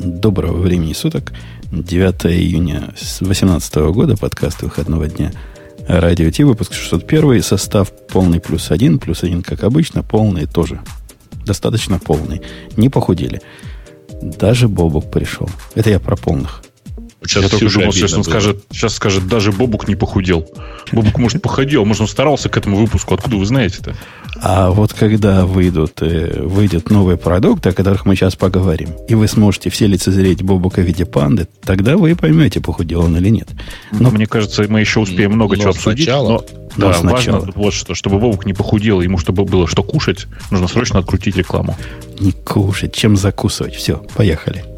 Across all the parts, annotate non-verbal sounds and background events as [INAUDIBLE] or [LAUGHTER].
Доброго времени суток. 9 июня 2018 года, подкаст выходного дня. Радио Ти, выпуск 601, состав полный плюс один, плюс один, как обычно, полный тоже. Достаточно полный. Не похудели. Даже Бобок пришел. Это я про полных. Сейчас я только думал, сейчас он скажет, сейчас скажет, даже Бобук не похудел. Бобук, может, походил, может, он старался к этому выпуску. Откуда вы знаете-то? А вот когда выйдут, э, выйдет новый продукт, о которых мы сейчас поговорим, и вы сможете все лицезреть Бобука в виде панды, тогда вы поймете, похудел он или нет. Но мне кажется, мы еще успеем много но чего обсудить. Сначала, но, но да, сначала. важно вот что, чтобы Бобук не похудел, ему чтобы было что кушать, нужно срочно открутить рекламу. Не кушать, чем закусывать. Все, поехали.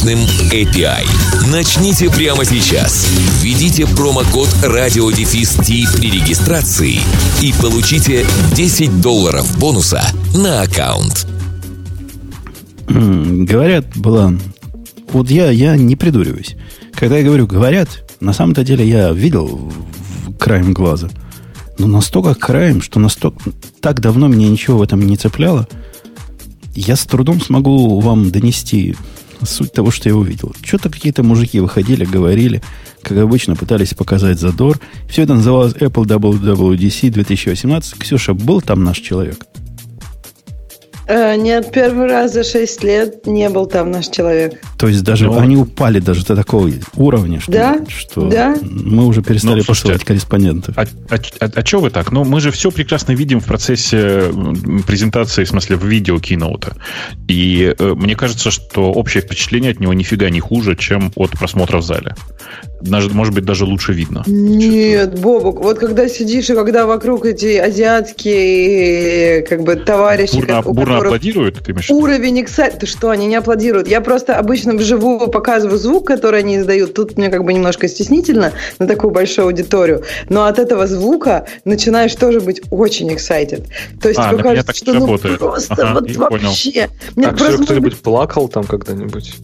мощным API. Начните прямо сейчас. Введите промокод радиодефис при регистрации и получите 10 долларов бонуса на аккаунт. Говорят, была... Вот я, я не придуриваюсь. Когда я говорю «говорят», на самом-то деле я видел краем глаза. Но настолько краем, что настолько... Так давно меня ничего в этом не цепляло. Я с трудом смогу вам донести суть того, что я увидел. Что-то какие-то мужики выходили, говорили, как обычно, пытались показать задор. Все это называлось Apple WWDC 2018. Ксюша, был там наш человек? Э, нет, первый раз за 6 лет не был там наш человек. То есть даже Но... Ну, они упали даже до такого уровня, что, да? что да? мы уже перестали ну, посылать корреспондентов. А, а, а, а что вы так? Ну, мы же все прекрасно видим в процессе презентации, в смысле, в видео киноута. И э, мне кажется, что общее впечатление от него нифига не хуже, чем от просмотра в зале. Даже, может быть, даже лучше видно. Нет, Бобок, вот когда сидишь и когда вокруг эти азиатские как бы товарищи... Бурно, бурно аплодируют? Ты уровень эксайт... Ты что, они не аплодируют? Я просто обычно вживую показываю звук, который они издают. Тут мне как бы немножко стеснительно на такую большую аудиторию. Но от этого звука начинаешь тоже быть очень excited. То есть а, тебе кажется, что ну просто ага, вот вообще... Понял. Мне а просто кто-нибудь плакал там когда-нибудь?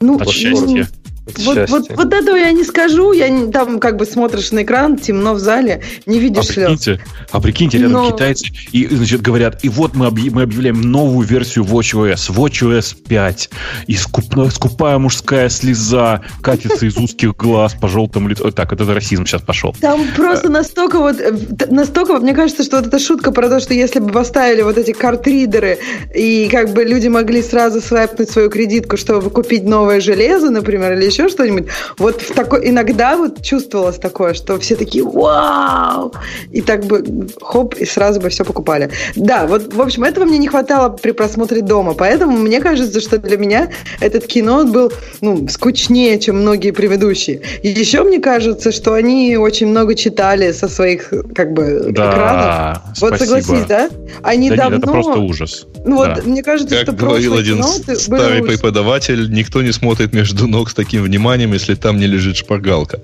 Ну, От счастья. Вот, вот, вот этого я не скажу. Я не, там как бы смотришь на экран, темно в зале, не видишь а прикиньте, слез. А прикиньте, рядом Но... китайцы, и, значит, говорят, и вот мы, объ, мы объявляем новую версию WatchOS, WatchOS 5, и скупная, скупая мужская слеза катится из узких глаз по желтому лицу. Так, это расизм сейчас пошел. Там просто настолько вот, э, настолько, мне кажется, что вот эта шутка про то, что если бы поставили вот эти картридеры, и как бы люди могли сразу свайпнуть свою кредитку, чтобы купить новое железо, например, или еще что-нибудь. Вот в такой, иногда вот чувствовалось такое, что все такие «Вау!» И так бы хоп, и сразу бы все покупали. Да, вот, в общем, этого мне не хватало при просмотре дома. Поэтому мне кажется, что для меня этот кино был ну, скучнее, чем многие предыдущие. И еще мне кажется, что они очень много читали со своих как бы да, экранов. Спасибо. Вот согласись, да? Они да давно... Нет, это просто ужас. Ну да. вот, мне кажется, как что говорил один старый преподаватель, никто не смотрит между ног с таким вниманием, если там не лежит шпаргалка.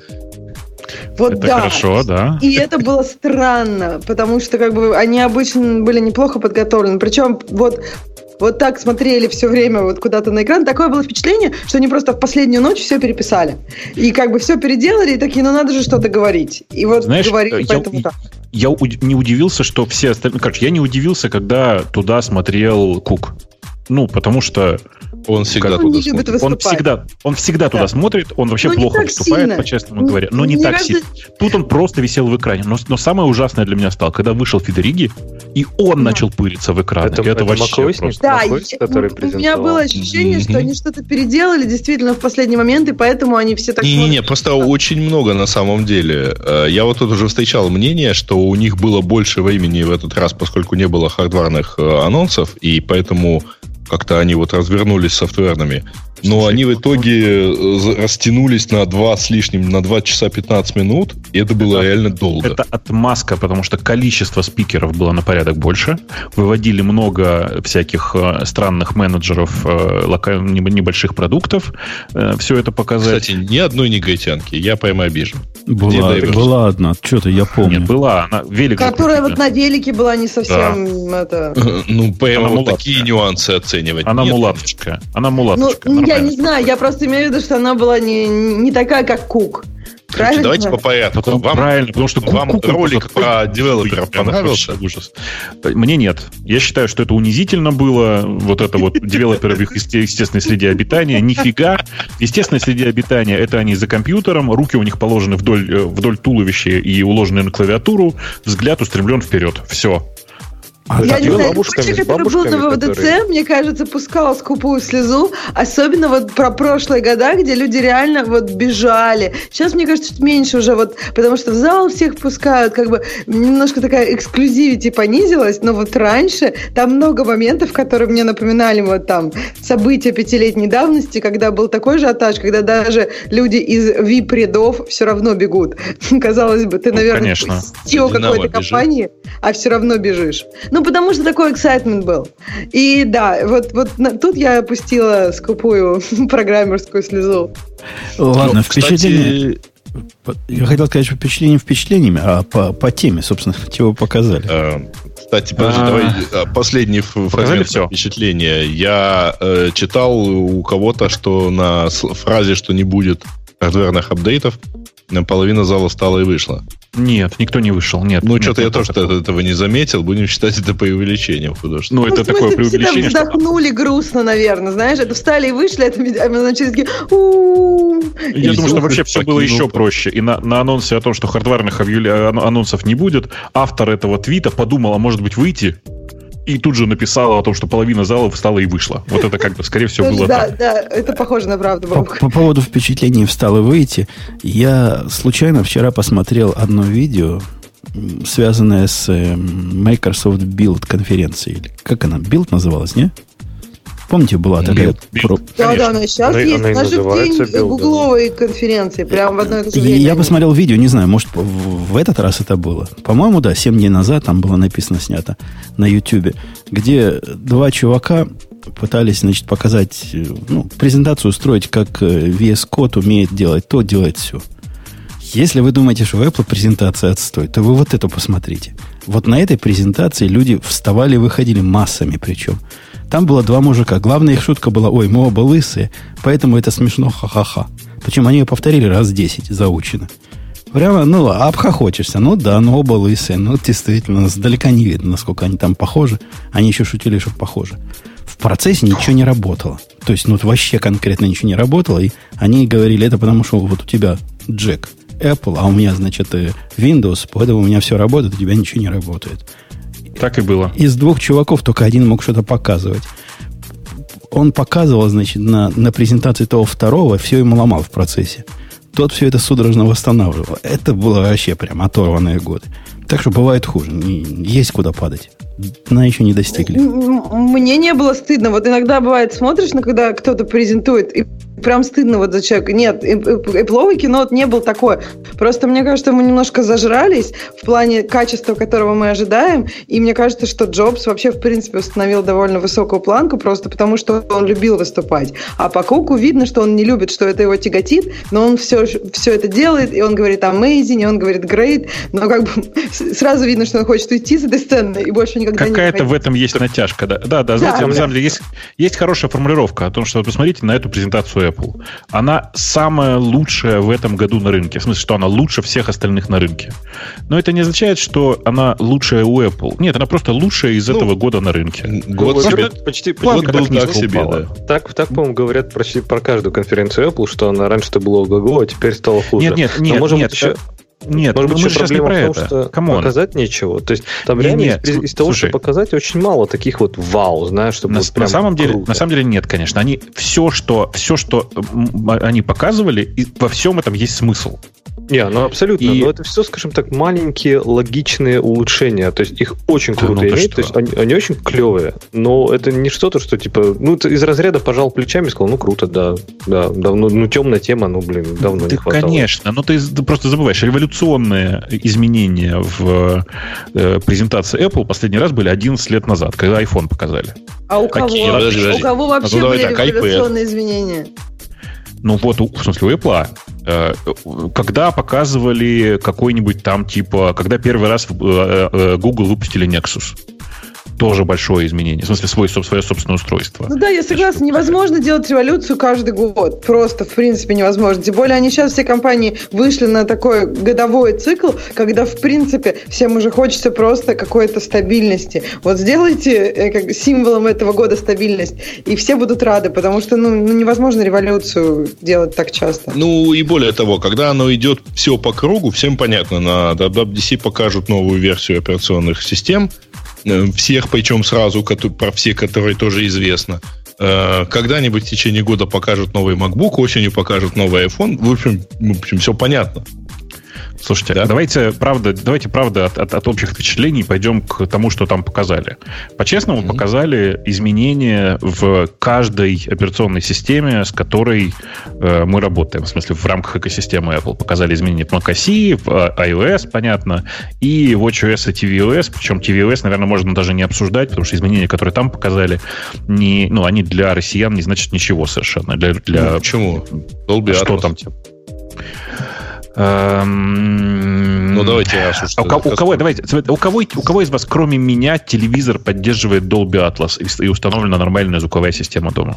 Вот это да. хорошо, да. И это было странно, потому что как бы они обычно были неплохо подготовлены. Причем вот вот так смотрели все время вот куда-то на экран. Такое было впечатление, что они просто в последнюю ночь все переписали. И как бы все переделали, и такие, ну надо же что-то говорить. И вот Знаешь, говорили, я, поэтому так. Я не удивился, что все остальные... Короче, я не удивился, когда туда смотрел Кук. Ну, потому что он всегда он туда смотрит. Он всегда, он всегда да. туда смотрит, он вообще но плохо выступает, по-честному ну, говоря. Но не, не так сильно. Тут он просто висел в экране. Но, но самое ужасное для меня стало, когда вышел Федериги, и он да. начал пыриться в экран. Это, это, это вообще Макройсник, просто... Да, Макройсник, который у меня было ощущение, mm-hmm. что они что-то переделали действительно в последний момент, и поэтому они все так Не-не-не, просто очень много на самом деле. Э, я вот тут уже встречал мнение, что у них было больше времени в этот раз, поскольку не было хардварных э, анонсов, и поэтому как-то они вот развернулись софтверными. Но они в итоге э, растянулись на 2 с лишним, на 2 часа 15 минут. И это было это, реально долго. Это отмазка, потому что количество спикеров было на порядок больше. Выводили много всяких э, странных менеджеров э, небольших продуктов. Все это показать. Кстати, ни одной негатянки. Я прямо обижен. Была, была одна, что-то я помню. Нет, была. Она велик Которая вот на велике была не совсем да. это... Ну, прямо вот такие нюансы оценивать. Она Нет, мулаточка. Она мулаточка. Ну, я не знаю, я просто имею в виду, что она была не, не такая, как Кук. Правильно? Давайте по порядку. Вам, правильно, потому что вам ку- ролик ку- про девелоперов понравился? Ужас. Мне нет. Я считаю, что это унизительно было. Вот это вот девелоперы в их естественной среде обитания. Нифига. Естественная среде обитания это они за компьютером, руки у них положены вдоль, э, вдоль туловища и уложены на клавиатуру, взгляд устремлен вперед. Все. А я не знаю, бабушками, который был на ВВДЦ, которые... мне кажется, пускал скупую слезу, особенно вот про прошлые года, где люди реально вот бежали. Сейчас, мне кажется, чуть меньше уже вот, потому что в зал всех пускают, как бы немножко такая эксклюзивити понизилась, но вот раньше там много моментов, которые мне напоминали вот там события пятилетней давности, когда был такой же атаж, когда даже люди из VIP-рядов все равно бегут. [LAUGHS] Казалось бы, ты, наверное, ну, CEO какой-то компании, а все равно бежишь. Ну, потому что такой эксайтмент был. И да, вот, вот тут я опустила скупую [LAUGHS] программерскую слезу. Ладно, ну, впечатление... Я хотел сказать, что впечатление впечатлениями, а по, по теме, собственно, [LAUGHS] чего показали. А, кстати, подожди, давай а, последний фрагмент все. впечатления. Я э, читал у кого-то, что на фразе, что не будет хардверных апдейтов, половина зала стала и вышла. Нет, никто не вышел. Нет. Ну, что-то я тоже такого. этого не заметил. Будем считать это преувеличением художественным. Ну, это такое преувеличение. Все вздохнули что... грустно, наверное, знаешь. Это встали и вышли, это значит, такие... Я думаю, что вообще все было еще проще. И на, на анонсе о том, что хардварных анонсов не будет, автор этого твита подумал, а может быть выйти и тут же написала о том, что половина зала встала и вышла. Вот это как бы, скорее всего, было Да, так. да, это похоже на правду. По, по поводу впечатлений встал и выйти, я случайно вчера посмотрел одно видео, связанное с э, Microsoft Build конференцией. Как она? Build называлась, не? Помните, была такая... Build, да, да, она сейчас она, есть. Она, она же в день Build, гугловой да. конференции. Прямо в одной и то Я посмотрел видео, не знаю, может, в, в этот раз это было. По-моему, да, 7 дней назад там было написано, снято на YouTube, где два чувака пытались, значит, показать, ну, презентацию устроить, как э, VS Code умеет делать то, делать все. Если вы думаете, что у Apple презентация отстой, то вы вот это посмотрите. Вот на этой презентации люди вставали и выходили массами причем. Там было два мужика. Главная их шутка была, ой, мы оба лысые, поэтому это смешно, ха-ха-ха. Причем они ее повторили раз десять, заучено. Прямо, ну, обхохочешься. Ну да, ну оба лысые. Ну, действительно, сдалека не видно, насколько они там похожи. Они еще шутили, что похожи. В процессе ничего не работало. То есть, ну, вообще конкретно ничего не работало. И они говорили, это потому что вот у тебя Джек Apple, а у меня, значит, э, Windows, поэтому у меня все работает, у тебя ничего не работает. Так и было. Из двух чуваков только один мог что-то показывать. Он показывал, значит, на, на презентации того второго, все ему ломал в процессе. Тот все это судорожно восстанавливал. Это было вообще прям оторванные годы. Так что бывает хуже. Есть куда падать. На еще не достигли. Мне не было стыдно. Вот иногда бывает, смотришь, на когда кто-то презентует, и прям стыдно вот за человека. Нет, Apple кино вот не был такое. Просто мне кажется, мы немножко зажрались в плане качества, которого мы ожидаем. И мне кажется, что Джобс вообще, в принципе, установил довольно высокую планку, просто потому что он любил выступать. А по Куку видно, что он не любит, что это его тяготит, но он все, все это делает, и он говорит amazing, и он говорит great, но как бы [LAUGHS] сразу видно, что он хочет уйти с этой сцены и больше никогда Какая-то не Какая-то в этом есть натяжка. Да, да, да знаете, да, на самом деле есть, есть хорошая формулировка о том, что посмотрите на эту презентацию Apple. Она самая лучшая в этом году на рынке. В смысле, что она лучше всех остальных на рынке. Но это не означает, что она лучшая у Apple. Нет, она просто лучшая из ну, этого года на рынке. Год ну, себе, почти, год был так себе, да. Так, так по-моему, говорят почти про каждую конференцию Apple, что она раньше-то была ого-го, а теперь стала хуже. Нет, нет, нет. Но, может нет, быть, еще... Нет, Может быть, мы сейчас не про в том, это. Что Come on. показать нечего. То есть там реально нет, из, из того, слушай, что показать, очень мало таких вот вау, знаешь, чтобы на, вот на самом деле, круто. на самом деле нет, конечно. Они все, что все, что они показывали, и во всем этом есть смысл. Не, ну абсолютно. И... Но это все, скажем так, маленькие логичные улучшения. То есть их очень да, круто ну, иметь. То есть они, они очень клевые. Но это не что-то, что типа, ну, из разряда пожал плечами и сказал, ну круто, да, да, давно, ну темная тема, ну блин, давно да, не хватало. Конечно, но ты, ты просто забываешь, революция революционные изменения в э, презентации Apple последний раз были 11 лет назад, когда iPhone показали. А у кого, подожди, подожди. У кого вообще а были так, революционные iPad. изменения? Ну вот, в смысле, у Apple. Э, когда показывали какой-нибудь там, типа, когда первый раз э, Google выпустили Nexus тоже большое изменение. В смысле, свой, свое собственное устройство. Ну да, я согласна. Невозможно делать революцию каждый год. Просто, в принципе, невозможно. Тем более, они сейчас все компании вышли на такой годовой цикл, когда, в принципе, всем уже хочется просто какой-то стабильности. Вот сделайте э, как, символом этого года стабильность, и все будут рады, потому что ну, ну, невозможно революцию делать так часто. Ну и более того, когда оно идет все по кругу, всем понятно, на WWDC покажут новую версию операционных систем, всех, причем сразу, про все, которые тоже известно. Э, когда-нибудь в течение года покажут новый MacBook, осенью покажут новый iPhone. В общем, в общем все понятно. Слушайте, да? давайте, правда, давайте, правда, от, от, от общих впечатлений пойдем к тому, что там показали. По-честному, mm-hmm. показали изменения в каждой операционной системе, с которой э, мы работаем. В смысле, в рамках экосистемы Apple показали изменения в macOS, в э, iOS, понятно, и WatchOS и tvOS. Причем tvOS, наверное, можно даже не обсуждать, потому что изменения, которые там показали, не, ну, они для россиян не значат ничего совершенно. Для, для... Ну, почему? Dolby Что там? Эм, ну, давайте а у, у кого, давайте, у кого, у кого из вас, кроме меня, телевизор поддерживает Dolby Atlas и, и установлена нормальная звуковая система дома?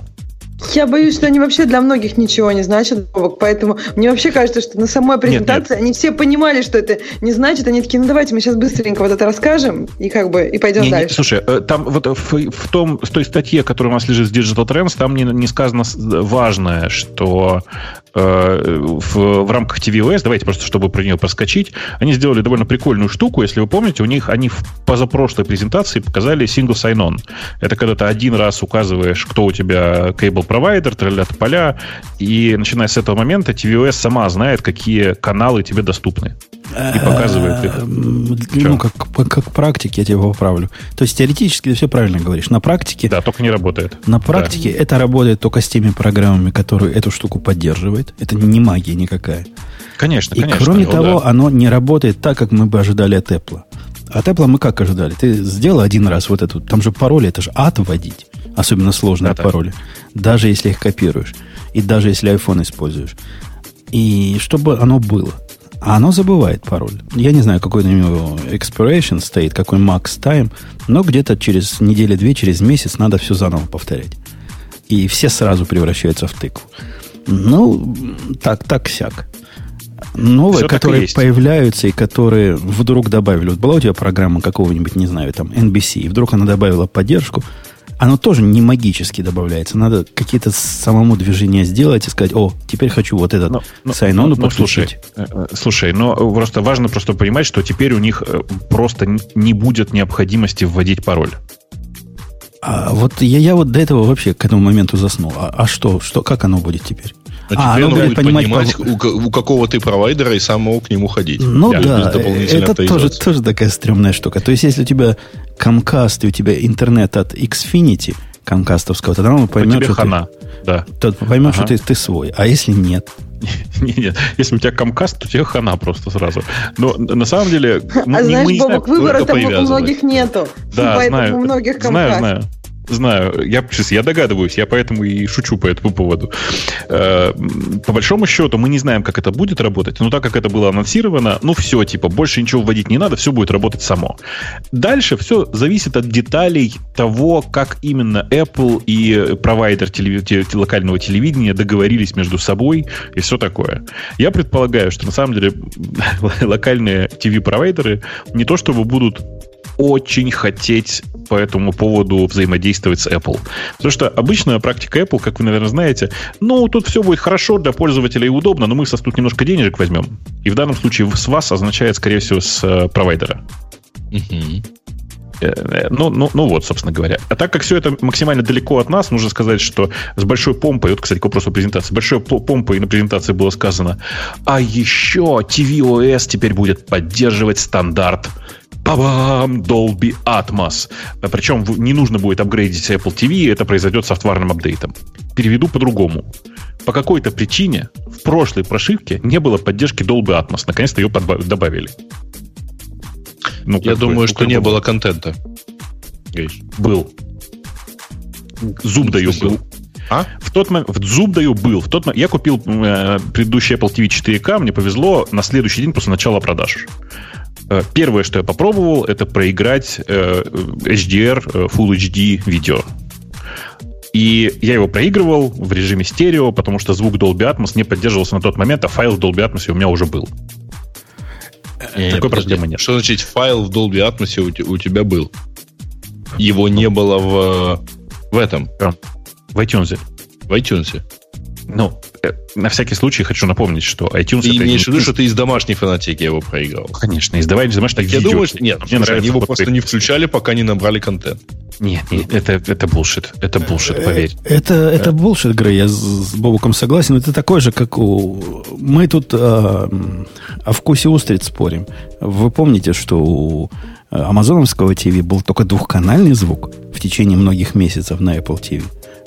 Я боюсь, что они вообще для многих ничего не значат, поэтому мне вообще кажется, что на самой презентации нет, нет. они все понимали, что это не значит, они такие, ну давайте мы сейчас быстренько вот это расскажем и как бы и пойдем не, дальше. Не, слушай, э, там вот в, в том, в той статье, которая у нас лежит с Digital Trends, там не, не сказано важное, что э, в, в рамках tvOS, давайте просто, чтобы про нее проскочить, они сделали довольно прикольную штуку, если вы помните, у них они в позапрошлой презентации показали single sign-on. Это когда ты один раз указываешь, кто у тебя cable провайдер, тролля поля, и начиная с этого момента tvOS сама знает, какие каналы тебе доступны. И показывает их. Ну, как, как практике я тебя поправлю. То есть теоретически ты все правильно говоришь. На практике... Да, только не работает. На практике да. это работает только с теми программами, которые эту штуку поддерживают. Это не магия никакая. Конечно, И конечно. кроме ну, того, да. оно не работает так, как мы бы ожидали от Apple. От Apple мы как ожидали? Ты сделал один раз вот эту... Там же пароли, это же ад вводить. Особенно сложные да, пароли. Даже если их копируешь. И даже если iPhone используешь. И чтобы оно было. А оно забывает пароль. Я не знаю, какой у него expiration стоит, какой max time, но где-то через неделю-две, через месяц надо все заново повторять. И все сразу превращаются в тыкву. Ну, так, так, сяк. Новые, Все которые и появляются и которые вдруг добавили. Вот была у тебя программа какого-нибудь, не знаю, там, NBC, и вдруг она добавила поддержку, оно тоже не магически добавляется. Надо какие-то самому движения сделать и сказать, о, теперь хочу вот этот но, но, слушай, э, э, слушай, но просто важно просто понимать, что теперь у них э, просто не будет необходимости вводить пароль. А вот я, я вот до этого вообще к этому моменту заснул. А, а что, что, как оно будет теперь? А, а теперь он будет понимать, понимать по... у, у какого ты провайдера и самого к нему ходить. Ну да, это тоже, тоже такая стрёмная штука. То есть, если у тебя Comcast и у тебя интернет от Xfinity, камкастовского, тогда он поймет, что хана. ты, да. тот поймет, ага. что ты, ты свой. А если нет? [LAUGHS] Нет, нет. Если у тебя камкаст, то тебе хана просто сразу. Но на самом деле... [LAUGHS] Мы, а знаешь, Бобок, выбора там у многих нету. Да, поэтому знаю. у многих камкаст. Знаю, знаю. Знаю, я, я догадываюсь, я поэтому и шучу по этому поводу. Э, по большому счету, мы не знаем, как это будет работать, но так как это было анонсировано, ну все, типа, больше ничего вводить не надо, все будет работать само. Дальше все зависит от деталей того, как именно Apple и провайдер телеви- локального телевидения договорились между собой и все такое. Я предполагаю, что на самом деле [LAUGHS] локальные TV-провайдеры не то чтобы будут очень хотеть по этому поводу взаимодействовать с Apple. Потому что обычная практика Apple, как вы, наверное, знаете, ну, тут все будет хорошо для пользователя и удобно, но мы с вас тут немножко денежек возьмем. И в данном случае с вас означает, скорее всего, с э, провайдера. Ну, ну, ну вот, собственно говоря. А так как все это максимально далеко от нас, нужно сказать, что с большой помпой, вот, кстати, к вопросу презентации, с большой помпой на презентации было сказано, а еще tvOS теперь будет поддерживать стандарт Па-бам! Dolby Atmos. Причем не нужно будет апгрейдить Apple TV, это произойдет софтварным апдейтом. Переведу по-другому. По какой-то причине в прошлой прошивке не было поддержки Dolby Atmos. Наконец-то ее добавили. Ну, Я думаю, что не было контента. Был. Зуб даю был. А? В тот момент, в зуб даю был. В тот момент, я купил э, предыдущий Apple TV 4K, мне повезло на следующий день после начала продаж. Э, первое, что я попробовал, это проиграть э, HDR э, Full HD видео. И я его проигрывал в режиме стерео, потому что звук Dolby Atmos не поддерживался на тот момент, а файл в Dolby Atmos у меня уже был. Не, Такой проблемы нет. Что значит файл в Dolby Atmos у, у тебя был? Его не было в, в этом. В iTunes. В iTunes. Ну, э, на всякий случай хочу напомнить, что iTunes... Ты имеешь в виду, что ты из домашней фонотеки его проиграл? Конечно, из домашней Я думаю, что нет, мне нравится, они его просто не включали, пока не набрали контент. Нет, нет, это, это булшит. Это булшит, э, поверь. Это, это булшит, Грей, я с Бобуком согласен. Это такой же, как у... Мы тут а, о вкусе устриц спорим. Вы помните, что у амазоновского ТВ был только двухканальный звук в течение многих месяцев на Apple TV?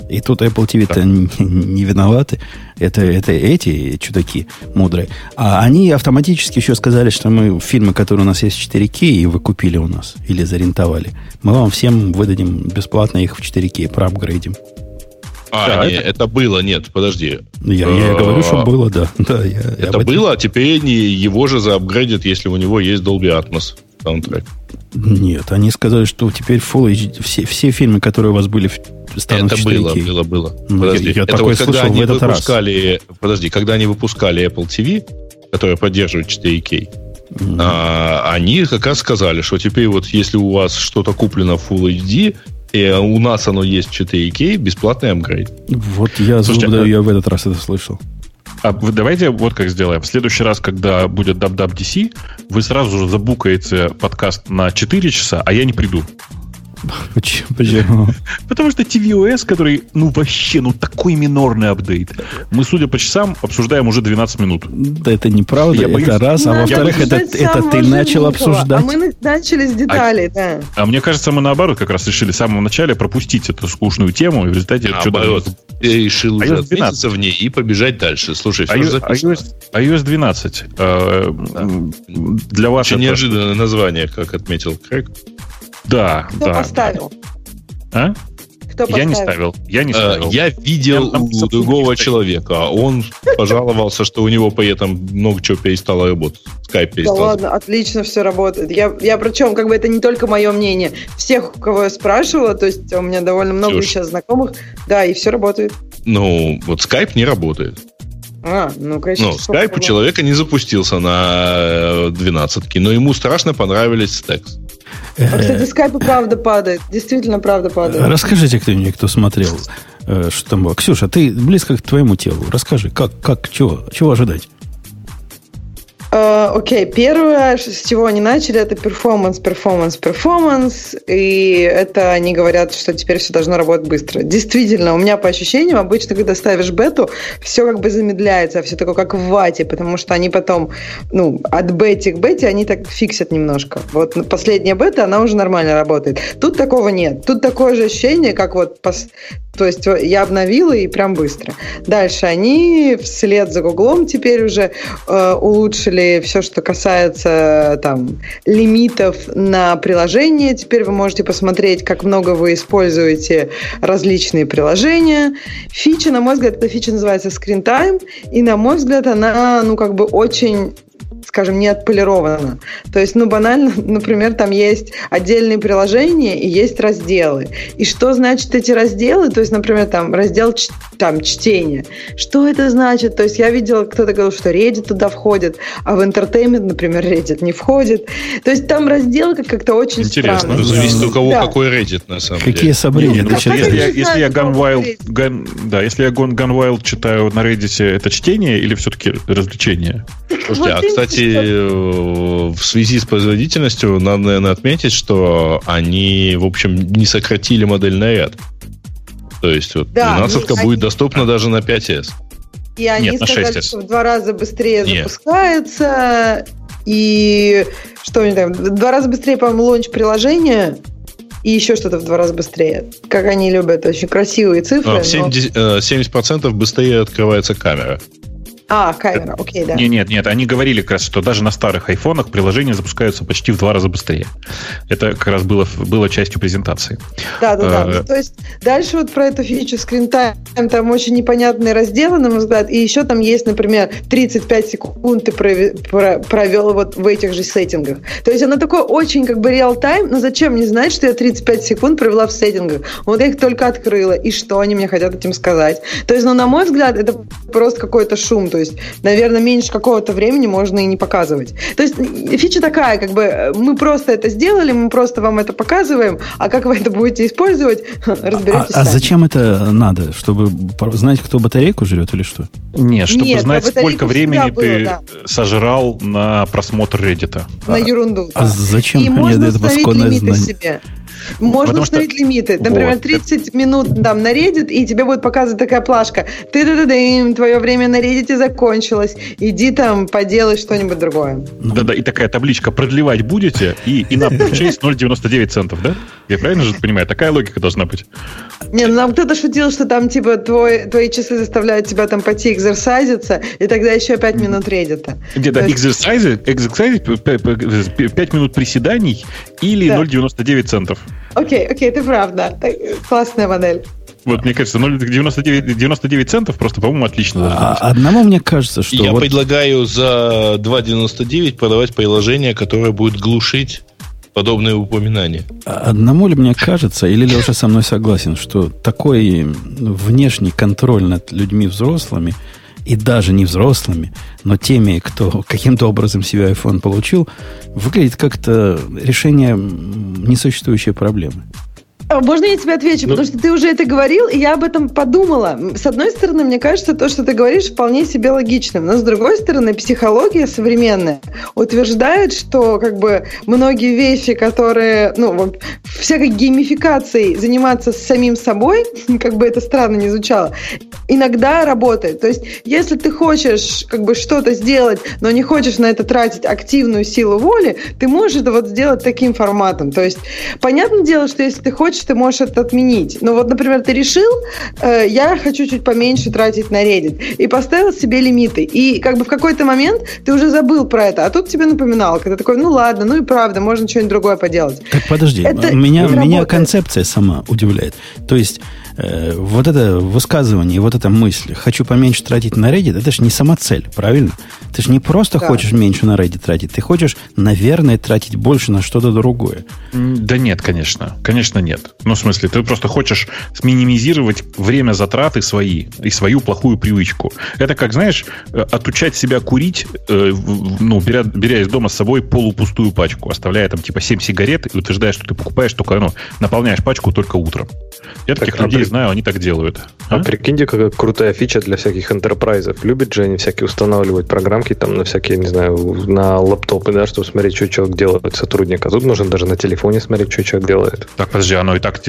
И тут Apple TV-то не, не виноваты. Это, это эти чудаки мудрые. А они автоматически еще сказали, что мы фильмы, которые у нас есть в 4К, и вы купили у нас или зарентовали, мы вам всем выдадим бесплатно их в 4К, проапгрейдим. А, да, не, это... это было, нет, подожди. Я, я говорю, что а, было, да. [LAUGHS] да я, это было, а теперь не его же заапгрейдят, если у него есть Dolby Atmos саундтрек. Нет, они сказали, что теперь Full HD, все, все фильмы, которые у вас были в станут Это 4K. было, было, было. Ну, подожди, я, я это вот когда они в этот выпускали, раз. Подожди, когда они выпускали Apple TV, которая поддерживает 4K, mm-hmm. а, они как раз сказали, что теперь вот если у вас что-то куплено в Full HD, и у нас оно есть 4K, бесплатный апгрейд. Вот я, Слушайте, а... я в этот раз это слышал. А давайте вот как сделаем. В следующий раз, когда будет DC, вы сразу же забукаете подкаст на 4 часа, а я не приду. Почему? Потому что tvOS, который, ну, вообще, ну, такой минорный апдейт. Мы, судя по часам, обсуждаем уже 12 минут. Да это неправда, я это боюсь, раз. А во-вторых, это, это ты начал обсуждать. А мы начали с деталей, а, да. А мне кажется, мы наоборот как раз решили в самом начале пропустить эту скучную тему, и в результате... Наоборот, я решил уже отметиться в ней и побежать дальше. Слушай, iOS, iOS, iOS 12. Э, да. Для вас Очень это... неожиданное название, как отметил Крэг. Да, Кто да. поставил? А? Кто я не ставил. Я не э, ставил. Я видел я, у другого человека. Он пожаловался, что у него при этом много чего перестало работать. Скайп перестал. Да ладно, отлично все работает. Я, я причем, как бы это не только мое мнение. Всех, у кого я спрашивала, то есть у меня довольно много Слушай, сейчас знакомых, да, и все работает. Ну, вот скайп не работает. А, ну, конечно. Ну, скайп у человека не запустился на 12 но ему страшно понравились стекс. А, кстати, скайп правда падает. Действительно, правда падает. Расскажите кто-нибудь, кто смотрел, э, что там было. Ксюша, ты близко к твоему телу. Расскажи, как, как, чего, чего ожидать? Э, окей, первое, с чего они начали, это performance, performance, performance, и это они говорят, что теперь все должно работать быстро. Действительно, у меня по ощущениям, обычно, когда ставишь бету, все как бы замедляется, все такое как в вате, потому что они потом, ну, от бети к бете они так фиксят немножко. Вот последняя бета, она уже нормально работает. Тут такого нет. Тут такое же ощущение, как вот пос... То есть я обновила и прям быстро. Дальше они вслед за Гуглом теперь уже э, улучшили все, что касается там лимитов на приложение. Теперь вы можете посмотреть, как много вы используете различные приложения. Фича, на мой взгляд, эта фича называется Screen Time, и на мой взгляд, она, ну, как бы очень скажем, не отполировано. То есть, ну, банально, [LAUGHS] например, там есть отдельные приложения и есть разделы. И что значит эти разделы? То есть, например, там раздел там, чтения. Что это значит? То есть, я видела, кто-то говорил, что Reddit туда входит, а в Entertainment, например, Reddit не входит. То есть, там разделы как-то очень Интересно. странные. Ну, зависит у кого да. какой Reddit, на самом Какие деле. Какие сабреддиты? Ну, если, я, если я Gunwild, Gun, да, если я Gun, Gunwild читаю на Reddit, это чтение или все-таки развлечение? Слушайте, а, кстати, Э, в связи с производительностью надо, наверное, отметить, что они, в общем, не сократили модельный ряд. То есть вот да, 12 будет они... доступна даже на 5S. И они Нет, сказали, 6S. что в два раза быстрее Нет. запускается, и Что у них там? В два раза быстрее, по-моему, лонч приложения и еще что-то в два раза быстрее. Как они любят, очень красивые цифры. 70%, но... 70 быстрее открывается камера. А, камера, окей, да. Нет, нет, нет, они говорили как раз, что даже на старых айфонах приложения запускаются почти в два раза быстрее. Это как раз было, было частью презентации. Да, да, да. Э, то есть дальше вот про эту фичу Time, там очень непонятные разделы, на мой взгляд, и еще там есть, например, 35 секунд ты провел вот в этих же сеттингах. То есть оно такое очень как бы реал-тайм, но зачем мне знать, что я 35 секунд провела в сеттингах? Вот я их только открыла, и что они мне хотят этим сказать? То есть, ну, на мой взгляд, это просто какой-то шум. То есть, наверное, меньше какого-то времени можно и не показывать. То есть фича такая, как бы мы просто это сделали, мы просто вам это показываем, а как вы это будете использовать, [LAUGHS] разберетесь а, а зачем это надо? Чтобы знать, кто батарейку жрет или что? Нет, чтобы Нет, знать, сколько времени было, ты да. сожрал на просмотр Reddit. На ерунду. А, да. а зачем и можно это установить лимиты себе. Можно Потому установить что... лимиты. Например, вот. 30 минут там на Reddit, и тебе будет показывать такая плашка. ты да да твое время на Reddit закончилось. Иди там, поделай что-нибудь другое. Да-да, и такая табличка продлевать будете, и, и на [LAUGHS] purchase 0,99 центов, да? Я правильно же понимаю? Такая логика должна быть. Не, ну нам кто-то шутил, что там типа твой, твои часы заставляют тебя там пойти экзерсайзиться, и тогда еще 5 минут Reddit. Где-то экзерсайзы, экзерсайзы, 5 минут приседаний или да. 0,99 центов. Окей, окей, ты правда. Классная модель. Вот, мне кажется, 0,99 99 центов просто, по-моему, отлично. А, одному мне кажется, что... Я вот... предлагаю за 2,99 продавать приложение, которое будет глушить подобные упоминания. Одному ли мне кажется, или Леша со мной согласен, что такой внешний контроль над людьми взрослыми – и даже не взрослыми, но теми, кто каким-то образом себе iPhone получил, выглядит как-то решение несуществующей проблемы. А, можно я тебе отвечу? Ну, Потому что ты уже это говорил, и я об этом подумала. С одной стороны, мне кажется, то, что ты говоришь, вполне себе логичным. Но с другой стороны, психология современная утверждает, что как бы многие вещи, которые, ну, всякой геймификацией заниматься с самим собой, [LAUGHS] как бы это странно не звучало, иногда работает. То есть, если ты хочешь как бы что-то сделать, но не хочешь на это тратить активную силу воли, ты можешь это вот сделать таким форматом. То есть, понятное дело, что если ты хочешь хочешь, ты можешь это отменить. Но вот, например, ты решил, э, я хочу чуть поменьше тратить на Reddit, и поставил себе лимиты. И как бы в какой-то момент ты уже забыл про это, а тут тебе напоминал, когда такой, ну ладно, ну и правда, можно что-нибудь другое поделать. Так подожди, это меня, меня концепция сама удивляет. То есть вот это высказывание, вот эта мысль, хочу поменьше тратить на Reddit, это же не сама цель, правильно? Ты же не просто да. хочешь меньше на Reddit тратить, ты хочешь, наверное, тратить больше на что-то другое. Да нет, конечно. Конечно, нет. Ну, в смысле, ты просто хочешь сминимизировать время затраты свои и свою плохую привычку. Это как, знаешь, э, отучать себя курить, э, ну, беря, беря из дома с собой полупустую пачку, оставляя там типа 7 сигарет и утверждая, что ты покупаешь только, ну, наполняешь пачку только утром. Я так, таких людей. Знаю, они так делают. А, а прикиньте, какая крутая фича для всяких энтерпрайзов. Любят же они всякие устанавливать программки там на всякие, не знаю, на лаптопы, да, чтобы смотреть, что человек делает сотрудник. А тут можно даже на телефоне смотреть, что человек делает. Так, подожди, оно и так...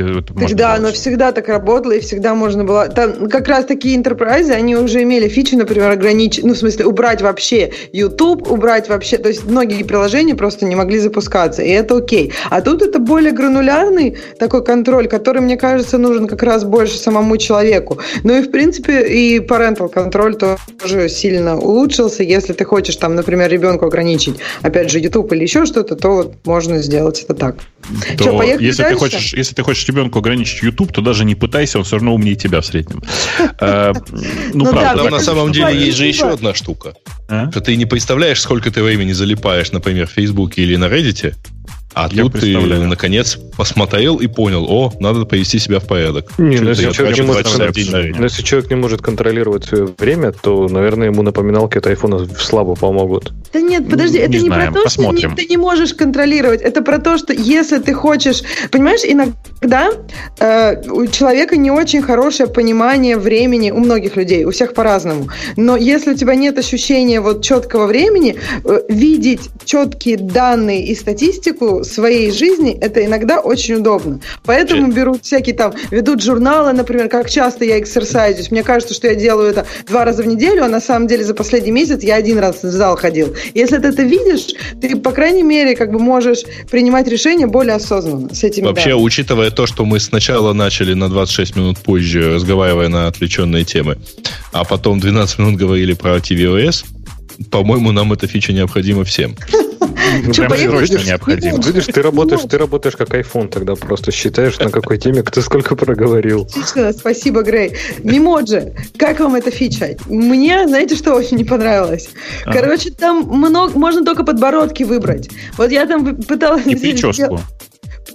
Да, оно всегда так работало, и всегда можно было... Там как раз такие enterprise, они уже имели фичу, например, ограничить, ну, в смысле, убрать вообще YouTube, убрать вообще... То есть многие приложения просто не могли запускаться, и это окей. А тут это более гранулярный такой контроль, который, мне кажется, нужен как раз больше самому человеку. Ну и, в принципе, и parental контроль тоже сильно улучшился. Если ты хочешь, там, например, ребенку ограничить, опять же, YouTube или еще что-то, то вот можно сделать это так. То Что, если, ты хочешь, если ты хочешь ребенку ограничить YouTube, то даже не пытайся, он все равно умнее тебя в среднем. [LAUGHS] Э, ну, ну правда. На самом деле есть же еще одна штука. А? Что ты не представляешь, сколько ты времени залипаешь, например, в Фейсбуке или на Reddit, а я тут ты, наконец, посмотрел и понял, о, надо повести себя в порядок. Не, ну, если, человек не может, но если человек не может контролировать свое время, то, наверное, ему напоминалки от айфона слабо помогут. Да нет, подожди, это не, не знаем, про то, посмотрим. что не, ты не можешь контролировать. Это про то, что если ты хочешь... Понимаешь, иногда э, у человека не очень хорошее понимание времени, у многих людей, у всех по-разному. Но если у тебя нет ощущения вот четкого времени, э, видеть четкие данные и статистику своей жизни это иногда очень удобно. Поэтому берут всякие там, ведут журналы, например, как часто я эксерсайзюсь. Мне кажется, что я делаю это два раза в неделю, а на самом деле за последний месяц я один раз в зал ходил. Если ты это видишь, ты, по крайней мере, как бы можешь принимать решения более осознанно с этими Вообще, данными. учитывая то, что мы сначала начали на 26 минут позже, разговаривая на отвлеченные темы, а потом 12 минут говорили про tvOS, по-моему, нам эта фича необходима всем. Ну, прям срочно необходимо. Видишь, ты работаешь, ты работаешь как iPhone тогда просто считаешь, на какой теме кто сколько проговорил. Отлично, спасибо, Грей. Мимоджи, как вам эта фича? Мне, знаете, что очень не понравилось? Ага. Короче, там много, можно только подбородки выбрать. Вот я там пыталась... И прическу.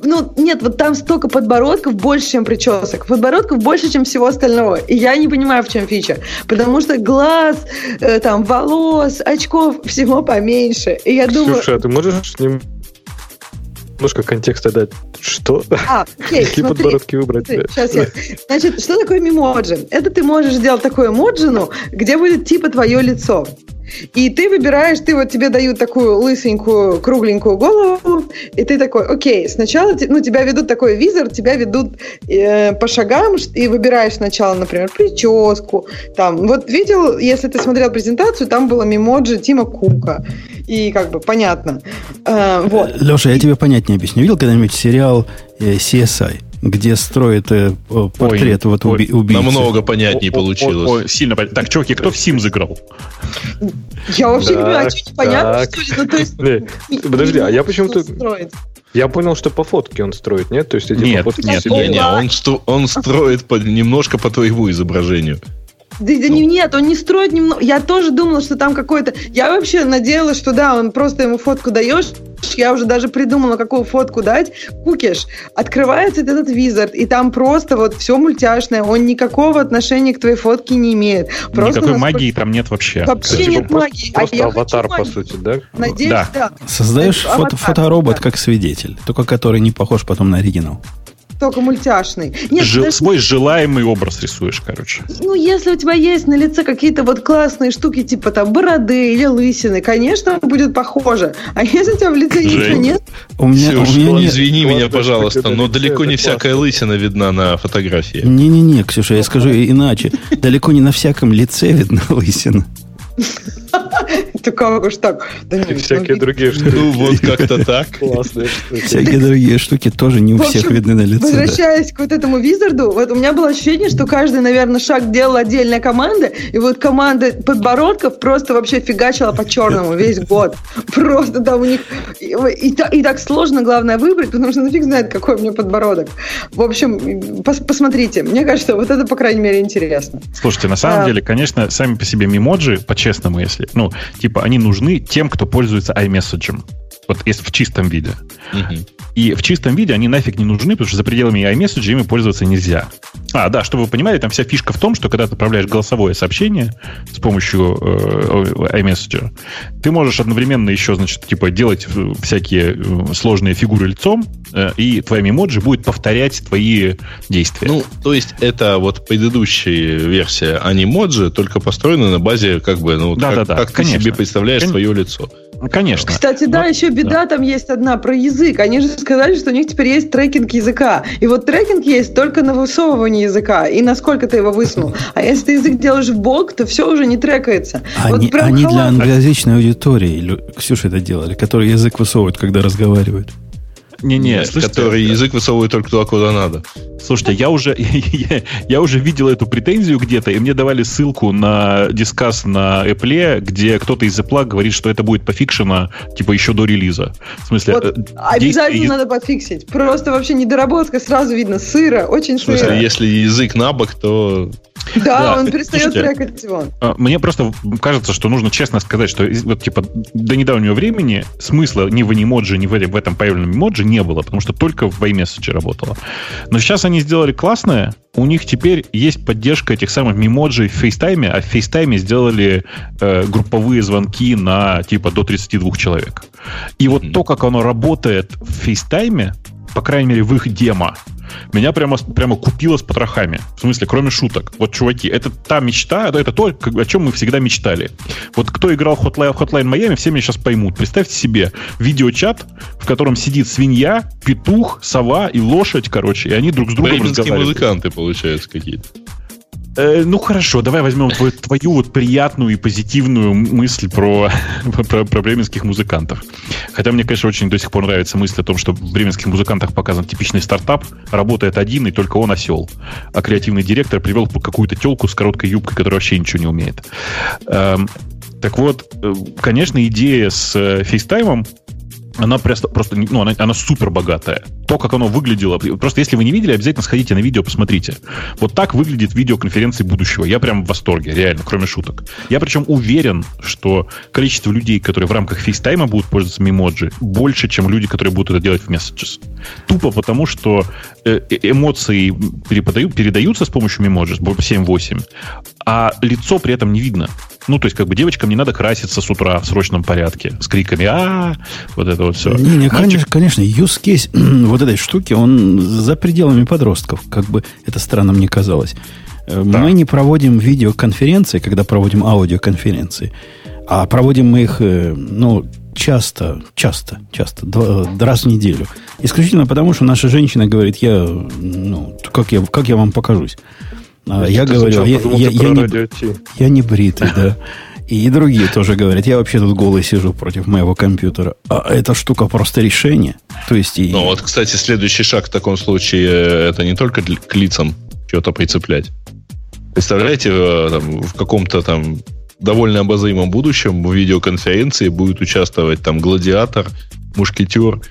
Ну, нет, вот там столько подбородков больше, чем причесок. Подбородков больше, чем всего остального. И я не понимаю, в чем фича. Потому что глаз, э, там, волос, очков, всего поменьше. И я думаю... Слушай, а ты можешь нем- немножко контекста дать? Что? А, окей, [LAUGHS] Какие смотри. подбородки выбрать? Сейчас я. Значит, что такое мемоджи? Это ты можешь сделать такое эмоджину, где будет типа твое лицо. И ты выбираешь, ты вот тебе дают такую лысенькую, кругленькую голову, и ты такой, окей, сначала ну, тебя ведут такой визор, тебя ведут э, по шагам, и выбираешь сначала, например, прическу. Там. Вот видел, если ты смотрел презентацию, там было мемоджи Тима Кука. И как бы понятно. Э, вот. Леша, я тебе понятнее объясню. Видел когда-нибудь сериал э, CSI, где строят э, портрет вот ой, уби- убийцы? Намного понятнее О, о, получилось. о, сильно понятно. Так, чуваки, кто в Sims играл? Я вообще не понимаю, что непонятно, что ли? Ну, то есть, Не, Подожди, а я почему-то... Строит. Я понял, что по фотке он строит, нет? То есть эти Нет, по фотке нет, себе- Не, не, он, он строит по- немножко по твоему изображению. Да, да не- нет, он не строит немного. Я тоже думала, что там какой-то... Я вообще надеялась, что да, он просто ему фотку даешь. Я уже даже придумала, какую фотку дать. Кукиш. Открывается этот визард, и там просто вот все мультяшное. Он никакого отношения к твоей фотке не имеет. Просто Никакой насколько- магии там нет вообще. Вообще Типа нет просто- магии. А Просто я аватар, по сути, да? Надеюсь, Да. да. Создаешь фото- аватар, фоторобот да. как свидетель, только который не похож потом на оригинал. Только мультяшный. Нет, Жи- подожди. свой желаемый образ рисуешь, короче. Ну, если у тебя есть на лице какие-то вот классные штуки, типа там бороды или лысины, конечно, будет похоже. А если у тебя в лице ничего Жень. нет, У меня, у Ксюш, меня нет... извини меня, пожалуйста, но далеко не классно. всякая лысина видна на фотографии. Не-не-не, Ксюша, я скажу иначе. Далеко не на всяком лице видна лысина. [LAUGHS] [LAUGHS] то как уж так? Да И нет, всякие ну, другие штуки. Ну, вот как-то [LAUGHS] так. Классные штуки. Всякие другие штуки тоже не у всех видны на лице. да. Возвращаясь к вот этому визарду, вот у меня было ощущение, что каждый, наверное, шаг делала отдельная команда, и вот команда подбородков просто вообще фигачила по черному весь [LAUGHS] год. Просто там у них... И, и та- и так сложно, главное, выбрать, потому что нафиг знает, какой у меня подбородок. В общем, пос- посмотрите. Мне кажется, вот это, по крайней мере, интересно. Слушайте, на самом Да. деле, конечно, сами по себе мемоджи, по-честному, если, ну, типа, они нужны тем, кто пользуется iMessage. Вот если в чистом виде. Мгм. И в чистом виде они нафиг не нужны, потому что за пределами iMessage ими пользоваться нельзя. А, да, чтобы вы понимали, там вся фишка в том, что когда ты отправляешь голосовое сообщение с помощью э, iMessage, ты можешь одновременно еще, значит, типа делать э, всякие э, сложные фигуры лицом, э, и твоя мемоджи будет повторять твои действия. Ну, то есть это вот предыдущая версия анимоджи, только построена на базе как бы, ну, вот как, Да-да-да, как ты конечно. себе представляешь Кон- свое лицо. Конечно. Кстати, да, Но- еще беда там есть одна про язык. Они же сказали, что у них теперь есть трекинг языка. И вот трекинг есть только на высовывание языка и насколько ты его высунул. А если ты язык делаешь в бок, то все уже не трекается. Вот Они, прям они для англоязычной аудитории, Ксюша, это делали, которые язык высовывают, когда разговаривают. Не-не, который язык высовывает только туда, куда надо. Слушайте, я уже, [LAUGHS] я, я уже видел эту претензию где-то, и мне давали ссылку на дискас на Apple, где кто-то из Apple говорит, что это будет пофикшено, типа, еще до релиза. В смысле, Вот э, обязательно действие- надо подфиксить. Просто вообще недоработка, сразу видно. Сыро, очень В смысле, сыро. если язык на бок, то Да, Да, он перестает слушайте, трекать его. А, Мне просто кажется, что нужно честно сказать, что вот типа до недавнего времени смысла ни в анимоджи, ни в этом, в этом появленном эмоджи не было, потому что только в iMessage работало. Но сейчас они сделали классное, у них теперь есть поддержка этих самых мемоджи в FaceTime, а в FaceTime сделали э, групповые звонки на типа до 32 человек. И вот Мгм. то, как оно работает в FaceTime, по крайней мере, в их демо, меня прямо, прямо купило с потрохами. В смысле, кроме шуток. Вот, чуваки, это та мечта, это, это то, о чем мы всегда мечтали. Вот кто играл в Hotline, Hotline Miami, все меня сейчас поймут. Представьте себе видеочат, в котором сидит свинья, петух, сова и лошадь, короче, и они друг с другом разговаривают. музыканты, получаются, какие-то. Э, ну хорошо, давай возьмем твою, твою вот приятную и позитивную мысль про, [LAUGHS] про, про бременских музыкантов. Хотя мне, конечно, очень до сих пор нравится мысль о том, что в бременских музыкантах показан типичный стартап, работает один, и только он осел. А креативный директор привел какую-то телку с короткой юбкой, которая вообще ничего не умеет. Эм, так вот, э, конечно, идея с э, FaceTime'ом она просто, просто ну, она, она супер богатая. То, как оно выглядело. Просто если вы не видели, обязательно сходите на видео, посмотрите. Вот так выглядит видеоконференции будущего. Я прям в восторге, реально, кроме шуток. Я причем уверен, что количество людей, которые в рамках FaceTime'а будут пользоваться Memoji, больше, чем люди, которые будут это делать в Messages. Тупо потому, что э, э, эмоции передают, передаются с помощью Memoji 7-8, а лицо при этом не видно. Ну, то есть, как бы девочкам не надо краситься с утра в срочном порядке с криками а вот это вот все. Не, не, Мальчик... конечно, use case [CLEARS THROAT] вот этой штуки, он за пределами подростков, как бы это странно мне казалось. Э, да. Мы не проводим видеоконференции, когда проводим аудиоконференции, а проводим мы их, э, ну, часто, часто, часто, два, раз в неделю. Исключительно потому, что наша женщина говорит, я, ну, как я, как я вам покажусь. А, я говорю, я, я, я, не, я не бритый, да. И другие тоже говорят, я вообще тут голый сижу против моего компьютера. А эта штука просто решение. То есть и... Ну вот, кстати, следующий шаг в таком случае, э, это не только к лицам что-то прицеплять. Представляете, э, там, в каком-то там довольно обозримом будущем в видеоконференции будет участвовать там гладиатор, мушкетер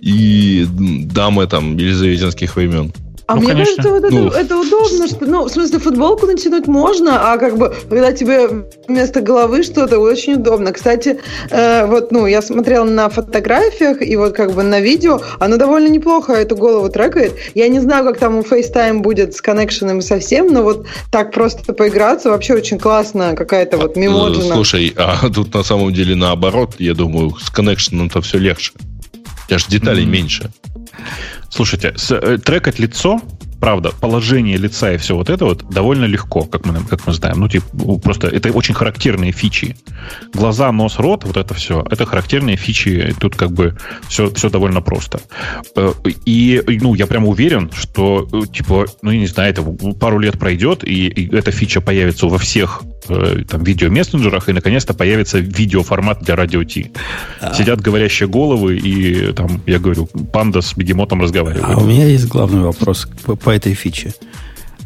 и дамы там елизаветинских времен. А ну, мне конечно. кажется, вот это, ну. это удобно, что, ну, в смысле, футболку натянуть можно, а как бы, когда тебе вместо головы что-то очень удобно. Кстати, э, вот, ну, я смотрела на фотографиях и вот как бы на видео, оно довольно неплохо эту голову трекает. Я не знаю, как там у FaceTime будет с коннекшеном совсем, но вот так просто поиграться вообще очень классно, какая-то вот мемоджина. Слушай, а тут на самом деле наоборот, я думаю, с коннекшеном-то все легче. Я же деталей mm-hmm. меньше. Слушайте, с, э, трекать лицо правда, положение лица и все вот это вот довольно легко, как мы, как мы знаем. Ну, типа, просто это очень характерные фичи. Глаза, нос, рот, вот это все, это характерные фичи. Тут как бы все, все довольно просто. Э, и, ну, я прям уверен, что, э, типа, ну, я не знаю, это пару лет пройдет, и, и эта фича появится во всех э, там видеомессенджерах, и наконец-то появится видеоформат для радио Ти. А. Сидят говорящие головы, и там, я говорю, панда с бегемотом разговаривает. А у меня есть главный вопрос по этой фиче.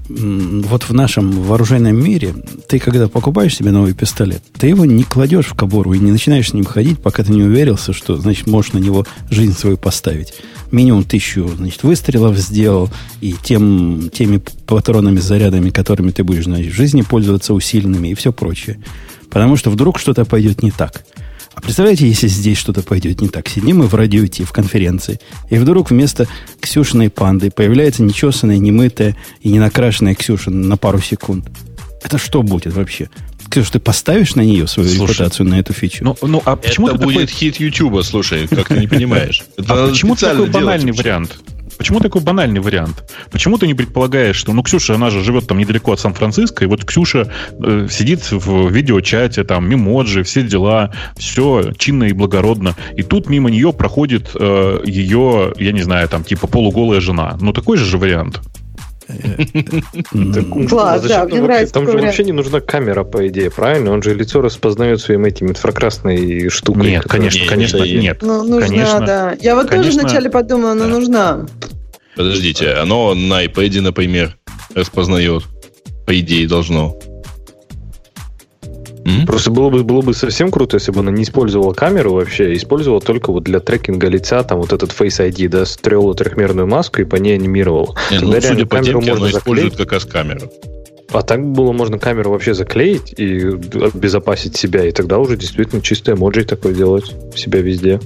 Вот в нашем вооруженном мире, ты когда покупаешь себе новый пистолет, ты его не кладешь в кобуру и не начинаешь с ним ходить, пока ты не уверился, что, значит, можешь на него жизнь свою поставить. Минимум тысячу, значит, выстрелов сделал, и тем, теми патронами, зарядами, которыми ты будешь, значит, в жизни пользоваться усиленными и все прочее. Потому что вдруг что-то пойдет не так – а представляете, если здесь что-то пойдет не так? Сидим мы в радио идти, в конференции, и вдруг вместо Ксюшиной панды появляется нечесанная, немытая и не накрашенная Ксюша на пару секунд. Это что будет вообще? Ксюша, ты поставишь на нее свою слушай, репутацию, на эту фичу? Ну, ну а почему это будет такой... хит Ютуба, слушай, как ты не понимаешь. А почему такой банальный вариант? Почему такой банальный вариант? Почему ты не предполагаешь, что, ну, Ксюша, она же живет там недалеко от Сан-Франциско, и вот Ксюша э, сидит в видеочате, там, мемоджи, все дела, все чинно и благородно, и тут мимо нее проходит э, ее, я не знаю, там, типа полуголая жена. Ну, такой же же вариант. [LAUGHS] Класс, да, мне нравится. Там же вообще не нужна камера, по идее, правильно? Он же лицо распознает своим этим инфракрасной штукой. Нет, конечно, конечно, нет. Ну, нужна, да. Я вот тоже вначале подумала, но нужна. Подождите, оно на iPad, например, распознает. По идее, должно. Mm-hmm. Просто было бы, было бы совсем круто, если бы она не использовала камеру вообще, а использовала только вот для трекинга лица, там вот этот Face ID, да, стрела трехмерную маску и по ней анимировал. Не, ну, судя по темке, она использует как раз камеру. А так было можно камеру вообще заклеить и обезопасить себя, и тогда уже действительно чистый эмоджи такой делать себя везде.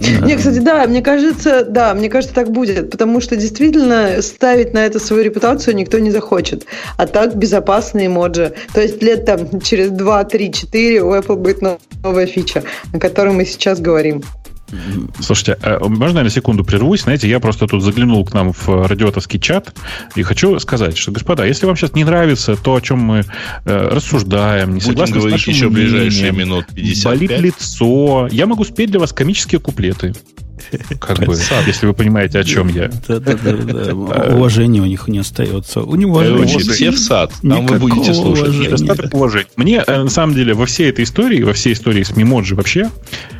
Не, кстати, да, мне кажется, да, мне кажется, так будет, потому что действительно ставить на это свою репутацию никто не захочет. А так безопасные эмоджи. То есть лет там через 2, 3, 4 у Apple будет новая фича, о которой мы сейчас говорим. Слушайте, а можно я на секунду прервусь? Знаете, я просто тут заглянул к нам в радиотовский чат и хочу сказать, что, господа, если вам сейчас не нравится то, о чем мы э, рассуждаем, не Будем согласны с говорить нашим еще мнением, ближайшие минут 55. болит лицо, я могу спеть для вас комические куплеты. [LAUGHS] Как бы, если вы понимаете, о чем я. [LAUGHS] Уважения у них не остается. У него Короче, все в сад. Там вы будете слушать. Недостаток уважения. Мне, э, на самом деле, во всей этой истории, во всей истории с Memoji вообще,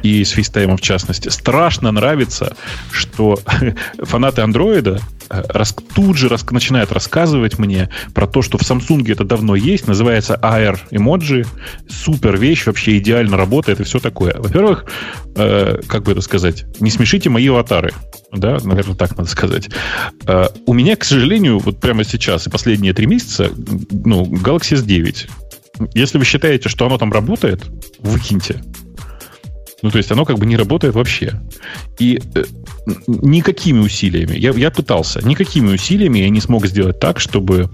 и с FaceTime'ом в частности, страшно нравится, что [LAUGHS] фанаты Android'а э, рас- тут же рас- начинают рассказывать мне про то, что в Samsung это давно есть, называется AR Emoji, супер вещь, вообще идеально работает и все такое. Во-первых, э, как бы это сказать, не смешите мои аватары. Да, наверное, так надо сказать. Э, у меня, к сожалению, вот прямо сейчас и последние три месяца, ну, Galaxy S9. Если вы считаете, что оно там работает, выкиньте. Ну, то есть оно как бы не работает вообще. И э, никакими усилиями, я, я пытался, никакими усилиями я не смог сделать так, чтобы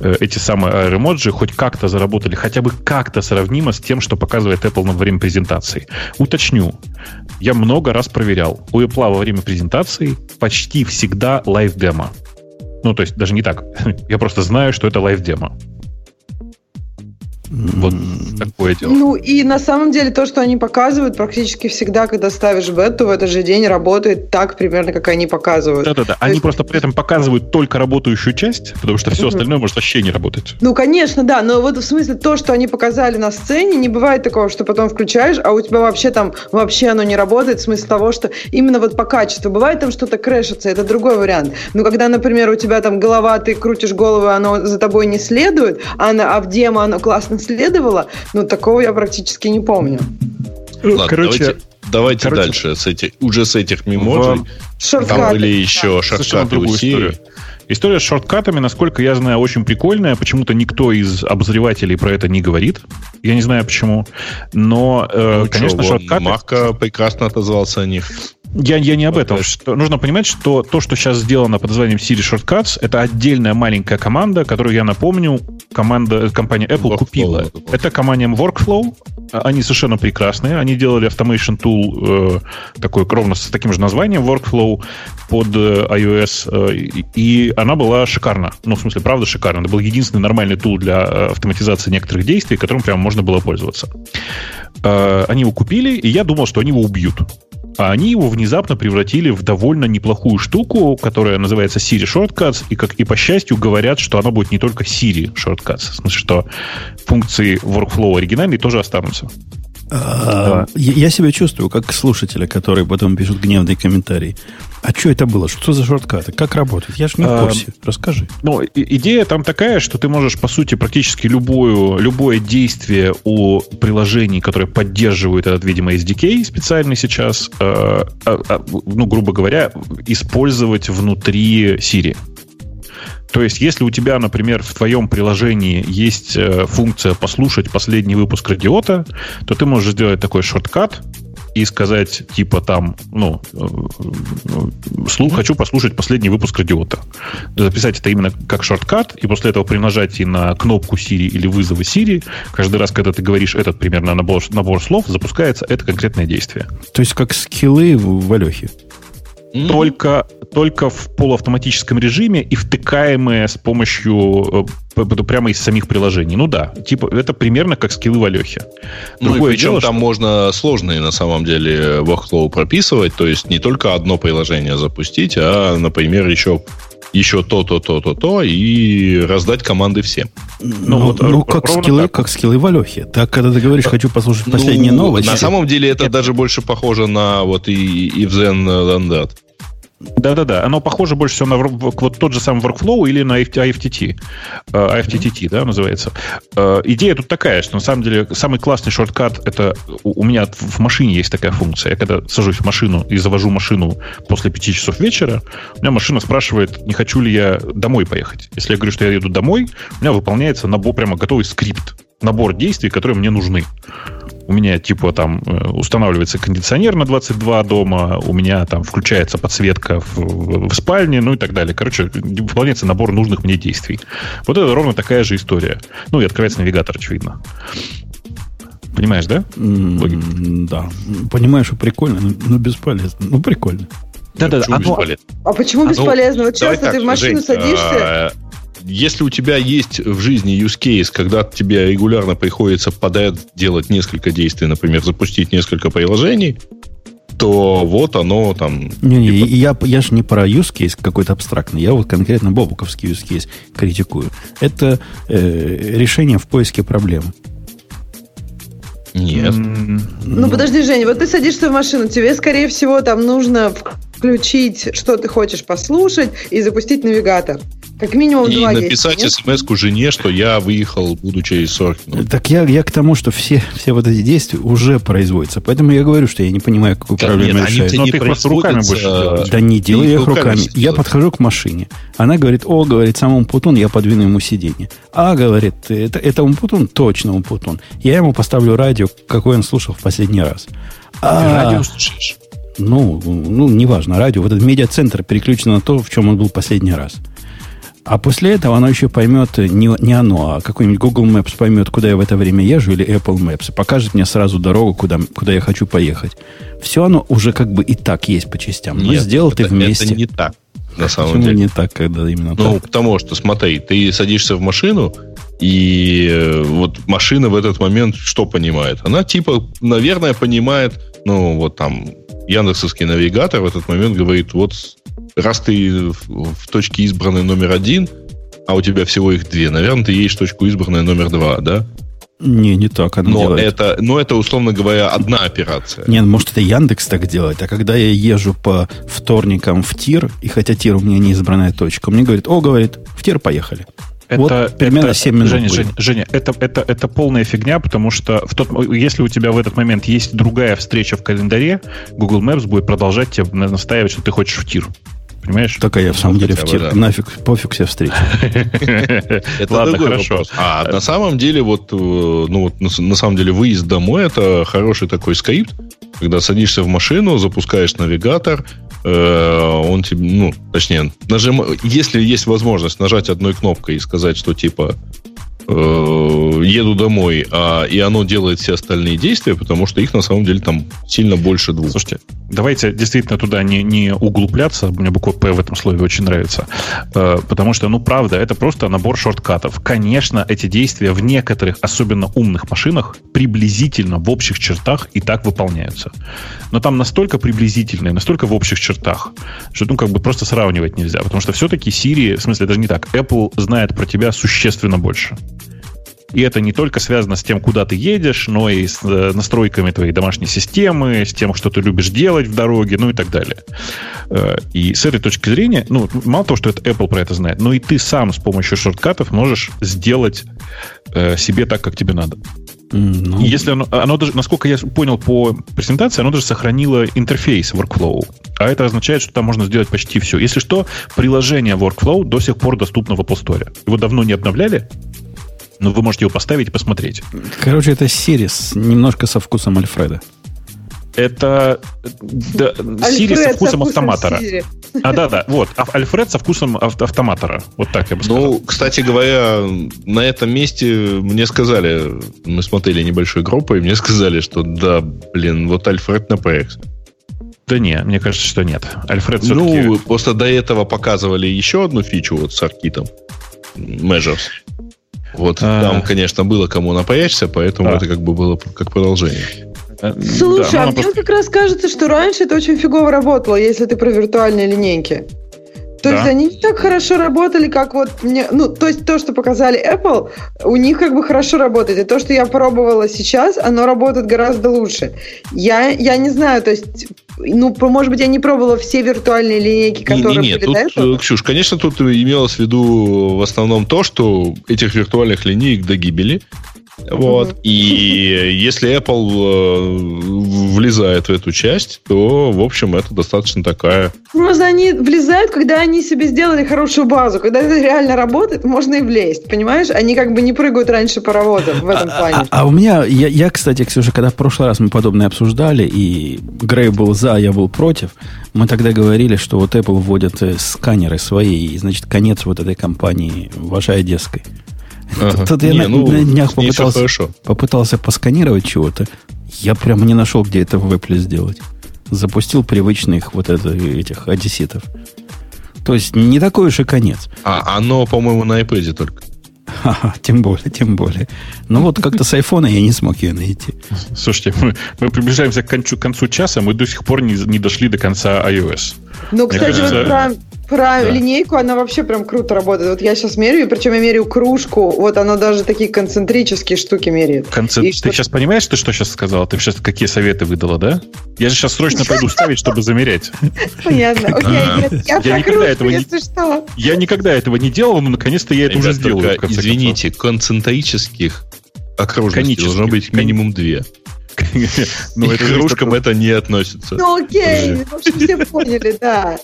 э, эти самые AR-эмоджи хоть как-то заработали, хотя бы как-то сравнимо с тем, что показывает Apple на время презентации. Уточню, я много раз проверял. У Apple во время презентации почти всегда live demo. Ну, то есть даже не так. [LAUGHS] Я просто знаю, что это live demo. Вот такое дело. Ну и на самом деле то, что они показывают, практически всегда, когда ставишь бету, в этот же день работает так примерно, как они показывают. Да-да-да. Они есть- просто при этом показывают только работающую часть, потому что все Мгм. остальное может вообще не работать. Ну, конечно, да, но вот в смысле то, что они показали на сцене, не бывает такого, что потом включаешь, а у тебя вообще там, вообще оно не работает, в смысле того, что именно вот по качеству. Бывает там что-то crash ится, это другой вариант. Но когда, например, у тебя там голова, ты крутишь голову, оно за тобой не следует, а, на, а в демо оно классно следовало, ну, такого я практически не помню. Ладно, Короче, давайте, давайте короче, дальше. С этих, уже с этих мемоджей. Шорткаты. Там были еще шорткаты у. История с шорткатами, насколько я знаю, очень прикольная. Почему-то никто из обозревателей про это не говорит. Я не знаю почему. Но, э, Ну, конечно, вон, шорткаты... Марка прекрасно отозвался о них. Я, я не об этом. Что, нужно понимать, что то, что сейчас сделано под названием Siri Shortcuts, это отдельная маленькая команда, которую, я напомню, команда, компания Apple Workflow купила. это вот. Это команда Workflow. Они совершенно прекрасные. Они делали Automation Tool э, такой ровно с таким же названием Workflow под э, iOS. э, и, она была шикарна. Ну, в смысле, правда шикарна. Это был единственный нормальный тул для э, автоматизации некоторых действий, которым прям можно было пользоваться. Э, они его купили, и я думал, что они его убьют. А они его внезапно превратили в довольно неплохую штуку, которая называется Siri Shortcuts, и, как и по счастью, говорят, что она будет не только Siri Shortcuts, в смысле, что функции workflow оригинальные тоже останутся. А, Я я себя чувствую как слушателя, которые потом пишут гневные комментарии. А что это было? Что за шорткаты? Как работает? Я же не в А, курсе. Расскажи. Ну, идея там такая, что ты можешь, по сути, практически любую, любое действие у приложений, которые поддерживают этот, видимо, SDK специальный сейчас, э, а- а, ну, грубо говоря, использовать внутри Siri. То есть, если у тебя, например, в твоем приложении есть э, функция послушать последний выпуск радиота, то ты можешь сделать такой шорткат и сказать, типа там, ну, э, э, слух, хочу послушать последний выпуск радиота. Записать это именно как шорткат, и после этого при нажатии на кнопку Siri или вызова Siri, каждый раз, когда ты говоришь этот примерно набор, набор слов, запускается это конкретное действие. То есть как скиллы в, в Алехе. Только, только в полуавтоматическом режиме и втыкаемые с помощью э, прямо из самих приложений. Ну да, типа это примерно как скиллы в Алехе. Ну, и Другое причем дело, там что- можно сложные, на самом деле, workflow прописывать. То есть не только одно приложение запустить, а, например, еще, еще то, то, то, то, то, и раздать команды всем. Ну, вот, ну, как скиллы, так. как скиллы в Алехе. Так, когда ты говоришь, хочу послушать последние Ну, новости. На самом деле это даже больше похоже на вот и, и в Zen Landat. Да-да-да, оно похоже больше всего на вот тот же самый workflow или на IFTT. Э, IFTTT, да, называется. Э, Идея тут такая, что на самом деле самый классный шорткат это у у меня в машине есть такая функция. Я когда сажусь в машину и завожу машину после 5 часов вечера, у меня машина спрашивает, не хочу ли я домой поехать. Если я говорю, что я еду домой, у меня выполняется набор, прямо готовый скрипт, набор действий, которые мне нужны. У меня, типа, там э, устанавливается кондиционер на 22 дома, у меня там включается подсветка в, в- спальне, ну и так далее. Короче, выполняется набор нужных мне действий. Вот это ровно такая же история. Ну и открывается навигатор, очевидно. Понимаешь, да? М, Да. Понимаешь, что прикольно, но, но бесполезно. Ну, прикольно. Да-да-да. Почему оно- бесполезно? А почему А ну, бесполезно? Вот Давай часто так, ты в машину Жень, садишься, а, Если у тебя есть в жизни use case, когда тебе регулярно приходится подряд делать несколько действий, например, запустить несколько приложений, то вот оно там... Не-не, типа, я, я же не про use case какой-то абстрактный, я вот конкретно бобуковский use case критикую. Это э, решение в поиске проблемы. Нет. М, Ну, подожди, Женя, вот ты садишься в машину, тебе, скорее всего, там нужно включить, что ты хочешь послушать, и запустить навигатор. Как минимум И два написать есть. смс-ку жене, что я выехал, буду через 40 минут. Так я, я к тому, что все, все вот эти действия уже производятся. Поэтому я говорю, что я не понимаю, какую Да проблему нет, они решает. ты не ты их просто руками будешь делать. Да не делаю я их руками. Я подхожу к машине. Она говорит, о, говорит, сам Умпутун, я подвину ему сиденье. А, говорит, это, это Умпутун? Точно Умпутун. Я ему поставлю радио, какой он слушал в последний раз. Ты А, радио слушаешь? Ну, ну, неважно, радио. Вот этот медиацентр переключен на то, в чем он был последний раз. А после этого оно еще поймет, не, не оно, а какой-нибудь Google Maps поймет, куда я в это время езжу, или Apple Maps, и покажет мне сразу дорогу, куда, куда я хочу поехать. Все оно уже как бы и так есть по частям. Но Нет, сделал ты вместе. Это не так, на самом Почему деле. не так, когда именно Ну, так? потому что, смотри, ты садишься в машину, и э, вот машина в этот момент что понимает? Она типа, наверное, понимает, ну, вот там, Яндексовский навигатор в этот момент говорит, вот раз ты в, точке избранной номер один, а у тебя всего их две, наверное, ты едешь в точку избранной номер два, да? Не, не так она Но делает. это, но это, условно говоря, одна операция. Не, ну, может, это Яндекс так делает, а когда я езжу по вторникам в тир, и хотя тир у меня не избранная точка, мне говорит, о, говорит, в тир поехали. Вот примерно это- 7 минут Женя, будет. Женя, Женя, это, это, это полная фигня, потому что в тот, если у тебя в этот момент есть другая встреча в календаре, Google Maps будет продолжать тебе на- настаивать, что ты хочешь в тир. Понимаешь? Так, а я в самом Ну, деле в тир. да. Нафиг, пофиг все встречи. [LAUGHS] Это Ладно, хорошо. А на самом деле, вот, э, ну вот, на, самом деле, выезд домой это хороший такой скрипт, когда садишься в машину, запускаешь навигатор, э, он тебе, ну, точнее, нажим, если есть возможность нажать одной кнопкой и сказать, что типа э, еду домой, а, и оно делает все остальные действия, потому что их на самом деле там сильно больше двух. Слушайте, давайте действительно туда не, не углубляться. Мне буква П в этом слове очень нравится. Э, потому что, ну, правда, это просто набор шорткатов. Конечно, эти действия в некоторых, особенно умных машинах, приблизительно в общих чертах и так выполняются. Но там настолько приблизительные, настолько в общих чертах, что, ну, как бы просто сравнивать нельзя. Потому что все-таки Siri, в смысле, даже не так, Apple знает про тебя существенно больше. И это не только связано с тем, куда ты едешь, но и с э, настройками твоей домашней системы, с тем, что ты любишь делать в дороге, ну и так далее. Э, И с этой точки зрения, ну, мало того, что это Apple про это знает, но и ты сам с помощью шорткатов можешь сделать э, себе так, как тебе надо. Ну, Если оно, оно даже, насколько я понял по презентации, оно даже сохранило интерфейс Workflow. А это означает, что там можно сделать почти все. Если что, приложение Workflow до сих пор доступно в Apple Store. Его давно не обновляли, но вы можете его поставить и посмотреть. Короче, это Siri с- немножко со вкусом Альфреда. Это да, Siri Альфред со вкусом автоматора. Siri. А, да, да, вот. А- Альфред со вкусом ав- автоматора. Вот так я бы сказал. Ну, кстати говоря, на этом месте мне сказали, мы смотрели небольшой группой, и мне сказали, что да, блин, вот Альфред напрягся. да не, мне кажется, что нет. Альфред все-таки... Ну, просто до этого показывали еще одну фичу вот с аркитом. Measures. Вот А. там, конечно, было кому напрячься, поэтому Да. это как бы было как продолжение. э, Слушай, да, ну, а мне просто- как раз кажется, что раньше это очень фигово работало, если ты про виртуальные линейки. То Да. есть они не так хорошо работали, как вот мне... Ну, то есть то, что показали Apple, у них как бы хорошо работает. И то, что я пробовала сейчас, оно работает гораздо лучше. Я, я не знаю, то есть... Ну, может быть, я не пробовала все виртуальные линейки, которые Не-не-не, были тут, до э, Ксюш, конечно, тут имелось в виду в основном то, что этих виртуальных линеек до гибели. Вот. Мгм. И если Apple э, влезает в эту часть, то, в общем, это достаточно такая... Просто они влезают, когда они себе сделали хорошую базу. Когда это реально работает, можно и влезть, понимаешь? Они как бы не прыгают раньше паровоза в этом А, плане. а у меня, я, я, кстати, Ксюша, когда в прошлый раз мы подобное обсуждали, и Грей был за, я был против, мы тогда говорили, что вот Apple вводят э, сканеры свои, и, значит, конец вот этой компании, вашей одесской. Ага. Тут я Не, на, ну, на днях попытался, попытался посканировать чего-то. Я прямо не нашел, где это в Apple сделать. Запустил привычных вот это, этих одесситов. То есть не такой уж и конец. А оно, по-моему, на iPad только. Ха-ха, тем более, тем более. Ну вот как-то с айфона я не смог ее найти. Слушайте, мы, мы приближаемся к концу, к концу часа, мы до сих пор не, не дошли до конца iOS. Ну, Мне кстати, кажется, вот про, про да. линейку она вообще прям круто работает. Вот я сейчас меряю, и причем я меряю кружку. Вот она даже такие концентрические штуки меряет. Конце- И Ты что- сейчас понимаешь, ты что сейчас сказала? Ты сейчас какие советы выдала, да? Я же сейчас срочно пойду [LAUGHS] ставить, чтобы замерять. Понятно. [LAUGHS] Окей, я- никогда этого не-. Я никогда этого не делал, но наконец-то я это уже сделаю. извините, концентрических окружностей должно быть минимум две. [LAUGHS] Ну, И это кружкам это не относится. Ну окей, в общем, все поняли, да.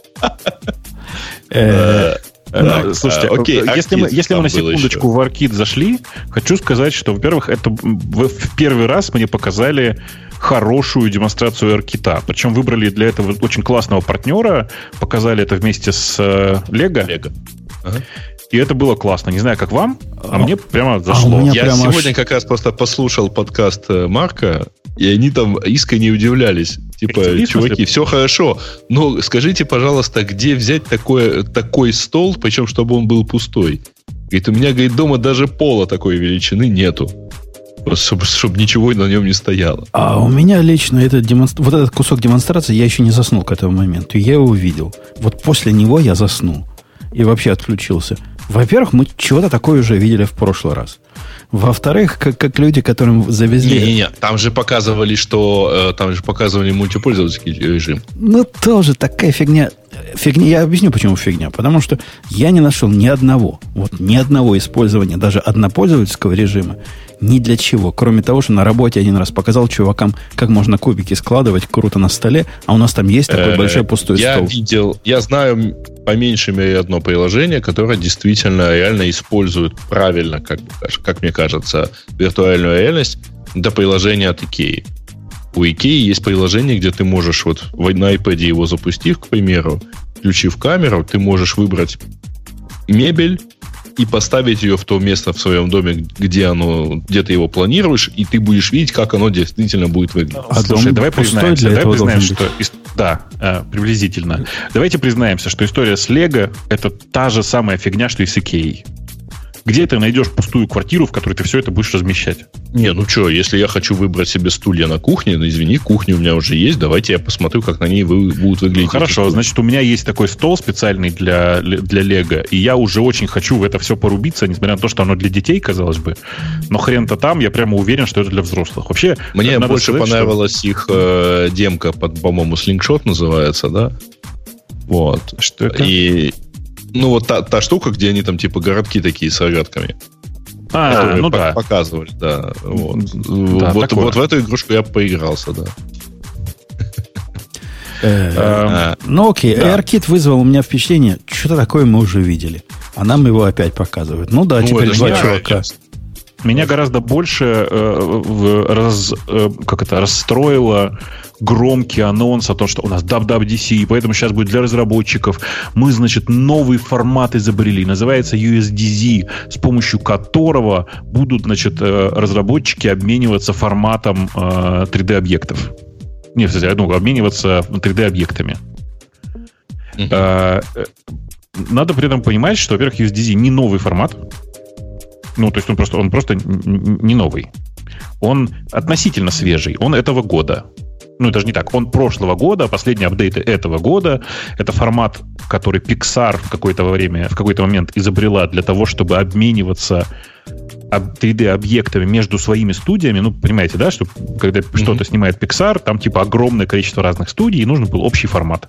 Э, Э, Так, Слушайте, а, окей, если мы, если мы на секундочку в Аркид зашли, хочу сказать, что, во-первых, это в, первый раз мне показали хорошую демонстрацию Аркита. Причем выбрали для этого очень классного партнера, показали это вместе с э, Лего, Лего. И это было классно. Не знаю, как вам, а А- мне прямо у зашло. меня Я прямо аж- сегодня как раз просто послушал подкаст э, Марка, и они там искренне удивлялись. Типа, в чуваки, смысле? все хорошо, но скажите, пожалуйста, где взять такое, такой стол, причем чтобы он был пустой? Говорит, у меня, говорит, дома даже пола такой величины нету. Просто чтобы, ничего на нем не стояло. А у меня лично этот демонстр... вот этот кусок демонстрации, я еще не заснул к этому моменту. Я его увидел. Вот после него я заснул. И вообще отключился. Во-первых, мы чего-то такое уже видели в прошлый раз. Во-вторых, как, как люди, которым завезли... Не-не-не, там же показывали, что э, там же показывали мультипользовательский режим. Ну, тоже такая фигня. Фигня, я объясню, почему фигня. Потому что я не нашел ни одного, вот ни одного использования, даже однопользовательского режима, ни для чего. Кроме того, что на работе один раз показал чувакам, как можно кубики складывать круто на столе, а у нас там есть такой Э, большой пустой я стол. видел, я знаю по меньшей мере одно приложение, которое действительно реально использует правильно, как, как мне кажется, виртуальную реальность. Это приложение от Ikea. У Ikea есть приложение, где ты можешь вот на iPad его запустив, к примеру, включив камеру, ты можешь выбрать мебель и поставить ее в то место в своем доме, где оно, где ты его планируешь, и ты будешь видеть, как оно действительно будет выглядеть. А Слушай, дом давай признаемся, для давай признаем, что да, э, приблизительно. Давайте признаемся, что история с Лего это та же самая фигня, что и с Икеей. Где ты найдешь пустую квартиру, в которой ты все это будешь размещать? Не, ну что, если я хочу выбрать себе стулья на кухне, ну извини, кухня у меня уже есть, давайте я посмотрю, как на ней вы, будут выглядеть. Хорошо, эти стулья. значит, у меня есть такой стол специальный для, для Лего, и я уже очень хочу в это все порубиться, несмотря на то, что оно для детей, казалось бы. Но хрен-то там, я прямо уверен, что это для взрослых. Вообще, Мне больше сказать, что- понравилась их э, демка, под, по-моему, слингшот называется, да? Вот. Что это? И ну вот та, та штука, где они там типа городки такие с рогатками. А, которые ну по- да. Показывали, да. Вот, Да, вот, такое. вот в эту игрушку я поигрался, да. Э, Эм, А, Ну окей. AirKit вызвал у меня впечатление, что-то такое мы уже видели. А нам его опять показывают. Ну да, Ну, теперь два чувака. Меня гораздо больше э, в- раз, э, как это, расстроило громкий анонс о том, что у нас WWDC, и поэтому сейчас будет для разработчиков. Мы, значит, новый формат изобрели, называется USDZ, с помощью которого будут, значит, э, разработчики обмениваться форматом э, 3D-объектов. Не, кстати, ну, обмениваться 3D-объектами. Мгм. Э, э, Надо при этом понимать, что, во-первых, USDZ не новый формат. Ну, то есть он просто, он просто не новый. Он относительно свежий. Он этого года. Ну, даже не так. Он прошлого года, последние апдейты этого года. Это формат, который Pixar в какое-то время, в какой-то момент изобрела для того, чтобы обмениваться об- 3D-объектами между своими студиями. Ну, понимаете, да, что когда что-то снимает Pixar, там типа огромное количество разных студий, и нужен был общий формат.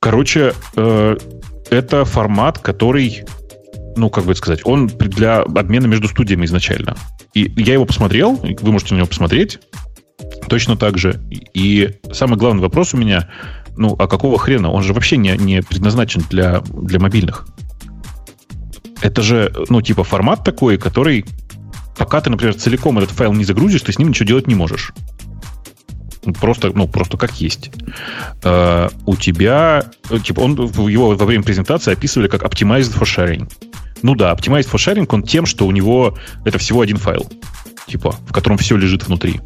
Короче, э, это формат, который, ну, как бы это сказать, он для обмена между студиями изначально. И я его посмотрел, вы можете на него посмотреть, точно так же. И- самый главный вопрос у меня, ну, а какого хрена? Он же вообще не, не предназначен для, для мобильных. Это же, ну, типа формат такой, который, пока ты, например, целиком этот файл не загрузишь, ты с ним ничего делать не можешь. Просто, ну, просто как есть. Э, у тебя, типа, он, его во время презентации описывали как optimized for sharing. Ну да, Optimized for Sharing, он тем, что у него это всего один файл, типа, в котором все лежит внутри.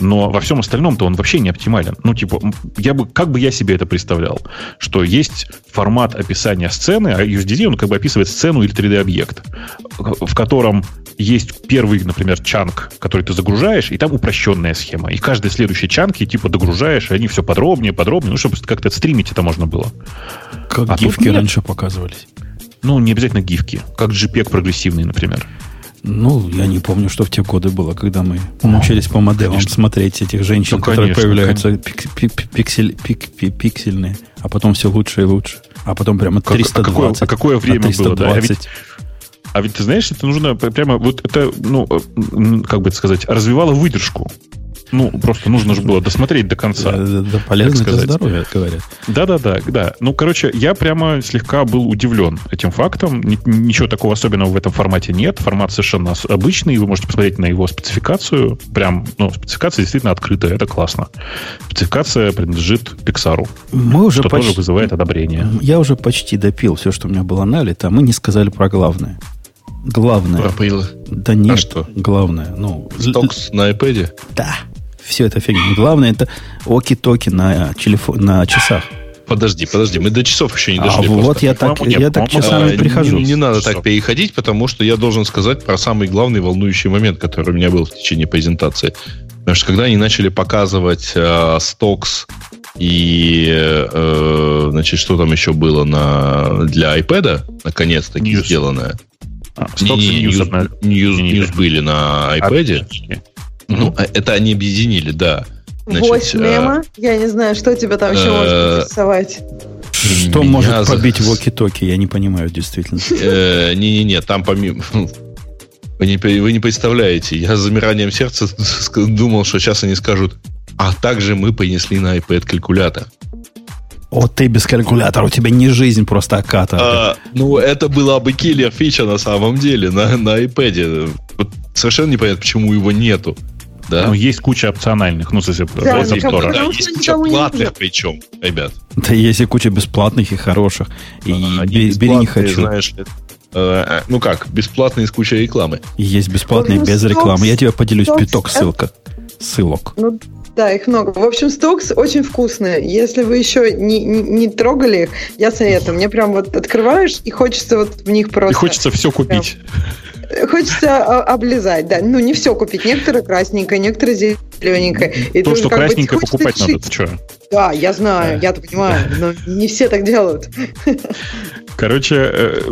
Но во всем остальном-то он вообще не оптимален. Ну, типа, я бы, как бы я себе это представлял, что есть формат описания сцены, а USDD, он как бы описывает сцену или 3D-объект, в котором есть первый, например, чанк, который ты загружаешь, и там упрощенная схема. И каждый следующий чанк, и типа догружаешь, и они все подробнее, подробнее, ну, чтобы как-то стримить это можно было. Как а гифки раньше показывались. Ну, не обязательно гифки, как JPEG прогрессивный, например. Ну, я не помню, что в те годы было, когда мы научились по моделям конечно. смотреть этих женщин, ну, которые конечно, появляются пик, пик, пиксель, пик, пик, пиксельные, а потом все лучше и лучше. А потом прямо 320. А какое, а какое время 320. было, да? А ведь, а ведь ты знаешь, это нужно прямо вот это, ну, как бы это сказать, развивало выдержку. Ну, просто нужно же было досмотреть до конца. Да, да полезно для здоровья, говорят. Да-да-да, да. Ну, короче, я прямо слегка был удивлен этим фактом. Ничего такого особенного в этом формате нет. Формат совершенно обычный. Вы можете посмотреть на его спецификацию. Прям, ну, спецификация действительно открытая. Это классно. Спецификация принадлежит Pixar. Мы уже что почти... тоже вызывает одобрение. Я уже почти допил все, что у меня было налито. Мы не сказали про главное. Главное. Про пылы. Да нет. А что? Главное. Ну, Стокс на iPad? Да все это фигня. Главное, это оки-токи на, телефон, на часах. Подожди, подожди, мы до часов еще не а дошли. А вот я так, нет, я так часами а, прихожу. Не, не надо часов. так переходить, потому что я должен сказать про самый главный волнующий момент, который у меня был в течение презентации. Потому что когда они начали показывать э, стокс и, э, значит, что там еще было на, для iPad, наконец-таки News. сделанное. А, не, не, News, News, News были на iPad. Ну, а это они объединили, да. Значит, мема. А... Я не знаю, что тебя там еще может э, интересовать. Что Меня может побить воки-токи? Я не понимаю, действительно. Э, не-не-не, там помимо... Вы не, вы не представляете, я с замиранием сердца думал, что сейчас они скажут, а также мы понесли на iPad калькулятор. О, ты без калькулятора, у тебя не жизнь просто. А, ну, это была бы киллер фича на самом деле на, на iPad. Вот совершенно непонятно, почему его нету. Да? Ну, есть куча опциональных, ну, в смысле, да, да, да, есть куча платных причем, ребят. Да есть и куча бесплатных и хороших. И а, бери, не хочу. Знаешь, э, э, ну как, бесплатные с кучей рекламы. Есть бесплатные ну, без рекламы. Я тебе поделюсь пяток ссылка. Ссылок. Ну, да, их много. В общем, стокс очень вкусные. Если вы еще не, не, не трогали их, я советую. Мне прям вот открываешь, и хочется вот в них просто... И хочется все купить. Хочется облизать, да. Ну, не все купить. Некоторые красненькое, некоторые зелененькое. И То, что красненькое покупать надо, ты что? Да, я знаю, я-то понимаю, но не все так делают. Короче, э,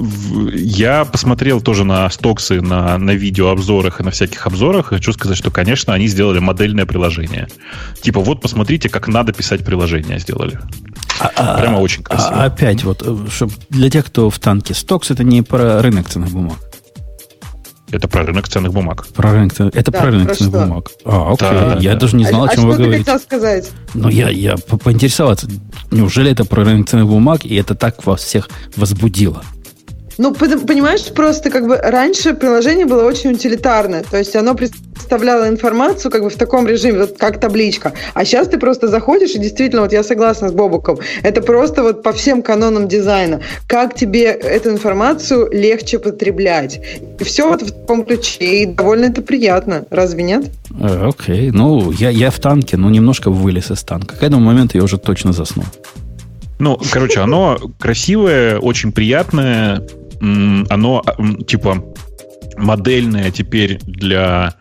я посмотрел тоже на стоксы, на, на видеообзорах и на всяких обзорах. Хочу сказать, что, конечно, они сделали модельное приложение. Типа, вот посмотрите, как надо писать приложение сделали. А, а Прямо очень красиво. А, опять вот, э, чтобы для тех, кто в танке, стокс это не про рынок ценных бумаг. Это про рынок ценных бумаг. Про рынок, это да, про рынок ценных что? бумаг. А, окей. Да, я да. даже не знал, а, о чем а вы говорите. А что ты хотел сказать? Ну, я, я поинтересоваться. Неужели это про рынок ценных бумаг, и это так вас всех возбудило? Ну, понимаешь, просто как бы раньше приложение было очень утилитарное. То есть оно представляло информацию как бы в таком режиме, вот как табличка. А сейчас ты просто заходишь, и действительно, вот я согласна с Бобуком, это просто вот по всем канонам дизайна. Как тебе эту информацию легче потреблять. И все вот в таком ключе, и довольно это приятно. Разве нет? Э, окей. Okay. Ну, я, я в танке, но немножко вылез из танка. К этому моменту я уже точно заснул. Ну, короче, оно красивое, очень приятное, оно типа модельное теперь для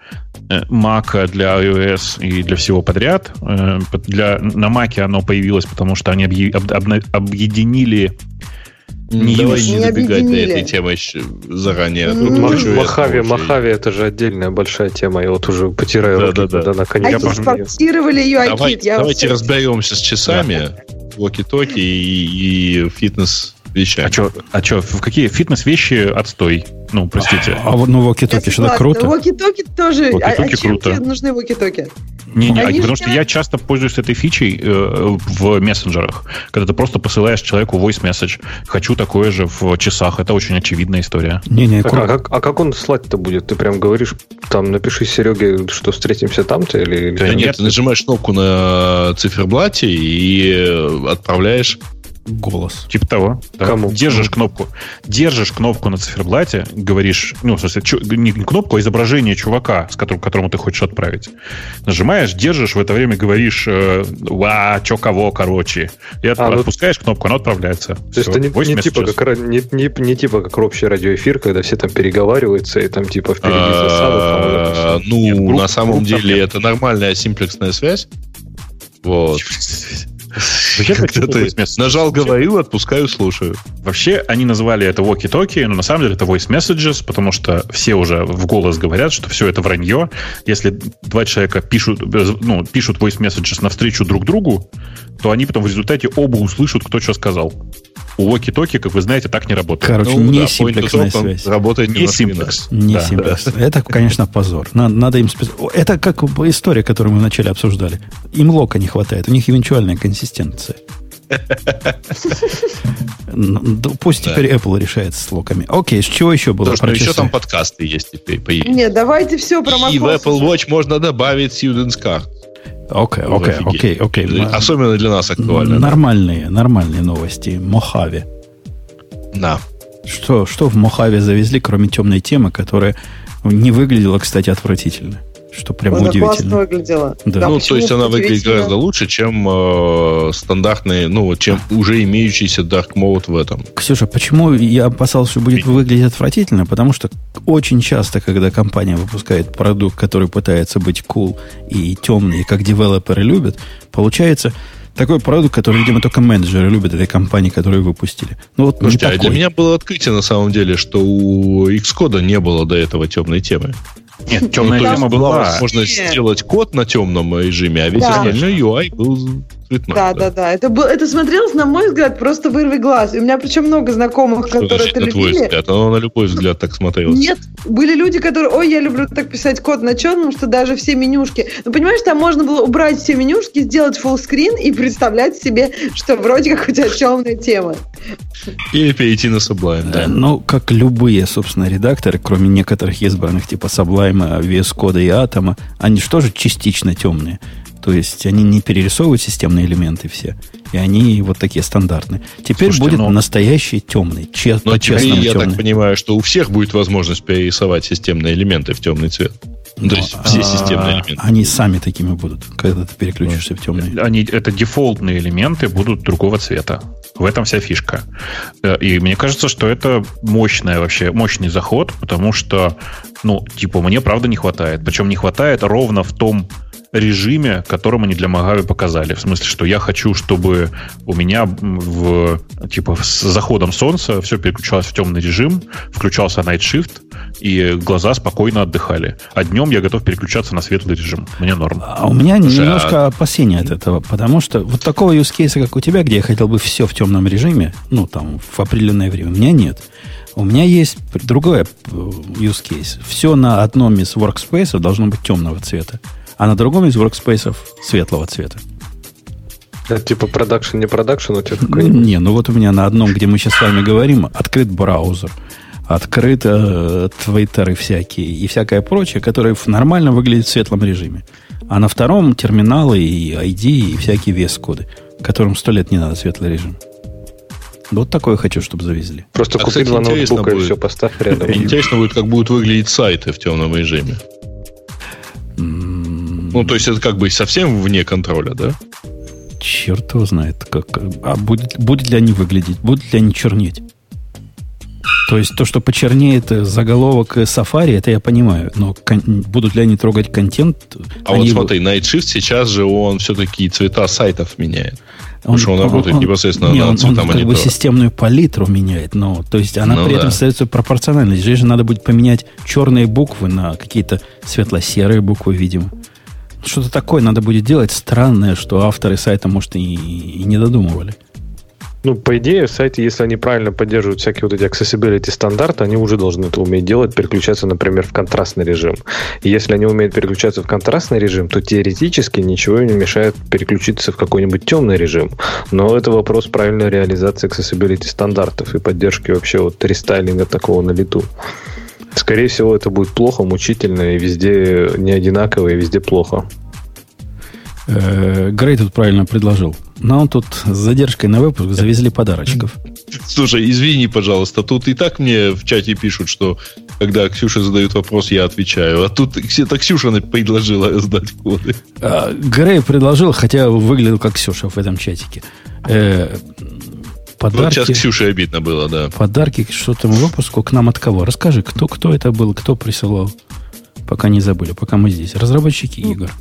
э, Mac, для iOS и для всего подряд. Э, для, на Mac оно появилось, потому что они об, об, объединили не Давай не забегать до этой темы заранее. Mm. Махави, Махави это же отдельная большая тема. Я вот уже потираю да, руки, да, да. наконец. А экспортировали ее Давай, Давайте разберемся с часами, да. walkie-talkie и, и фитнес вещами. А что, а чё, в какие фитнес-вещи отстой? Ну, простите. А, а вот ну воки-токи, что-то круто. Воки-токи тоже. Воки-токи а, а круто. нужны воки-токи? Не, не, а, потому что я часто пользуюсь этой фичей э, в мессенджерах, когда ты просто посылаешь человеку voice message. Хочу такое же в часах. Это очень очевидная история. Не, не, так, а, как, а как он слать-то будет? Ты прям говоришь, там напиши Сереге, что встретимся там-то или? Да нет, ты нажимаешь кнопку на циферблате и отправляешь голос. Типа того. Да. Кому? Держишь кнопку. Держишь кнопку на циферблате, говоришь, ну, в смысле, чу- не кнопку, а изображение чувака, с которым, которому ты хочешь отправить. Нажимаешь, держишь, в это время говоришь, э, ва, чё кого, короче. И от- А, ну- отпускаешь кнопку, она отправляется. То есть это не, не типа как, не, не- не типа как общий радиоэфир, когда все там переговариваются, и там типа впереди засада. А, всё. Ну, на самом деле это нормальная симплексная связь. Вот. Вообще, Когда ты нажал Вообще- «говорю», отпускаю, слушаю. Вообще, они назвали это walkie-talkie, но на самом деле это voice messages, потому что все уже в голос говорят, что все это вранье. Если два человека пишут, э, ну, пишут voice messages навстречу друг другу, то они потом в результате оба услышат, кто что сказал. У walkie-talkie, как вы знаете, так не работает. Короче, Ну, не да, симплексная связь. Работает не симплекс. Не Да. симплекс. Это, конечно, позор. Надо, надо им спец- Это как история, которую мы вначале обсуждали. Им лока не хватает. У них эвенчуальная консистенция. Ну, да Пусть Да. теперь Apple решается с локами. Окей, с чего еще было Потому еще там подкасты есть теперь. появились. Нет, давайте все про И в Apple. Watch можно добавить Students Card. Окей, окей, окей, окей. М- Особенно для нас актуально. да. Нормальные, нормальные новости. Мохаве. Да. Что, что в Мохаве завезли, кроме темной темы, которая не выглядела, кстати, отвратительно. Что прям Она классно удивительно. выглядела. Да. ну, почему то есть она выглядит гораздо лучше, чем э, стандартные, ну, чем уже имеющийся Dark Mode в этом. Ксюша, почему я опасался, что будет выглядеть отвратительно? Потому что очень часто, когда компания выпускает продукт, который пытается быть cool и темный, и как девелоперы любят, получается такой продукт, который, видимо, только менеджеры любят этой компании, которую выпустили. Ну вот Слушайте, не а для меня было открытие на самом деле, что у Xcode не было до этого темной темы. Нет, темная Ну, то тема есть была. Нет. сделать код на темном режиме, а весь остальной UI был цветной. Да, да, да. Это, был, это смотрелось, на мой взгляд, просто вырви глаз. И у меня причем много знакомых, Что которые значит это на твой любили. взгляд? Оно на любой взгляд так смотрелось. Нет, были люди, которые, ой, я люблю так писать код на черном, что даже все менюшки. Ну, понимаешь, там можно было убрать все менюшки, сделать фуллскрин и представлять себе, что вроде как у тебя темная тема. Или перейти на Sublime, Э, да. Ну, как любые, собственно, редакторы, кроме некоторых избранных, типа Sublime, VS Code и Atom, они же тоже частично темные. То есть они не перерисовывают системные элементы все. И они вот такие стандартные. Теперь Слушайте, будет ну- настоящий темный, че- Но теперь по-честному я так темный. понимаю, что у всех будет возможность перерисовать системные элементы в темный цвет. Ну, То Но, есть все а, системные элементы. Они сами такими будут, когда ты переключишься в темный. Они, это дефолтные элементы будут другого цвета. В этом вся фишка. Э, И мне кажется, что это мощная вообще, мощный заход, потому что, ну, типа, мне правда не хватает. Причем не хватает ровно в том режиме, которым они для Mojave показали. В смысле, что я хочу, чтобы у меня в, типа, с заходом солнца все переключалось в темный режим, включался Night Shift, и глаза спокойно отдыхали. А днем я готов переключаться на светлый режим. Мне норм. А у меня Слушай, немножко опасения от этого, потому что вот такого use case, как у тебя, где я хотел бы все в темном режиме, ну, там, в определенное время, у меня нет. У меня есть другой э, use case. Все на одном из workspace должно быть темного цвета, а на другом из workspace светлого цвета. Это типа продакшн, не продакшн у тебя какой-нибудь? Не, ну вот у меня на одном, где мы сейчас с вами говорим, открыт браузер, открыт э, твиттеры всякие и всякое прочее, которое нормально выглядит в светлом режиме. А на втором терминалы и ID и всякие вес-коды, которым сто лет не надо светлый режим. Вот такое хочу, чтобы завезли. Просто А, купи кстати, два ноутбука и все, поставь рядом. [LAUGHS] Интересно будет, как будут выглядеть сайты в темном режиме. Ну, то есть это как бы совсем вне контроля, да? Черт его знает. Как, а будет, будет ли они выглядеть? Будут ли они чернеть? То есть то, что почернеет заголовок Safari, это я понимаю. Но кон- будут ли они трогать контент? А они вот смотри, Night Shift сейчас же он все-таки цвета сайтов меняет. Он, что он работает непосредственно не, на он, цвета он как бы монитора. системную палитру меняет, но то есть она Ну при да. этом остается пропорциональной. Здесь же надо будет поменять черные буквы на какие-то светло-серые буквы, видимо. Что-то такое надо будет делать странное, что авторы сайта, может, и, и не додумывали. Ну, по идее, сайты, если они правильно поддерживают всякие вот эти accessibility стандарты, они уже должны это уметь делать, переключаться, например, в контрастный режим. И если они умеют переключаться в контрастный режим, то теоретически ничего не мешает переключиться в какой-нибудь темный режим. Но это вопрос правильной реализации accessibility стандартов и поддержки вообще вот рестайлинга такого на лету. Скорее всего, это будет плохо, мучительно, и везде не одинаково, и везде плохо. Э, Грей тут правильно предложил. Нам тут с задержкой на выпуск завезли подарочков. Слушай, извини, пожалуйста, тут и так мне в чате пишут, что когда Ксюша задает вопрос, я отвечаю. А тут это Ксюша предложила сдать коды. А, Грей предложил, хотя выглядел как Ксюша в этом чатике. Э, подарки, вот сейчас Ксюше обидно было, да. Подарки к что-то выпуску к нам от кого? Расскажи, кто, кто это был, кто присылал. Пока не забыли, пока мы здесь. Разработчики игр.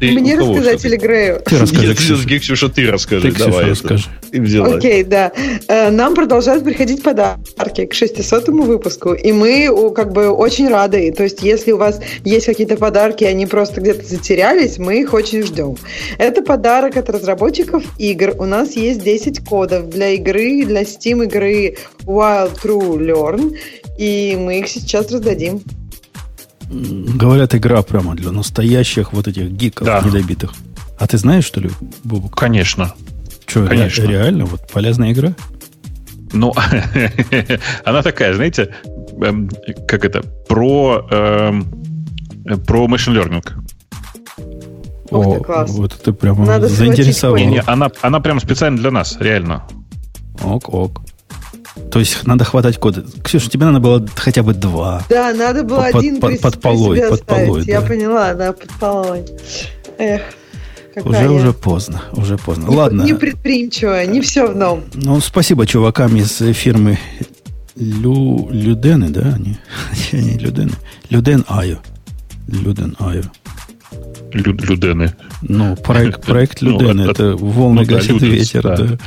Ты Мне рассказать или Грею? Ты расскажи, Нет, Ксюша. Ксюша, ты расскажи. Ты, Ксюша, Давай расскажи. Ты взяла. Окей, да. Э, нам продолжают приходить подарки к 600 выпуску, и мы как бы очень рады. То есть, если у вас есть какие-то подарки, они просто где-то затерялись, мы их очень ждем. Это подарок от разработчиков игр. У нас есть 10 кодов для игры, для Steam игры Wild True Learn, и мы их сейчас раздадим. Говорят, игра прямо для настоящих вот этих гиков да. недобитых. А ты знаешь, что ли, Бубук? Конечно. Что, Конечно. Ре- реально? Вот полезная игра? Ну, [LAUGHS] она такая, знаете, эм, как это, про, эм, про machine learning. О, ты, класс. вот это прямо Надо заинтересовал. Не, не, она, она прям специально для нас, реально. Ок, ок. То есть надо хватать коды. Ксюша, тебе надо было хотя бы два. Да, надо было под, один под, под полой, под полой. Я да. поняла, да, под полой. Эх. Уже, я... уже поздно, уже поздно. Не, Ладно. Не предприимчивая, не все в ном. Ну, спасибо чувакам из фирмы Лю, Людены, да? Они, [LAUGHS] они Людены. Люден Айо. Люден Айо. Лю, Людены. Ну, проект, [LAUGHS] проект ну, Людены. Ну, это, это волны ну, гасит да, ветер. Да. да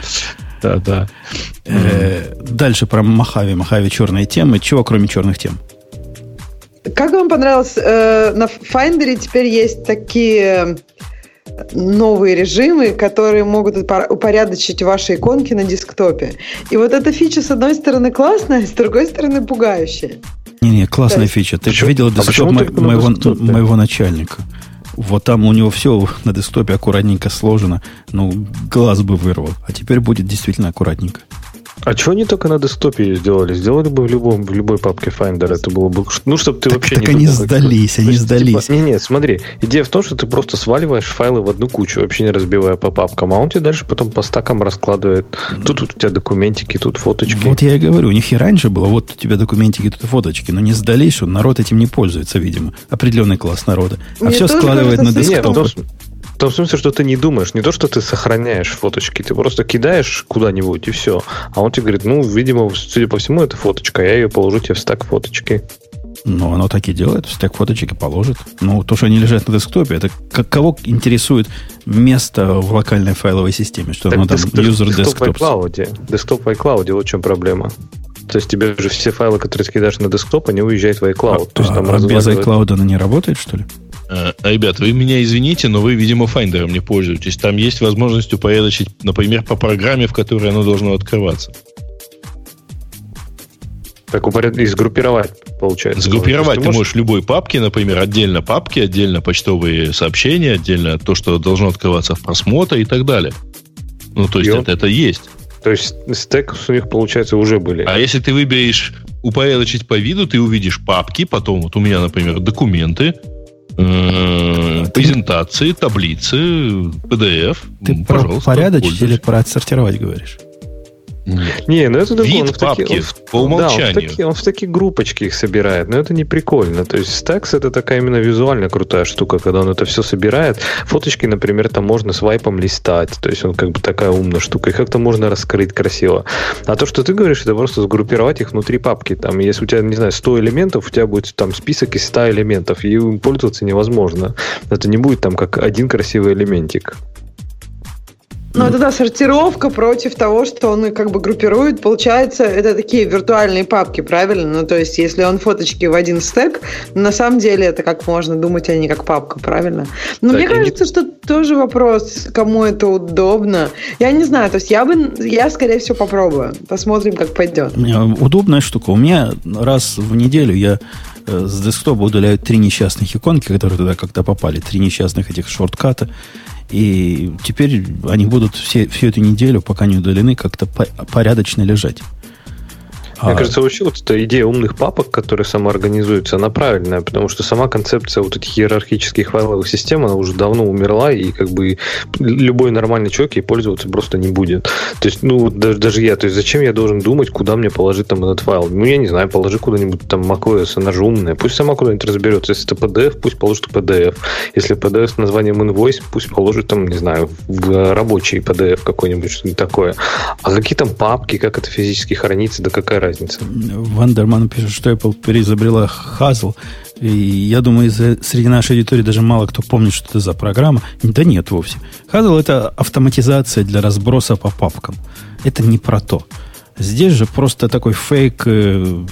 да, да. Э, дальше про Махави. Махави черные темы. Чего, кроме черных тем? Как вам понравилось? Э, на Finder теперь есть такие новые режимы, которые могут упорядочить ваши иконки на десктопе. И вот эта фича, с одной стороны, классная, [LAUGHS] с другой стороны, пугающая. Не-не, классная есть... фича. Ты же видел десктоп а моего, моего начальника. Вот там у него все на десктопе аккуратненько сложено. Ну, глаз бы вырвал. А теперь будет действительно аккуратненько. А чего они только на десктопе сделали? Сделали бы в, любом, в любой папке Finder, это было бы... Ну, чтобы ты так, вообще так не они думал, сдались, они есть, сдались. Типа, не, не, смотри, идея в том, что ты просто сваливаешь файлы в одну кучу, вообще не разбивая по папкам, а он тебе дальше потом по стакам раскладывает. Тут, тут у тебя документики, тут фоточки. Вот я и говорю, у них и раньше было, вот у тебя документики, тут фоточки, но не сдались, что народ этим не пользуется, видимо. Определенный класс народа. А Мне все складывает на десктоп. В том смысле, что ты не думаешь, не то, что ты сохраняешь фоточки, ты просто кидаешь куда-нибудь и все. А он тебе говорит, ну, видимо, судя по всему, это фоточка, я ее положу тебе в стак фоточки. Ну, оно так и делает, в стак фоточек и положит. Ну, то, что они лежат на десктопе, это как, кого интересует место в локальной файловой системе, что так оно там user desktop. десктоп в iCloud, вот в чем проблема. То есть тебе же все файлы, которые ты кидаешь на десктоп, они уезжают в iCloud. А, то есть, там а без iCloud она не работает, что ли? А, ребят, вы меня извините, но вы, видимо, Finder не пользуетесь. Там есть возможность упорядочить, например, по программе, в которой оно должно открываться. Так упоряд... и сгруппировать, получается. Сгруппировать ты, можешь... можешь в любой папке, например, отдельно папки, отдельно почтовые сообщения, отдельно то, что должно открываться в просмотре и так далее. Ну, то есть это, это есть. То есть стек у них, получается, уже были. А если ты выберешь упорядочить по виду, ты увидишь папки, потом вот у меня, например, документы, э, презентации, таблицы, PDF. Ты про порядочить или про отсортировать говоришь? Нет. Не, ну это Вид он в папки такие, он, по умолчанию. Да, он, в такие, он в такие группочки их собирает, но это не прикольно. То есть Stacks это такая именно визуально крутая штука, когда он это все собирает. Фоточки, например, там можно свайпом листать, то есть он как бы такая умная штука, и как-то можно раскрыть красиво. А то, что ты говоришь, это просто сгруппировать их внутри папки. Там, если у тебя, не знаю, 100 элементов, у тебя будет там список из 100 элементов, и им пользоваться невозможно. Это не будет там как один красивый элементик. Ну, это да, сортировка против того, что он как бы группирует. Получается, это такие виртуальные папки, правильно? Ну, то есть, если он фоточки в один стек, на самом деле это как можно думать, а не как папка, правильно? Но так, мне кажется, не... что тоже вопрос, кому это удобно. Я не знаю, то есть я бы, я, скорее всего, попробую. Посмотрим, как пойдет. Удобная штука. У меня раз в неделю я э, с десктопа удаляю три несчастных иконки, которые туда как-то попали, три несчастных этих шортката. И теперь они будут все, всю эту неделю, пока не удалены, как-то порядочно лежать. А... Мне кажется, вообще вот эта идея умных папок, которые самоорганизуются, она правильная, потому что сама концепция вот этих иерархических файловых систем, она уже давно умерла, и как бы любой нормальный человек ей пользоваться просто не будет. То есть, ну, даже, даже я, то есть зачем я должен думать, куда мне положить там этот файл? Ну, я не знаю, положи куда-нибудь там macOS, она же умная, пусть сама куда-нибудь разберется. Если это PDF, пусть положит PDF. Если PDF с названием invoice, пусть положит там, не знаю, в рабочий PDF какой-нибудь, что-нибудь такое. А какие там папки, как это физически хранится, да какая разница? Вандерман пишет, что Apple переизобрела Hazel. И я думаю, среди нашей аудитории даже мало кто помнит, что это за программа. Да нет вовсе. Hazel это автоматизация для разброса по папкам. Это не про то. Здесь же просто такой фейк э,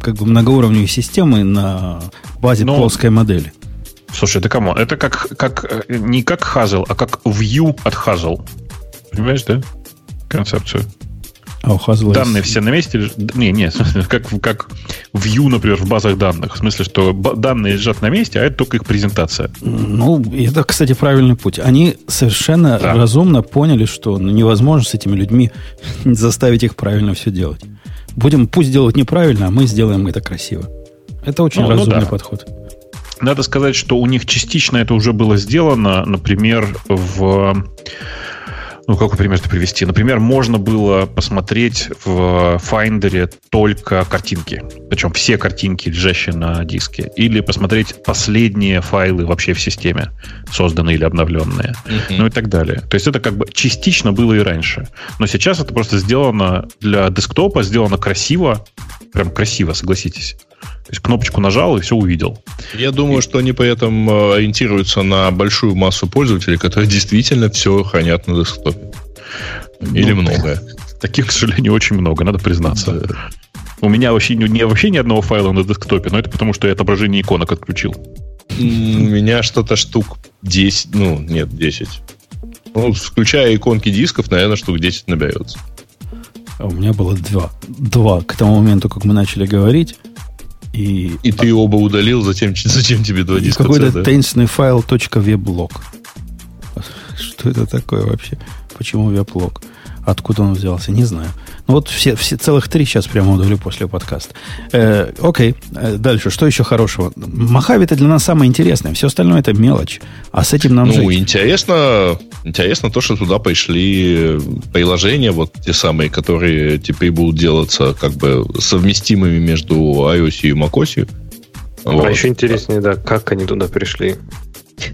как бы многоуровневой системы на базе Но... плоской модели. Слушай, это кому? Это как, как э, не как Hazel, а как view от Hazel. Понимаешь, да? Концепцию. А у Hazel Данные все на месте? Не, не, как, как view, например, в базах данных. В смысле, что данные лежат на месте, а это только их презентация. Ну, это, кстати, правильный путь. Они совершенно да. разумно поняли, что ну, невозможно с этими людьми [LAUGHS] заставить их правильно все делать. Будем, пусть делают неправильно, а мы сделаем это красиво. Это очень ну, ну разумный ну, да. подход. Надо сказать, что у них частично это уже было сделано, например, в ну, какой пример это привести? Например, можно было посмотреть в Finder только картинки. Причем все картинки, лежащие на диске. Или посмотреть последние файлы вообще в системе, созданные или обновленные. Mm-hmm. Ну и так далее. То есть это как бы частично было и раньше. Но сейчас это просто сделано для десктопа, сделано красиво. Прям красиво, согласитесь. То есть кнопочку нажал и все увидел. Я думаю, и... что они при этом э, ориентируются на большую массу пользователей, которые действительно все хранят на десктопе. Или ну, многое. [LAUGHS] Таких, к сожалению, очень много, надо признаться. Да. У меня вообще, не, вообще ни одного файла на десктопе, но это потому, что я отображение иконок отключил. У меня что-то штук 10, ну, нет, 10. Ну, включая иконки дисков, наверное, штук 10 наберется. А у меня было два. Два к тому моменту, как мы начали говорить. И, и ты оба удалил, затем, зачем тебе два диска? Какой-то да? таинственный файл .weblog. Что это такое вообще? Почему веблог? Откуда он взялся, не знаю. Ну вот все, все целых три сейчас прямо удалю после подкаста. Э, окей, э, дальше. Что еще хорошего? Махави это для нас самое интересное. Все остальное это мелочь. А с этим нам Ну, жить. интересно, интересно то, что туда пришли приложения, вот те самые, которые теперь будут делаться как бы совместимыми между iOS и macOS. А вот. еще интереснее, да, как они туда пришли.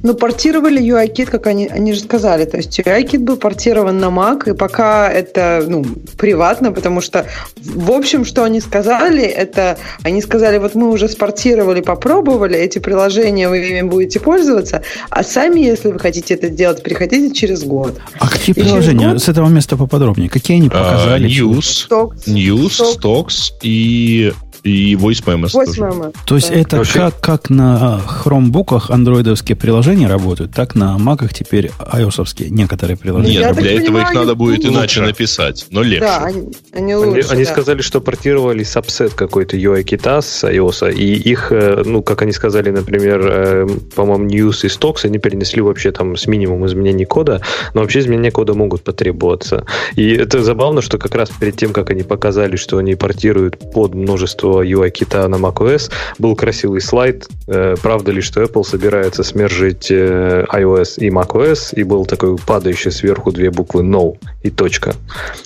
Ну, портировали UIKit, как они, они же сказали. То есть UIKit был портирован на Mac, и пока это ну, приватно, потому что, в общем, что они сказали, это они сказали, вот мы уже спортировали, попробовали, эти приложения вы ими будете пользоваться, а сами, если вы хотите это сделать, приходите через год. А какие и приложения? Год... С этого места поподробнее. Какие они показали? Uh, news, Stocks, News, Stocks, Stocks и и VoiceMemos. VoiceMemo. То есть да. это Вообще... как, как на хромбуках андроидовские приложения работают, так на маках теперь ios некоторые приложения. Нет, Я для этого понимаю, их надо будет лучше. иначе написать, но легче. Да, они, они, лучше, они, они да. сказали, что портировали сабсет какой-то UI-кита с iOS, и их, э, ну, как они сказали, например, э, по-моему, News и Stocks, они перенесли вообще там с минимум изменений кода, но вообще изменения кода могут потребоваться. И это забавно, что как раз перед тем, как они показали, что они портируют под множество UI-кита на macOS, был красивый слайд, э, правда ли, что Apple собирается смержить э, iOS и macOS, и был такой падающий сверху две буквы No и точка.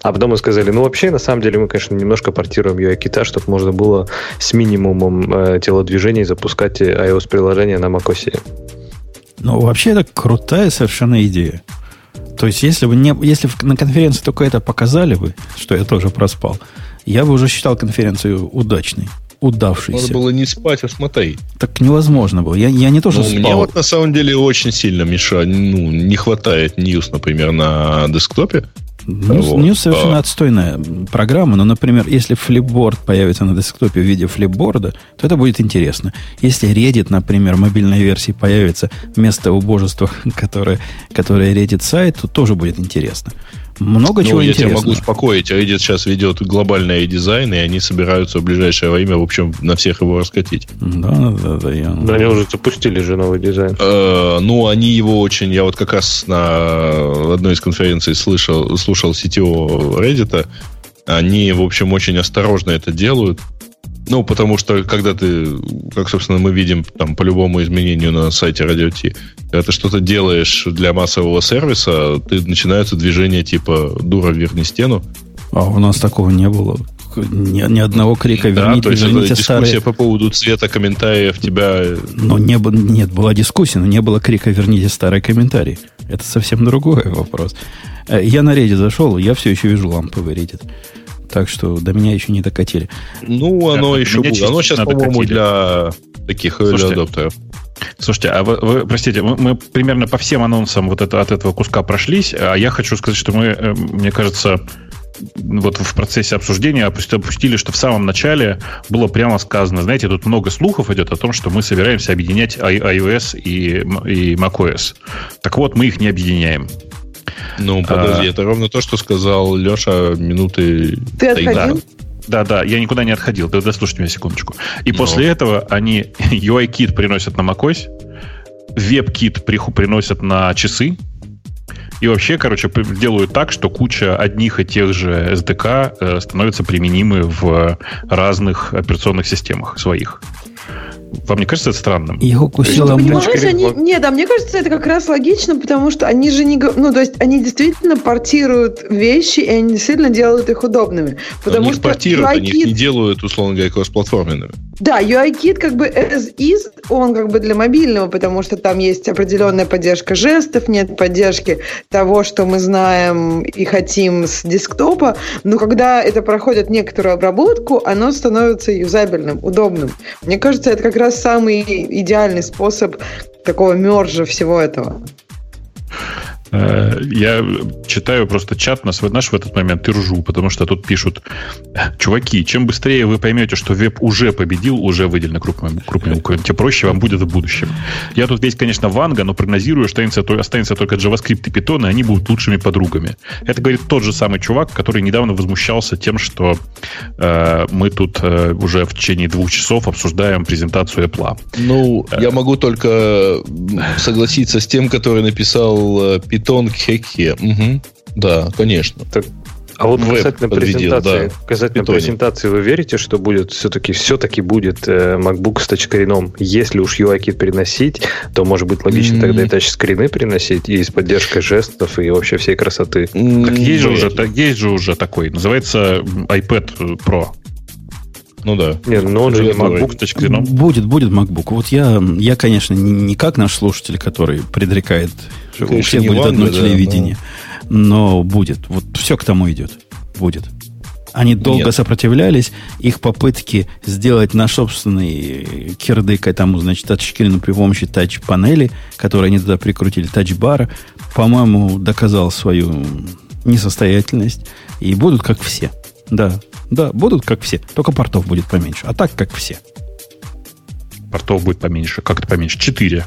А потом мы сказали, ну вообще, на самом деле, мы, конечно, немножко портируем UI-кита, чтобы можно было с минимумом э, телодвижений запускать iOS-приложение на macOS. Ну, вообще, это крутая совершенно идея. То есть, если бы не, если на конференции только это показали бы, что я тоже проспал, я бы уже считал конференцию удачной удавшейся. Надо было не спать, а смотреть. Так невозможно было. Я, я не то, что ну, спал. Мне вот на самом деле очень сильно мешает, ну, не хватает News, например, на десктопе. News, вот. News совершенно а... отстойная программа, но, например, если флипборд появится на десктопе в виде флипборда, то это будет интересно. Если Reddit, например, мобильной версии появится вместо убожества, [LAUGHS] которое, которое Reddit сайт, то тоже будет интересно. Много ну, чего я интересного. тебя могу успокоить. Reddit сейчас ведет глобальный дизайн, и они собираются в ближайшее время, в общем, на всех его раскатить. Да, да, да. Я... Да, они уже запустили же новый дизайн. Э, ну, они его очень... Я вот как раз на одной из конференций слышал, слушал CTO Reddit, Они, в общем, очень осторожно это делают. Ну, потому что, когда ты, как, собственно, мы видим там по любому изменению на сайте Radio T, когда ты что-то делаешь для массового сервиса, ты начинаются движения типа «дура, верни стену». А у нас такого не было. Ни, ни одного крика «верните, да, то есть верните дискуссия старые». по поводу цвета комментариев тебя... Но не, было- нет, была дискуссия, но не было крика «верните старые комментарии». Это совсем другой вопрос. Э, Я на Reddit зашел, я все еще вижу ламповый Reddit. Так что до меня еще не докатили. Ну, оно Да, еще будет. Оно сейчас, по-моему, для таких Слушайте, адоптеров. Слушайте, а вы, вы, простите, мы, мы примерно по всем анонсам вот это, от этого куска прошлись, а я хочу сказать, что мы, э, мне кажется, вот в процессе обсуждения опусти- опустили, что в самом начале было прямо сказано, знаете, тут много слухов идет о том, что мы собираемся объединять iOS и, и macOS. Так вот, мы их не объединяем. Ну, подожди, А. это ровно то, что сказал Леша минуты... Ты отходил? Да, да, я никуда не отходил. Да, дослушайте меня секундочку. И Ну. после этого они [LAUGHS] UI-кит приносят на macOS, приху- приносят на часы, и вообще, короче, делают так, что куча одних и тех же SDK э, становятся применимы в разных операционных системах своих. Вам не кажется это странным? Укусила Ты мышь. понимаешь, они... Нет, а мне кажется, это как раз логично, потому что они же не... Ну, то есть они действительно портируют вещи, и они действительно делают их удобными. Потому они их что портируют, они их не делают, условно говоря, кроссплатформенными. Да, UI-кит как бы as is, он как бы для мобильного, потому что там есть определенная поддержка жестов, нет поддержки того, что мы знаем и хотим с десктопа, но когда это проходит некоторую обработку, оно становится юзабельным, удобным. Мне кажется, это как раз самый идеальный способ такого мержа всего этого. Э, Я читаю просто чат на свой наш в этот момент и ржу, потому что тут пишут, чуваки, чем быстрее вы поймете, что веб уже победил, уже выделено крупными, крупными буквами, тем проще вам будет в будущем. Я тут весь, конечно, Ванга, но прогнозирую, что останется, останется только JavaScript и Python, и они будут лучшими подругами. Это говорит тот же самый чувак, который недавно возмущался тем, что э, мы тут э, уже в течение двух часов обсуждаем презентацию Apple. Ну, я могу только согласиться с тем, который написал э, Python Кхекхе. Мгм. Да, конечно. А вот Веб касательно победил, презентации, да, касательно Python. презентации, вы верите, что будет все-таки все-таки будет э, MacBook с тачскрином? Если уж UI-кит переносить, то может быть логично М. тогда и тачскрины переносить, и с поддержкой жестов, и вообще всей красоты. М, Так есть же, уже, так есть же уже такой, называется iPad Pro. Ну да. Не, но он же не Ну, MacBook. с тачскрином. Будет, будет MacBook. Вот я, я, конечно, не, не как наш слушатель, который предрекает, что у всех будет Ванга, одно да, телевидение. Но будет. Вот все к тому идет. Будет. Они долго Нет. сопротивлялись, их попытки сделать наш собственный кирдык этому, значит, тачскрину при помощи тач-панели, которые они туда прикрутили, тач-бара, по-моему, доказал свою несостоятельность. И будут как все. Да, да, будут как все. Только портов будет поменьше. А так, как все. Портов будет поменьше. Как это поменьше? Четыре.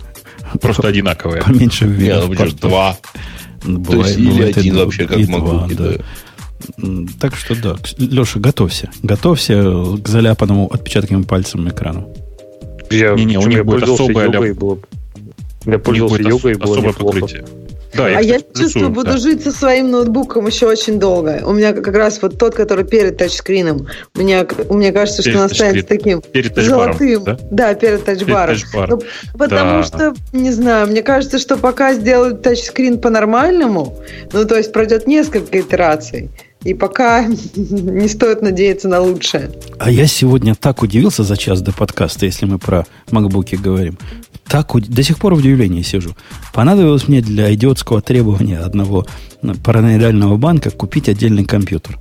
Просто одинаковые. Поменьше Не, вверх портов. два. То есть или один вообще, как и в два, MacBook, да. да. М, Так что да. Леша, готовься. Готовься к заляпанному отпечатками пальцем экрану. Я, Не-не, у причем них я будет пользовался йогой, ля- было... Я У пользовался йогой, было особое неплохо. покрытие. Да, я, а я плюсую, чувствую, буду да. жить со своим ноутбуком еще очень долго. У меня как раз вот тот, который перед тачскрином. У меня, мне кажется, что Перед он останется таким Перед золотым. да? перед тачбаром. Перед тачбаром. Ну, потому Да. что, не знаю, мне кажется, что пока сделают тачскрин по-нормальному, ну, то есть пройдет несколько итераций, и пока [LAUGHS] не стоит надеяться на лучшее. А я сегодня так удивился за час до подкаста, если мы про макбуки говорим. Так до сих пор в удивлении сижу. Понадобилось мне для идиотского требования одного параноидального банка купить отдельный компьютер.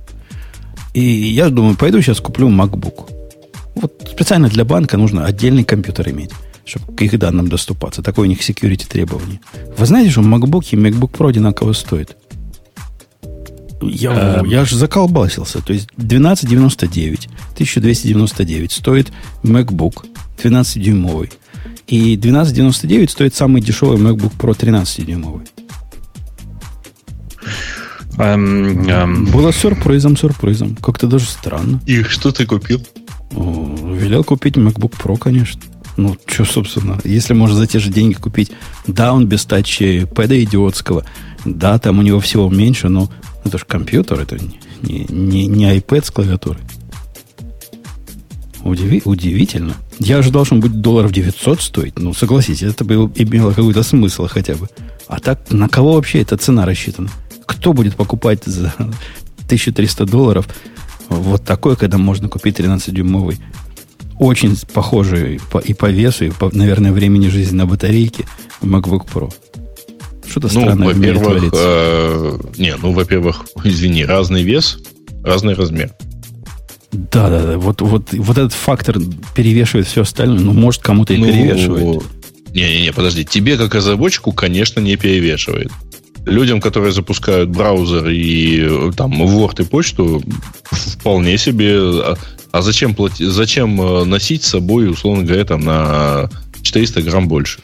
И я думаю, пойду сейчас куплю MacBook. Вот специально для банка нужно отдельный компьютер иметь, чтобы к их данным доступаться. Такое у них security требование. Вы знаете, что MacBook и MacBook Pro одинаково стоят? Я, Эм. я же заколбасился. То есть 1299, 1299 стоит MacBook 12-дюймовый. И 1299 стоит самый дешевый MacBook Pro 13-дюймовый. Эм, эм, Было сюрпризом, сюрпризом. Как-то даже странно. И что ты купил? О, велел купить MacBook Pro, конечно. Ну, что, собственно, если можно за те же деньги купить, да, он без тачи, пэда идиотского, да, там у него всего меньше, но это же компьютер, это не, не, не, не iPad с клавиатурой. Удиви, удивительно. Я ожидал, что он будет долларов 900 стоить. Ну, согласитесь, это бы имело какой-то смысл хотя бы. А так, на кого вообще эта цена рассчитана? Кто будет покупать за 1300 долларов вот такой, когда можно купить 13-дюймовый? Очень похожий по, и по весу, и по, наверное, времени жизни на батарейке MacBook Pro. Что-то ну, странное во-первых, э, не, ну, во-первых, [LAUGHS] извини, разный вес, разный размер. Да, да, да. Вот, вот, вот этот фактор перевешивает все остальное. Ну, может, кому-то и ну, перевешивает. Не-не-не, подожди. Тебе, как разработчику, конечно, не перевешивает. Людям, которые запускают браузер и там Word и почту, вполне себе. А, а зачем, платить, зачем э, носить с собой, условно говоря, там на 400 грамм больше?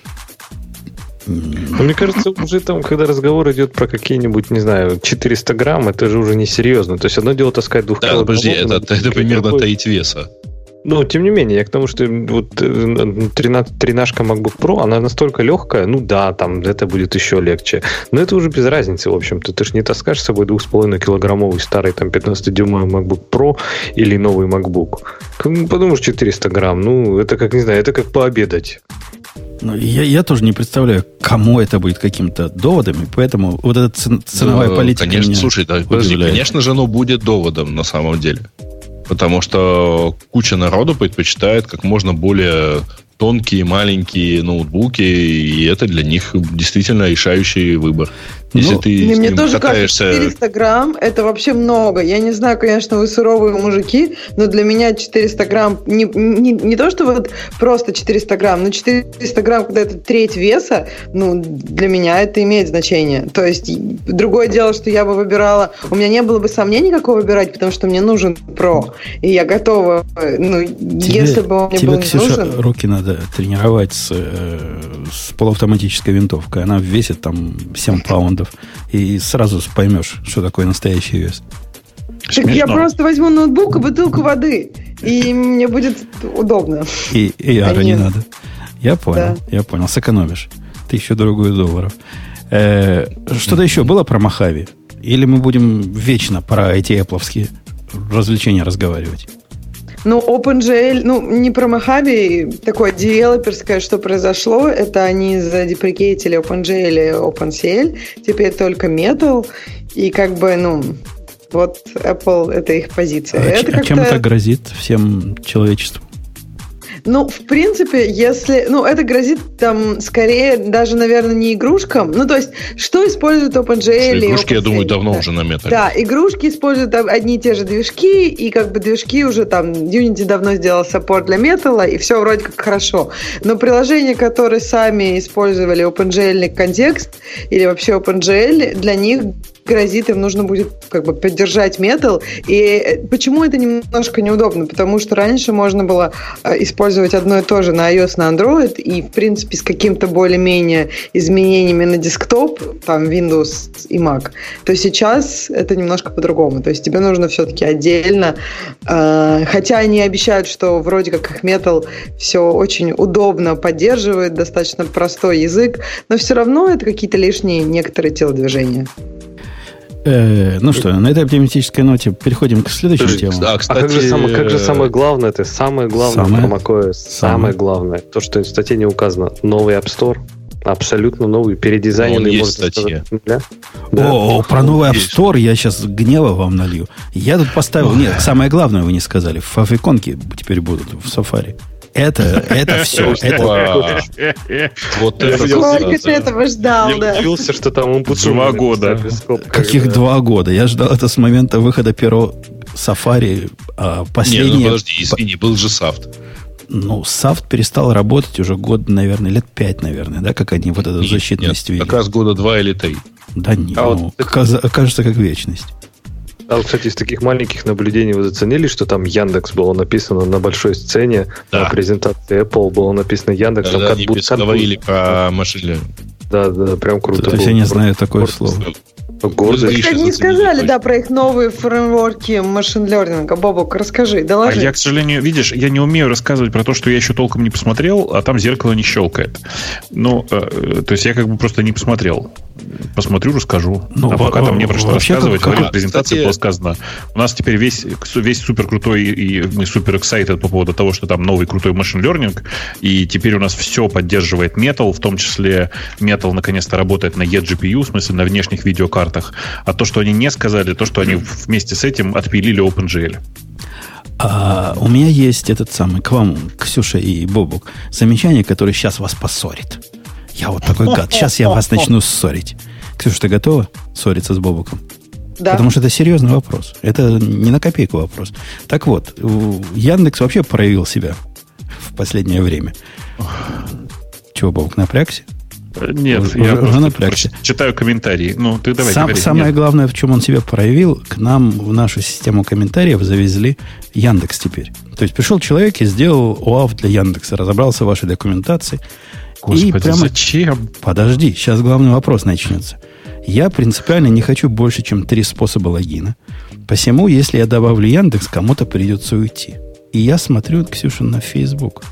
Но мне кажется, уже там, когда разговор идет про какие-нибудь, не знаю, 400 грамм, это же уже не серьезно. То есть одно дело таскать двух Да, подожди, это, это, примерно треть веса. Ну, тем не менее, я к тому, что вот 13, 13 MacBook Pro, она настолько легкая, ну да, там это будет еще легче. Но это уже без разницы, в общем-то. Ты же не таскаешь с собой 2,5 килограммовый старый там 15-дюймовый MacBook Pro или новый MacBook. Подумаешь, 400 грамм, ну, это как, не знаю, это как пообедать. Ну, я, я тоже не представляю, кому это будет каким-то доводом, и поэтому вот эта ценовая ну, политика. Конечно, меня слушай, да, подожди, конечно же, оно будет доводом на самом деле. Потому что куча народу предпочитает как можно более тонкие, маленькие ноутбуки, и это для них действительно решающий выбор. Если ну, ты мне, тоже катаешься... кажется, 400 грамм это вообще много. Я не знаю, конечно, вы суровые мужики, но для меня 400 грамм не, не, не то, что вот просто 400 грамм, но 400 грамм, когда это треть веса, ну, для меня это имеет значение. То есть другое дело, что я бы выбирала, у меня не было бы сомнений, какого выбирать, потому что мне нужен Pro, и я готова, ну, тебе, если бы он мне тебе, был Ксюша, нужен... руки надо тренировать с, э, с полуавтоматической винтовкой. Она весит там 7 паундов и сразу поймешь, что такое настоящий вес. Так я просто возьму ноутбук и бутылку воды, и мне будет удобно. И, и яра а не надо. Я понял, да. я понял. Сэкономишь тысячу другую долларов. Э, что-то еще было про Махави? Или мы будем вечно про эти Apple развлечения разговаривать? Ну, OpenGL, ну, не про Mojave, такое девелоперское, что произошло, это они задеприкейтили OpenGL и OpenCL, теперь только Metal, и как бы, ну, вот Apple, это их позиция. А, это а чем это грозит всем человечеству? Ну, в принципе, если... Ну, это грозит там скорее даже, наверное, не игрушкам. Ну, то есть, что используют OpenGL? Игрушки, я думаю, давно да. уже на металле. Да, игрушки используют одни и те же движки, и как бы движки уже там... Unity давно сделал саппорт для металла, и все вроде как хорошо. Но приложения, которые сами использовали OpenGL контекст или вообще OpenGL, для них грозит, им нужно будет как бы поддержать метал. И э, почему это немножко неудобно? Потому что раньше можно было э, использовать одно и то же на iOS, на Android, и, в принципе, с каким-то более-менее изменениями на десктоп, там, Windows и Mac, то сейчас это немножко по-другому. То есть тебе нужно все-таки отдельно, э, хотя они обещают, что вроде как их метал все очень удобно поддерживает, достаточно простой язык, но все равно это какие-то лишние некоторые телодвижения. Э, ну что, на этой оптимистической ноте переходим к следующей Подожди, теме. А, кстати, а как, же самое, как же самое главное, это самое главное самое, про macOS, самое, самое главное, то, что в статье не указано, новый App Store, абсолютно новый, передизайненный, можно сказать. Да? О, о, про новый App Store я сейчас гнева вам налью. Я тут поставил, нет, самое главное вы не сказали, в фавиконке теперь будут, в Safari. Это, это [LAUGHS] все. Это... Вот это Сколько ты этого ждал, да? Я удивился, что там он Два года. Каких два года? Я ждал это с момента выхода перо Safari. Последнее... Не, ну подожди, извини, был же Сафт. Ну, Сафт перестал работать уже год, наверное, лет пять, наверное, да, как они вот эту защитность нет, как раз года два или три. Да нет, а ну, вот... кажется, как вечность. А, кстати, из таких маленьких наблюдений вы заценили, что там Яндекс было написано на большой сцене, да. на презентации Apple было написано Яндекс. Да, там да, как будто, говорили про машин Да, да, прям круто. То есть я не знаю такое слово. Гордость. Как не сказали, да, про их новые фреймворки машин лернинга. Бобок, расскажи, доложи. А я, к сожалению, видишь, я не умею рассказывать про то, что я еще толком не посмотрел, а там зеркало не щелкает. Ну, э, то есть я как бы просто не посмотрел. Посмотрю, расскажу. Ну, а пока там не про что рассказывать. как- В как- презентации кстати- было сказано. У нас теперь весь, весь супер крутой, и мы супер excited по поводу того, что там новый крутой machine learning, и теперь у нас все поддерживает Metal, в том числе Metal наконец-то работает на eGPU, в смысле на внешних видеокартах. А то, что они не сказали, то, что они вместе с этим отпилили OpenGL. А у меня есть этот самый, к вам, Ксюша и Бобук, замечание, которое сейчас вас поссорит. Я вот такой гад. Сейчас я вас начну ссорить. Ксюша, ты готова ссориться с Бобуком? Да. Потому что это серьезный вопрос. Это не на копейку вопрос. Так вот, Яндекс вообще проявил себя в последнее время. Чего, Бобук, напрягся? Э, Нет, Уже- я уже просто напрягся. читаю комментарии. Ну, ты давай, Сам- говори. самое Нет. главное, в чем он себя проявил, к нам в нашу систему комментариев завезли Яндекс теперь. То есть пришел человек и сделал ОАВ для Яндекса, разобрался в вашей документации. Господи, и прямо зачем? Подожди, сейчас главный вопрос начнется. Я принципиально не хочу больше, чем три способа логина. Посему, если я добавлю Яндекс, кому-то придется уйти. И я смотрю, Ксюша, на Facebook.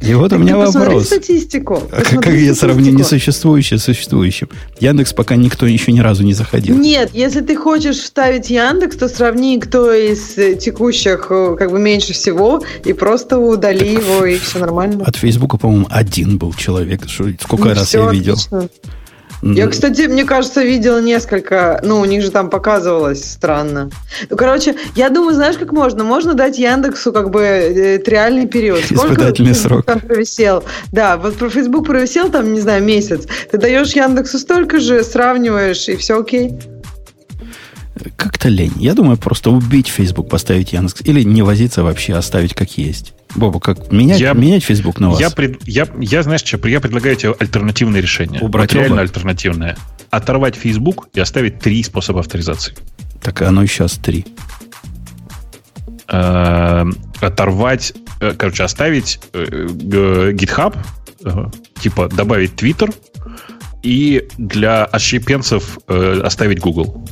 И вот у Так меня ты посмотри вопрос. статистику. А как, как я сравню несуществующее с существующим? Яндекс пока никто еще ни разу не заходил. Нет, если ты хочешь вставить Яндекс, то сравни, кто из э, текущих э, как бы меньше всего, и просто удали его, и все нормально. От Фейсбука, по-моему, один был человек. Сколько Ну, раз я видел. отлично. Я, кстати, мне кажется, видела несколько. Ну, у них же там показывалось странно. Ну, короче, я думаю, знаешь, как можно? Можно дать Яндексу как бы э, реальный период. Испытательный Facebook срок. там провисел? Да, вот про Facebook провисел там, не знаю, месяц. Ты даешь Яндексу столько же, сравниваешь, и все окей. Как-то лень. Я думаю, просто убить Facebook, поставить Яндекс. Или не возиться вообще, оставить как есть. Боба, как менять, Я- менять Facebook на вас? Я, пред- я, я, знаешь, что, я предлагаю тебе альтернативное решение. Убрать Вот реально оба? альтернативное. Оторвать Facebook и оставить три способа авторизации. Так оно сейчас три. Э, оторвать, э, короче, оставить э, GitHub, э, типа добавить Twitter и для отщепенцев оставить Google.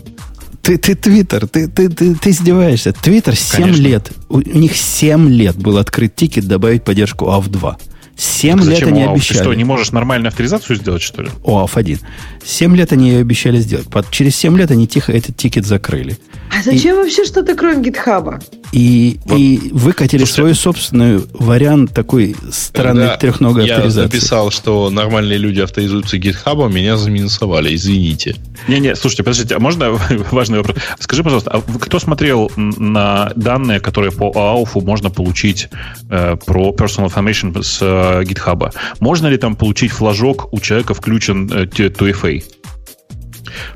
Ты, ты Твиттер, ты, ты, ты, ты издеваешься. Твиттер 7 Конечно. лет. У, них 7 лет был открыт тикет добавить поддержку АВ2. 7 лет Зачем они OAuth? Ты обещали. что, не можешь нормальную авторизацию сделать, что ли? ОАФ-1. 7 лет они ее обещали сделать. Под- через 7 лет они тихо этот тикет закрыли. А зачем вообще что-то кроме гитхаба? И, Вот. и выкатили Слушайте, свой собственный вариант такой странной трехногой я авторизации. написал, что нормальные люди авторизуются гитхабом, меня заминусовали, извините. Не-не, слушайте, подождите, а можно [LAUGHS] важный вопрос? Скажи, пожалуйста, а вы- кто смотрел на данные, которые по АУФу можно получить э, про personal information с э, GitHub? Можно ли там получить флажок у человека включен э, т- 2FA?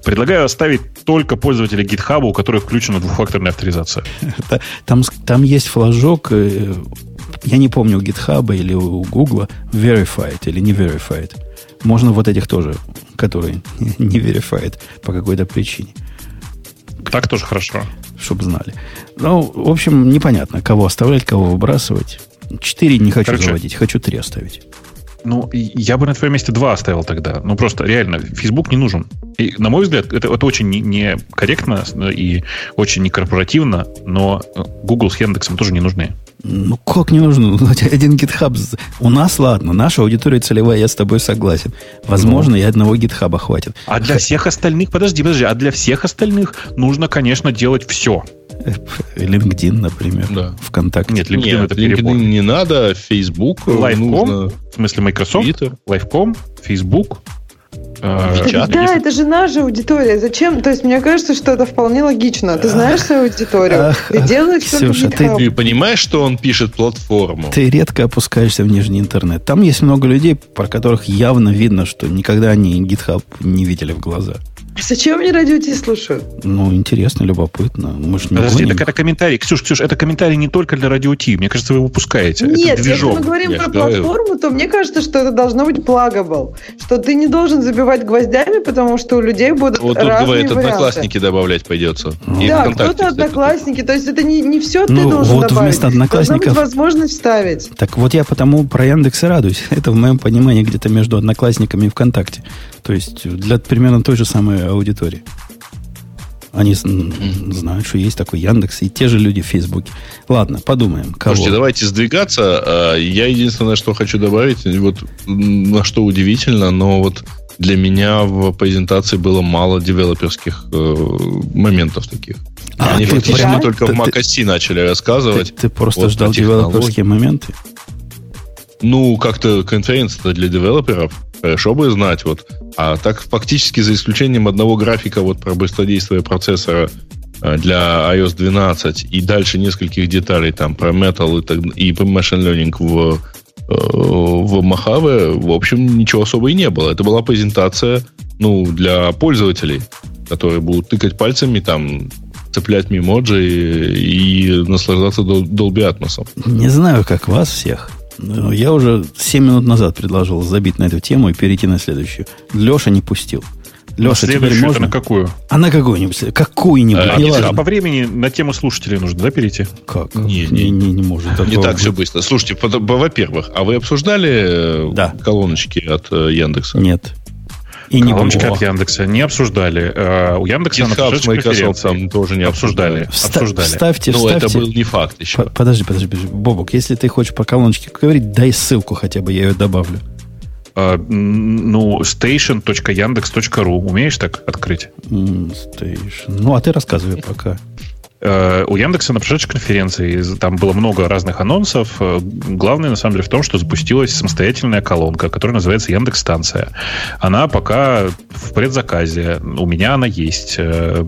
Предлагаю оставить только пользователя GitHub, у которых включена двухфакторная авторизация. [LAUGHS] Там, там есть флажок, э, я не помню, у GitHub или у Google, verified или не verified. Можно вот этих тоже, которые [LAUGHS] не verified по какой-то причине, Так тоже хорошо. чтобы знали. Ну, в общем, непонятно, кого оставлять, кого выбрасывать. Четыре не хочу Короче. заводить, хочу три оставить. Ну, я бы на твоем месте два оставил тогда. Ну, просто реально, Facebook не нужен. И, на мой взгляд, это, это очень не- некорректно и очень некорпоративно, но э, Google с Яндексом тоже не нужны. Ну, как не нужно? [LAUGHS] Ну, Один GitHub. У нас, ладно, наша аудитория целевая, я с тобой согласен. Возможно, и одного GitHub хватит. А для всех остальных, подожди, подожди, а для всех остальных нужно, конечно, делать все. Э, LinkedIn, например, Да. ВКонтакте. Нет, LinkedIn Нет, это перебор. LinkedIn не надо, Facebook Лайфком, нужно. в смысле Microsoft, Twitter. Лайфком, Facebook. э, Чат, да, это же наша аудитория. Зачем? То есть мне кажется, что это вполне логично. Ты знаешь свою аудиторию. Ах, Ты делаешь Ксюша, ты-. Ты понимаешь, что он пишет платформу? Ты редко опускаешься в нижний интернет. Там есть много людей, про которых явно видно, что никогда они GitHub не видели в глаза. Зачем мне радио Ти слушают? Ну, интересно, любопытно. Мы ж не Подожди, гоним. так это комментарий. Ксюш, Ксюш, это комментарий не только для радио Ти. Мне кажется, вы его упускаете. Нет, это если движок. мы говорим Я про говорю. платформу, то мне кажется, что это должно быть плагабл. Что ты не должен забивать гвоздями, потому что у людей будут Вот тут разные говорит, варианты. одноклассники добавлять придется. И Да, кто-то одноклассники. То есть это не, не все ты Ну, должен вот добавить. вместо Должна одноклассников- быть возможность вставить. Так вот я потому про Яндекс и радуюсь. Это в моем понимании где-то между одноклассниками и ВКонтакте. То есть для примерно той же самой аудитории. Они знают, что есть такой Яндекс, и те же люди в Фейсбуке. Ладно, подумаем. Кого? Слушайте, давайте сдвигаться. А, Я единственное, что хочу добавить, вот на что удивительно, но вот для меня в презентации было мало девелоперских э, моментов таких. А, Они ты фактически прям- только ты- в macOS начали Ты, рассказывать. ты просто вот ждал девелоперские моменты? Ну, как-то конференция для девелоперов. Хорошо бы знать. Вот. А так фактически за исключением одного графика вот про быстродействие процессора э, для iOS 12 и дальше нескольких деталей там про Metal и, так, и Machine Learning в, э, в Mojave, в общем, ничего особо и не было. Это была презентация ну, для пользователей, которые будут тыкать пальцами, там, цеплять мемоджи и, и наслаждаться Дол- Dolby Atmos. Не знаю, как вас всех. Но Я уже 7 минут назад предложил забить на эту тему и перейти на следующую. Леша не пустил. Леша, теперь Следующую можно? на какую? А на какую-нибудь? Какую-нибудь, А, А, неважно. а по времени на тему слушателей нужно, да, перейти? Как? Не, не, не. не, не может. Не такого так все быстро. Слушайте, во-первых, а вы обсуждали э, Да. колоночки от э, Яндекса? Нет. И не Колоночки буду. от Яндекса не обсуждали. Э, У Яндекса на GitHub с прошедшей Microsoft конференции там тоже не обсуждали. Вста- обсуждали. Вставьте, Ну, это вставьте. был не факт еще. По- Подожди, подожди, подожди. Бобок, если ты хочешь про колоночки говорить, дай ссылку хотя бы, я ее добавлю. М, Ну, station.yandex.ru. Умеешь так открыть? Station. Ну, а ты рассказывай пока. Э, У Яндекса на прошедшей конференции там было много разных анонсов. Э, Главное, на самом деле, в том, что запустилась самостоятельная колонка, которая называется Яндекс Станция. Она пока в предзаказе. У меня она есть. Э,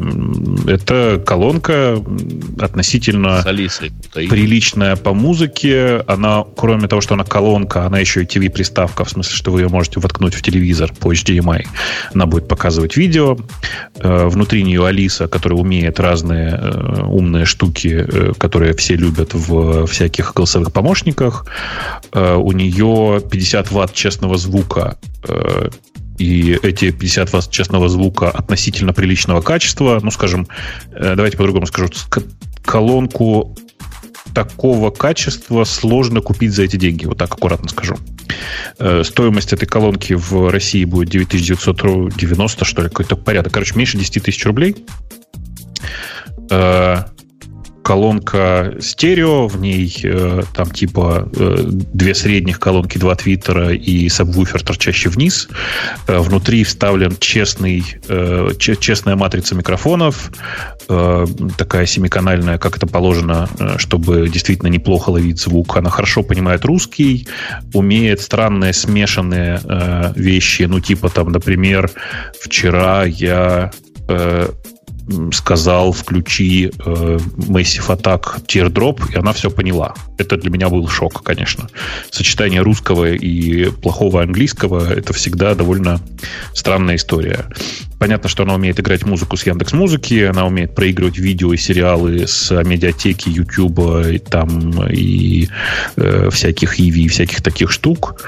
Это колонка относительно приличная по музыке. Она, кроме того, что она колонка, она еще и TV-приставка, в смысле, что вы ее можете воткнуть в телевизор по HDMI. Она будет показывать видео. Внутри нее Алиса, которая умеет разные умные штуки, э, которые все любят в всяких голосовых помощниках. Э, У нее 50 ватт честного звука э, и эти 50 ватт честного звука относительно приличного качества, ну, скажем, давайте по-другому скажу, колонку такого качества сложно купить за эти деньги, вот так аккуратно скажу. Стоимость этой колонки в России будет 9990, что ли, какой-то порядок. Короче, меньше 10 тысяч рублей. Э, Колонка стерео, в ней э, там типа э, две средних колонки, два твиттера и сабвуфер, торчащий вниз. Э, Внутри вставлен честный, э, че- честная матрица микрофонов, э, такая семиканальная, как это положено, э, чтобы действительно неплохо ловить звук. Она хорошо понимает русский, умеет странные смешанные э, вещи, ну типа там, например, вчера я э, сказал, включи э, Massive Attack Teardrop, и она все поняла. Это для меня был шок, конечно. Сочетание русского и плохого английского это всегда довольно странная история. Понятно, что она умеет играть музыку с Яндекс Музыки, она умеет проигрывать видео и сериалы с медиатеки YouTube и там и э, всяких Иви и всяких таких штук.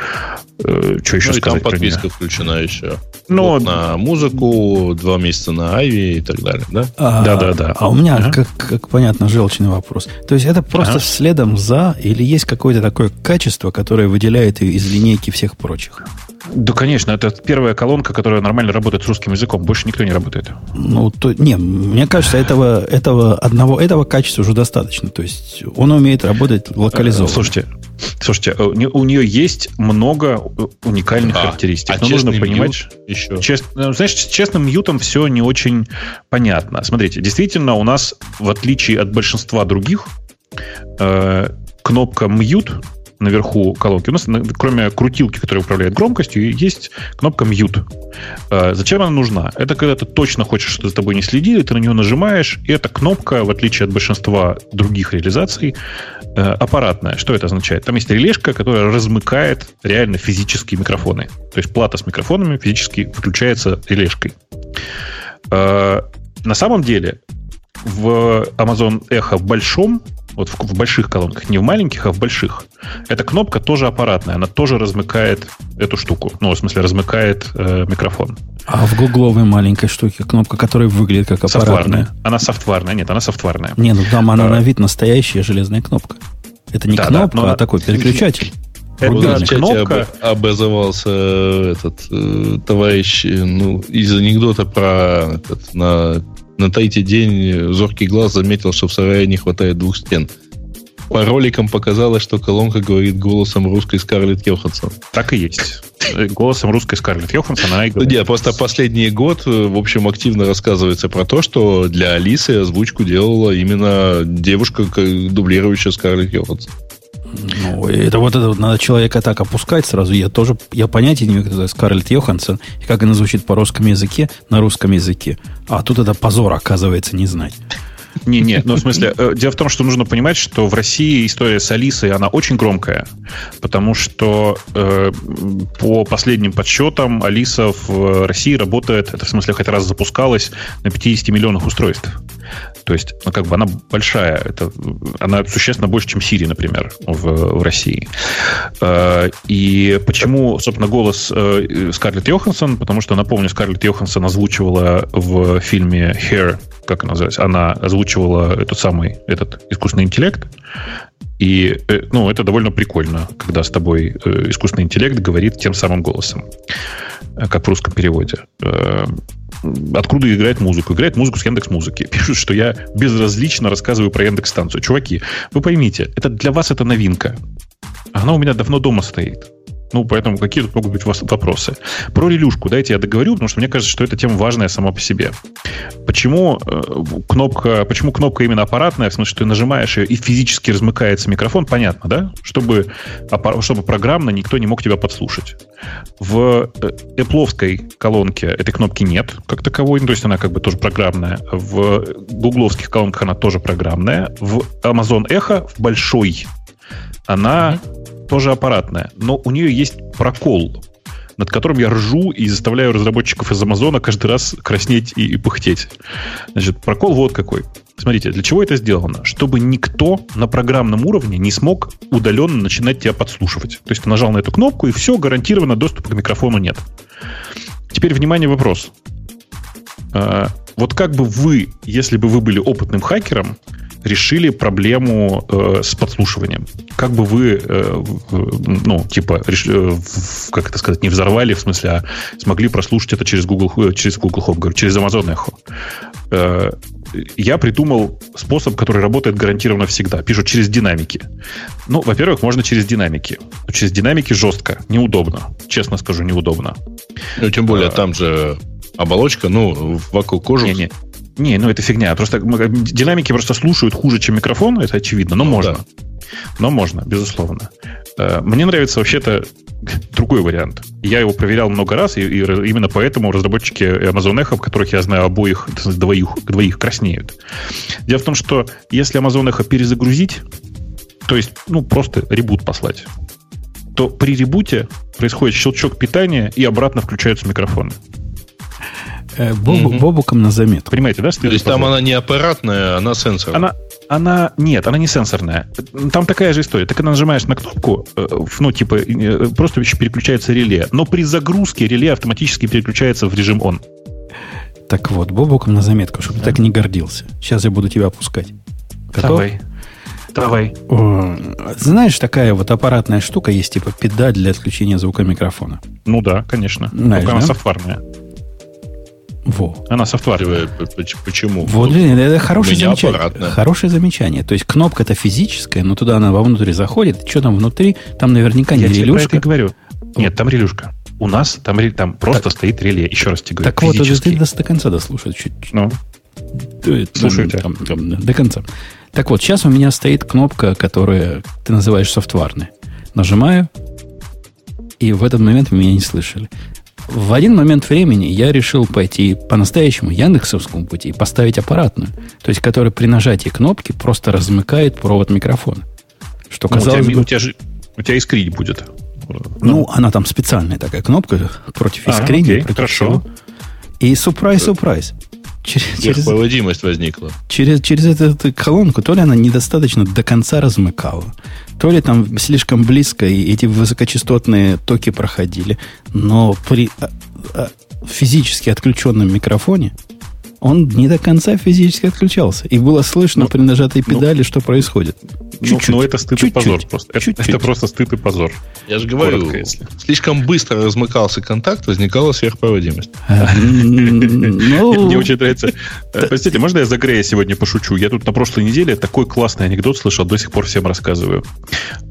Э, что еще Ну, и там подписка включена еще. Ну, Вот на музыку, два месяца на Айви и так далее, да? А, Да-да-да. А у меня, Ага. как, как понятно, желчный вопрос. То есть это просто Ага. следом за, или есть какое-то такое качество, которое выделяет ее из линейки всех прочих? Да, конечно, это первая колонка, которая нормально работает с русским языком. Больше никто не работает. Ну, то, не, мне кажется, этого, этого одного этого качества уже достаточно. То есть он умеет работать локализованно. Слушайте, слушайте, э, у не- у нее есть много э, уникальных А, характеристик. а Но нужно понимать, мьют еще. Чест- знаешь, с честным мьютом все не очень понятно. Смотрите, действительно, у нас, в отличие от большинства других, э, кнопка мьют наверху колонки. У нас, на- кроме крутилки, которая управляет громкостью, есть кнопка mute. Э, Зачем она нужна? Это когда ты точно хочешь, чтобы за тобой не следили, ты на нее нажимаешь, и эта кнопка, в отличие от большинства других реализаций, э, аппаратная. Что это означает? Там есть релешка, которая размыкает реально физические микрофоны. То есть плата с микрофонами физически выключается релешкой. Э, На самом деле в Amazon Echo большом, вот в, в больших колонках, не в маленьких, а в больших, эта кнопка тоже аппаратная, она тоже размыкает эту штуку. Ну, в смысле, размыкает э, микрофон. А в гугловой маленькой штуке кнопка, которая выглядит как аппаратная. Софтварная. Она софтварная. Нет, она софтварная. Не, ну там она А. на вид настоящая железная кнопка. Это не Да, да, кнопка, но- а такой переключатель. Это в чате кнопка. об- образовался этот э, товарищ э, ну, из анекдота про этот, на, на третий день зоркий глаз заметил, что в сарае не хватает двух стен. По роликам показалось, что колонка говорит голосом русской Скарлетт Йоханссон. Так и есть. голосом русской Скарлетт Йоханссон она и говорит. Нет, просто последний год, в общем, активно рассказывается про то, что для Алисы озвучку делала именно девушка, дублирующая Скарлетт Йоханссон. Ну, это вот это вот надо человека так опускать сразу. Я тоже, я понятия не имею, кто это Скарлетт Йоханссон, и как она звучит по русскому языке, на русском языке. А тут это позор, оказывается, не знать. Не, не, ну в смысле, э, дело в том, что нужно понимать, что в России история с Алисой, она очень громкая, потому что э, по последним подсчетам Алиса в России работает, это в смысле хоть раз запускалась на 50 миллионах устройств. То есть, ну, как бы она большая, это, она существенно больше, чем Siri, например, в, в России. Э, и почему, собственно, голос э, Скарлетт Йоханссон? Потому что, напомню, Скарлетт Йоханссон озвучивала в фильме Hair, как она называется, она озвучивала этот самый, этот искусственный интеллект, и э, ну, это довольно прикольно, когда с тобой искусственный интеллект говорит тем самым голосом, как в русском переводе откуда играет музыку. Играет музыку с Яндекс Музыки. [LAUGHS] Пишут, что я безразлично рассказываю про Яндекс станцию. Чуваки, вы поймите, это для вас это новинка. Она у меня давно дома стоит. Ну, поэтому какие тут могут быть у вас вопросы? Про релюшку дайте я договорю, потому что мне кажется, что эта тема важная сама по себе. Почему э, кнопка, почему кнопка именно аппаратная, в смысле, что ты нажимаешь ее и физически размыкается микрофон, понятно, да? Чтобы, чтобы программно никто не мог тебя подслушать. В э, Apple колонке этой кнопки нет как таковой, ну, то есть она как бы тоже программная. В гугловских колонках она тоже программная. В Amazon Echo в большой она mm-hmm тоже аппаратная, но у нее есть прокол, над которым я ржу и заставляю разработчиков из Амазона каждый раз краснеть и, и пыхтеть. Значит, прокол вот какой. Смотрите, для чего это сделано? Чтобы никто на программном уровне не смог удаленно начинать тебя подслушивать. То есть ты нажал на эту кнопку, и все, гарантированно доступа к микрофону нет. Теперь, внимание, вопрос. А, вот как бы вы, если бы вы были опытным хакером, решили проблему э, с подслушиванием? Как бы вы, э, ну, типа, реш, э, как это сказать, не взорвали, в смысле, а смогли прослушать это через Google, э, через Google Home, говорю, через Amazon Echo? Э, я придумал способ, который работает гарантированно всегда. Пишут через динамики. Ну, во-первых, можно через динамики. Через динамики жестко, неудобно. Честно скажу, неудобно. Ну, тем более, а, там же оболочка, ну, вокруг кожи. Не, не. Не, ну это фигня. Просто динамики просто слушают хуже, чем микрофон, это очевидно, но ну, можно. Да. Но можно, безусловно. Э, мне нравится вообще-то другой вариант. Я его проверял много раз, и, и именно поэтому разработчики Amazon Echo, которых я знаю обоих, двоих, двоих краснеют. Дело в том, что если Amazon Echo перезагрузить, то есть, ну, просто ребут послать, то при ребуте происходит щелчок питания, и обратно включаются микрофоны. Э, Боб, угу. Бобуком на заметку. Понимаете, да? То есть там она не аппаратная, она сенсорная. Она, она, нет, она не сенсорная. Там такая же история. Ты когда нажимаешь на кнопку, э, ну, типа, э, просто еще переключается реле. Но при загрузке реле автоматически переключается в режим он. Так вот, Бобуком на заметку, чтобы да. ты так не гордился. Сейчас я буду тебя опускать. Готов? Давай. Давай. Знаешь, такая вот аппаратная штука есть, типа педаль для отключения звука микрофона. Ну да, конечно. Знаешь, Только она да? софтварная. Во. Она софтварная. Почему? Вот, это хорошее замечание. Хорошее замечание. То есть кнопка это физическая, но туда она вовнутрь заходит. Что там внутри? Там наверняка не Я релюшка. Тебе говорю. Нет, там релюшка. У нас там, там просто так, стоит реле. Еще раз тебе говорю. Так вот, ты до, до конца дослушай. Чуть, ну, слушайте. Там, там, до конца. Так вот, сейчас у меня стоит кнопка, которая ты называешь софтварной. Нажимаю, и в этот момент меня не слышали. В один момент времени я решил пойти по-настоящему яндексовскому пути и поставить аппаратную, то есть который при нажатии кнопки просто размыкает провод микрофона. Что ну, казалось у тебя, бы... У тебя, же, у тебя искрить будет. Ну, ну, она там специальная такая кнопка против искрения. А, хорошо. И сюрприз-сюрприз через, через, возникла. Через, через эту, эту колонку то ли она недостаточно до конца размыкала, то ли там слишком близко и эти высокочастотные токи проходили. Но при а, а, физически отключенном микрофоне он не до конца физически отключался. И было слышно ну, при нажатой ну, педали, ну, что происходит. Чуть-чуть. Ну, ну, это стыд чуть-чуть. и позор просто. Это, это просто стыд и позор. Я же говорю, Коротко, если. слишком быстро размыкался контакт, возникала сверхпроводимость. Ну, [LAUGHS] Мне очень нравится. Э, простите, можно я за Грея сегодня пошучу? Я тут на прошлой неделе такой классный анекдот слышал, до сих пор всем рассказываю.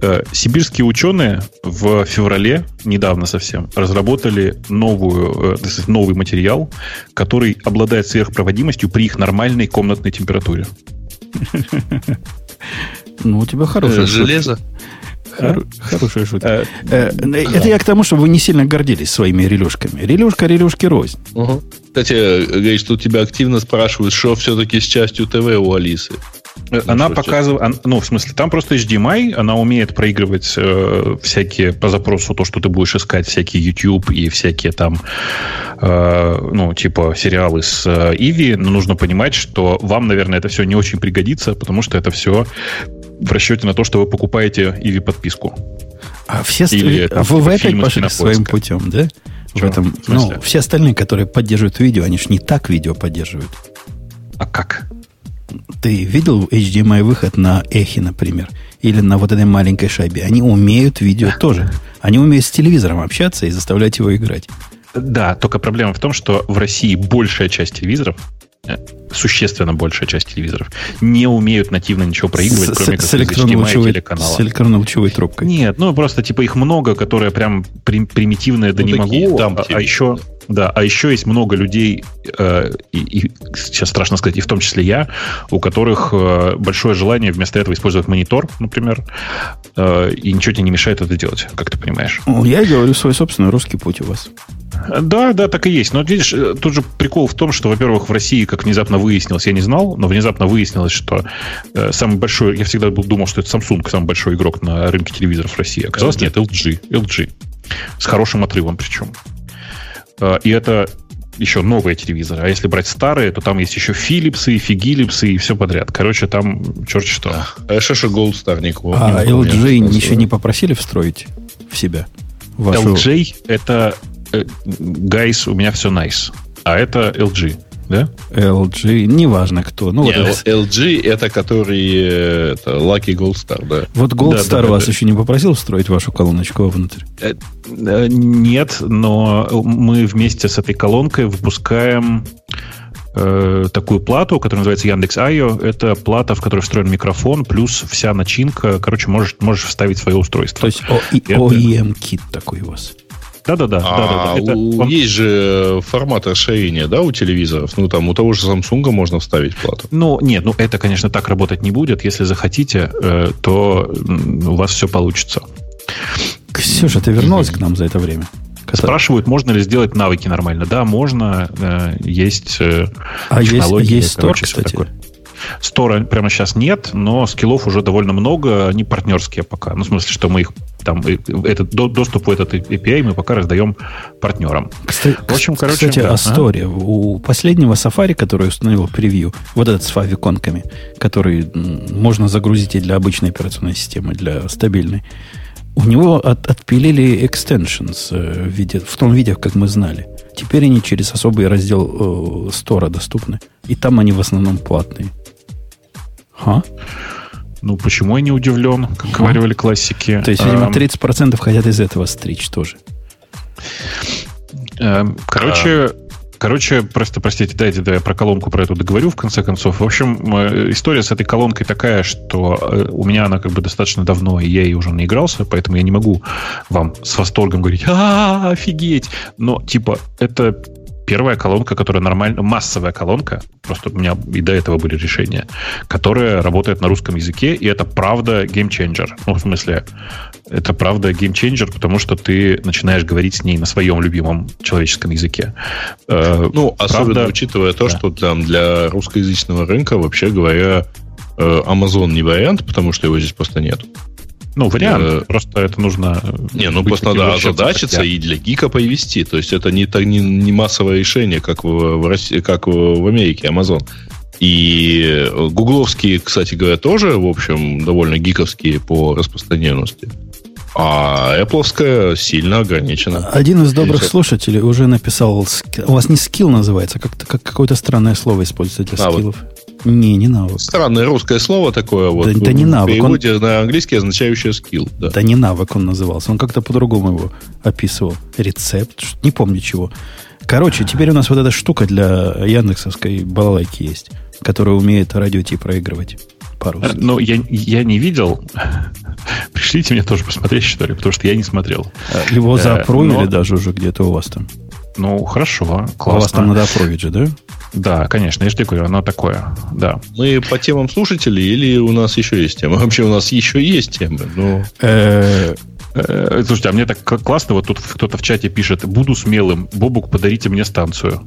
Э, сибирские ученые в феврале, недавно совсем, разработали новую, э, новый материал, который обладает сверхпроводимостью при их нормальной комнатной температуре. [LAUGHS] Ну, у тебя хорошая Железо. Хорошая шутка. Э, э, это я к тому, чтобы вы не сильно гордились своими релюшками. Релюшка, релюшки рознь. Кстати, говоришь, что тебя активно спрашивают, что все-таки с частью ТВ у Алисы. Э, она показывает, ну, в смысле, там просто HDMI, она умеет проигрывать э, всякие по запросу то, что ты будешь искать, всякие YouTube и всякие там, э, ну, типа сериалы с э, Иви, но нужно понимать, что вам, наверное, это все не очень пригодится, потому что это все в расчете на то, что вы покупаете Иви подписку. А все Или, а вы, вы опять пошли своим путем, да? Чего? В этом, в ну, все остальные, которые поддерживают видео, они же не так видео поддерживают. А как? Ты видел HDMI выход на эхе, например, или на вот этой маленькой шайбе? Они умеют видео [LAUGHS] тоже. Они умеют с телевизором общаться и заставлять его играть. Да, только проблема в том, что в России большая часть телевизоров Э, существенно большая часть телевизоров не умеют нативно ничего проигрывать, с, кроме как с электронно-лучевой, телеканала. С электронно-лучевой трубкой. Нет, ну просто типа их много, которые прям при, примитивные, да ну, не такие, могу. Там, а, а еще, да, а еще есть много людей, э, и, и сейчас страшно сказать, и в том числе я, у которых э, большое желание вместо этого использовать монитор, например, э, и ничего тебе не мешает это делать, как ты понимаешь. Я говорю свой собственный русский путь у вас. Да, да, так и есть. Но видишь, э, тут же прикол в том, что, во-первых, в России, как внезапно выяснилось, я не знал, но внезапно выяснилось, что э, самый большой, я всегда был, думал, что это Samsung самый большой игрок на рынке телевизоров в России. Оказалось, нет, LG. LG. С хорошим отрывом причем. Э, и это еще новые телевизоры. А если брать старые, то там есть еще Philips, Фигилипсы и все подряд. Короче, там черт что. Да. А же Gold Star никого А LG еще не попросили встроить в себя? Вашу... LG это Гайс, у меня все nice. А это LG, да? LG, неважно кто. Ну, Не, вот LG это который это, Lucky Gold Star, да. Вот Gold да, Star да, вас да. еще не попросил встроить вашу колоночку внутрь? Э, э, нет, но мы вместе с этой колонкой выпускаем э, такую плату, которая называется Яндекс Айо. Это плата, в которой встроен микрофон, плюс вся начинка. Короче, можешь, можешь вставить свое устройство. То есть OEM-кит такой у вас. Да-да-да. А, да, да, у, Есть же формат расширения, да, у телевизоров? Ну, там у того же Samsung можно вставить плату. Ну, нет, ну это, конечно, так работать не будет. Если захотите, э, то у вас все получится. Ксюша, ты вернулась к нам за это время? Спрашивают, можно ли сделать навыки нормально. Да, можно. Э, есть э, а есть, есть стор, кстати. Такое. Стора прямо сейчас нет, но скиллов уже довольно много, они партнерские пока. Ну, в смысле, что мы их там, этот, доступ в этот API мы пока раздаем партнерам. Кстати, в общем, короче, кстати да. Astoria. А? У последнего Safari, который установил превью, вот этот с фавиконками, который можно загрузить и для обычной операционной системы, для стабильной, у него от, отпилили extensions э, в, виде, в том виде, как мы знали. Теперь они через особый раздел э, стора доступны. И там они в основном платные. Ха? Ну, почему я не удивлен, как ха. говорили классики. То есть, видимо, 30% хотят из этого стричь тоже. Эм, короче, Короче, просто, простите, дайте, да, я про колонку про эту договорю в конце концов. В общем, э, история с этой колонкой такая, что э, у меня она как бы достаточно давно, и я ей уже наигрался, поэтому я не могу вам с восторгом говорить, а, офигеть. Но, типа, это первая колонка, которая нормально, массовая колонка, просто у меня и до этого были решения, которая работает на русском языке, и это правда геймченджер. Ну, в смысле, это правда геймченджер, потому что ты начинаешь говорить с ней на своем любимом человеческом языке. Э, ну, особенно правда, учитывая то, да. что там для русскоязычного рынка, вообще говоря, э, Amazon не вариант, потому что его здесь просто нет. Ну, вариант. Э, просто это нужно... Не, ну просто надо озадачиться и для гика повести. То есть это не, не, не массовое решение, как в, в, России, как в Америке, Amazon. И гугловские, кстати говоря, тоже, в общем, довольно гиковские по распространенности. А Apple сильно ограничена. Один из добрых слушателей уже написал, у вас не скилл называется, как, как какое-то странное слово используется для а, скиллов. Вот Не, не навык. Странное русское слово такое. Вот, да, да не навык. В переводе он... на английский означающее скилл. Да. да не навык он назывался. Он как-то по-другому его описывал. Рецепт. Не помню чего. Короче, теперь у нас вот эта штука для Яндексовской балалайки есть, которая умеет радио проигрывать по-русски. Ну, я, я не видел. [LAUGHS] Пришлите мне тоже посмотреть, что ли, потому что я не смотрел. А, его заапровили Но... даже уже где-то у вас там. Ну, хорошо, классно. У вас там надо апровить же, да? Да, конечно, говорю, оно такое, да. Мы по темам слушателей или у нас еще есть темы? Вообще у нас еще есть темы, но... Э, э, слушайте, а мне так классно, вот тут кто-то в чате пишет, буду смелым, Бобук, подарите мне станцию.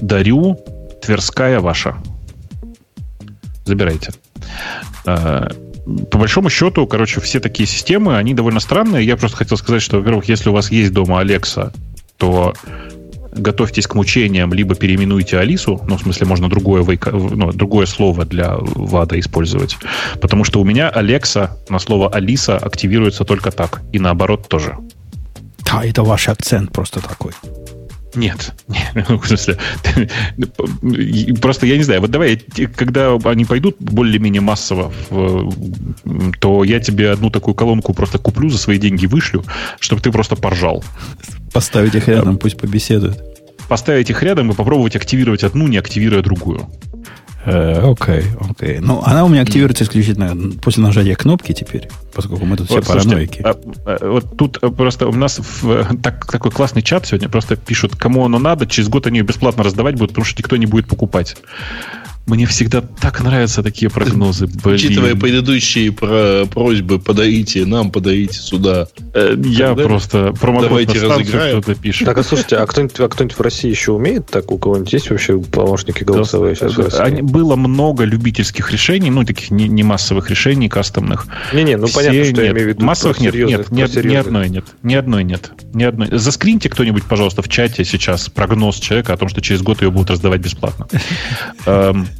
Дарю, Тверская ваша забирайте. А, по большому счету, короче, все такие системы, они довольно странные. Я просто хотел сказать, что, во-первых, если у вас есть дома Alexa, то готовьтесь к мучениям, либо переименуйте Алису, ну, в смысле, можно другое, ну, другое слово для ВАДа использовать. Потому что у меня Алекса на слово Алиса активируется только так. И наоборот тоже. Да, это ваш акцент просто такой. [LAUGHS] Нет, ну, в смысле, просто я не знаю. Вот давай, когда они пойдут более-менее массово, то я тебе одну такую колонку просто куплю за свои деньги, вышлю, чтобы ты просто поржал. Поставить их рядом, пусть побеседуют. Поставить их рядом и попробовать активировать одну, не активируя другую. Э, окей, окей. Ну, она у меня активируется исключительно после нажатия кнопки теперь, поскольку мы тут вот, все параноики. А, а, вот тут э, просто у нас в, так, такой классный чат сегодня, просто пишут, кому оно надо, через год они ее бесплатно раздавать будут, потому что никто не будет покупать. Мне всегда так нравятся такие прогнозы. [LAUGHS] Блин. Учитывая предыдущие про просьбы, подайте нам, подайте сюда. Э, я Когда просто Давайте разыграем. кто-то пишет. Так, а слушайте, а кто-нибудь, а кто-нибудь в России еще умеет так? У кого-нибудь есть вообще помощники голосовые да, сейчас Они, Было много любительских решений, ну, таких не, не массовых решений, кастомных. Не-не, ну, Все понятно, что нет. я имею в виду. Массовых нет, нет, нет, ни одной нет. Ни одной нет. Ни одной. Заскриньте кто-нибудь, пожалуйста, в чате сейчас прогноз человека о том, что через год ее будут раздавать бесплатно. [LAUGHS]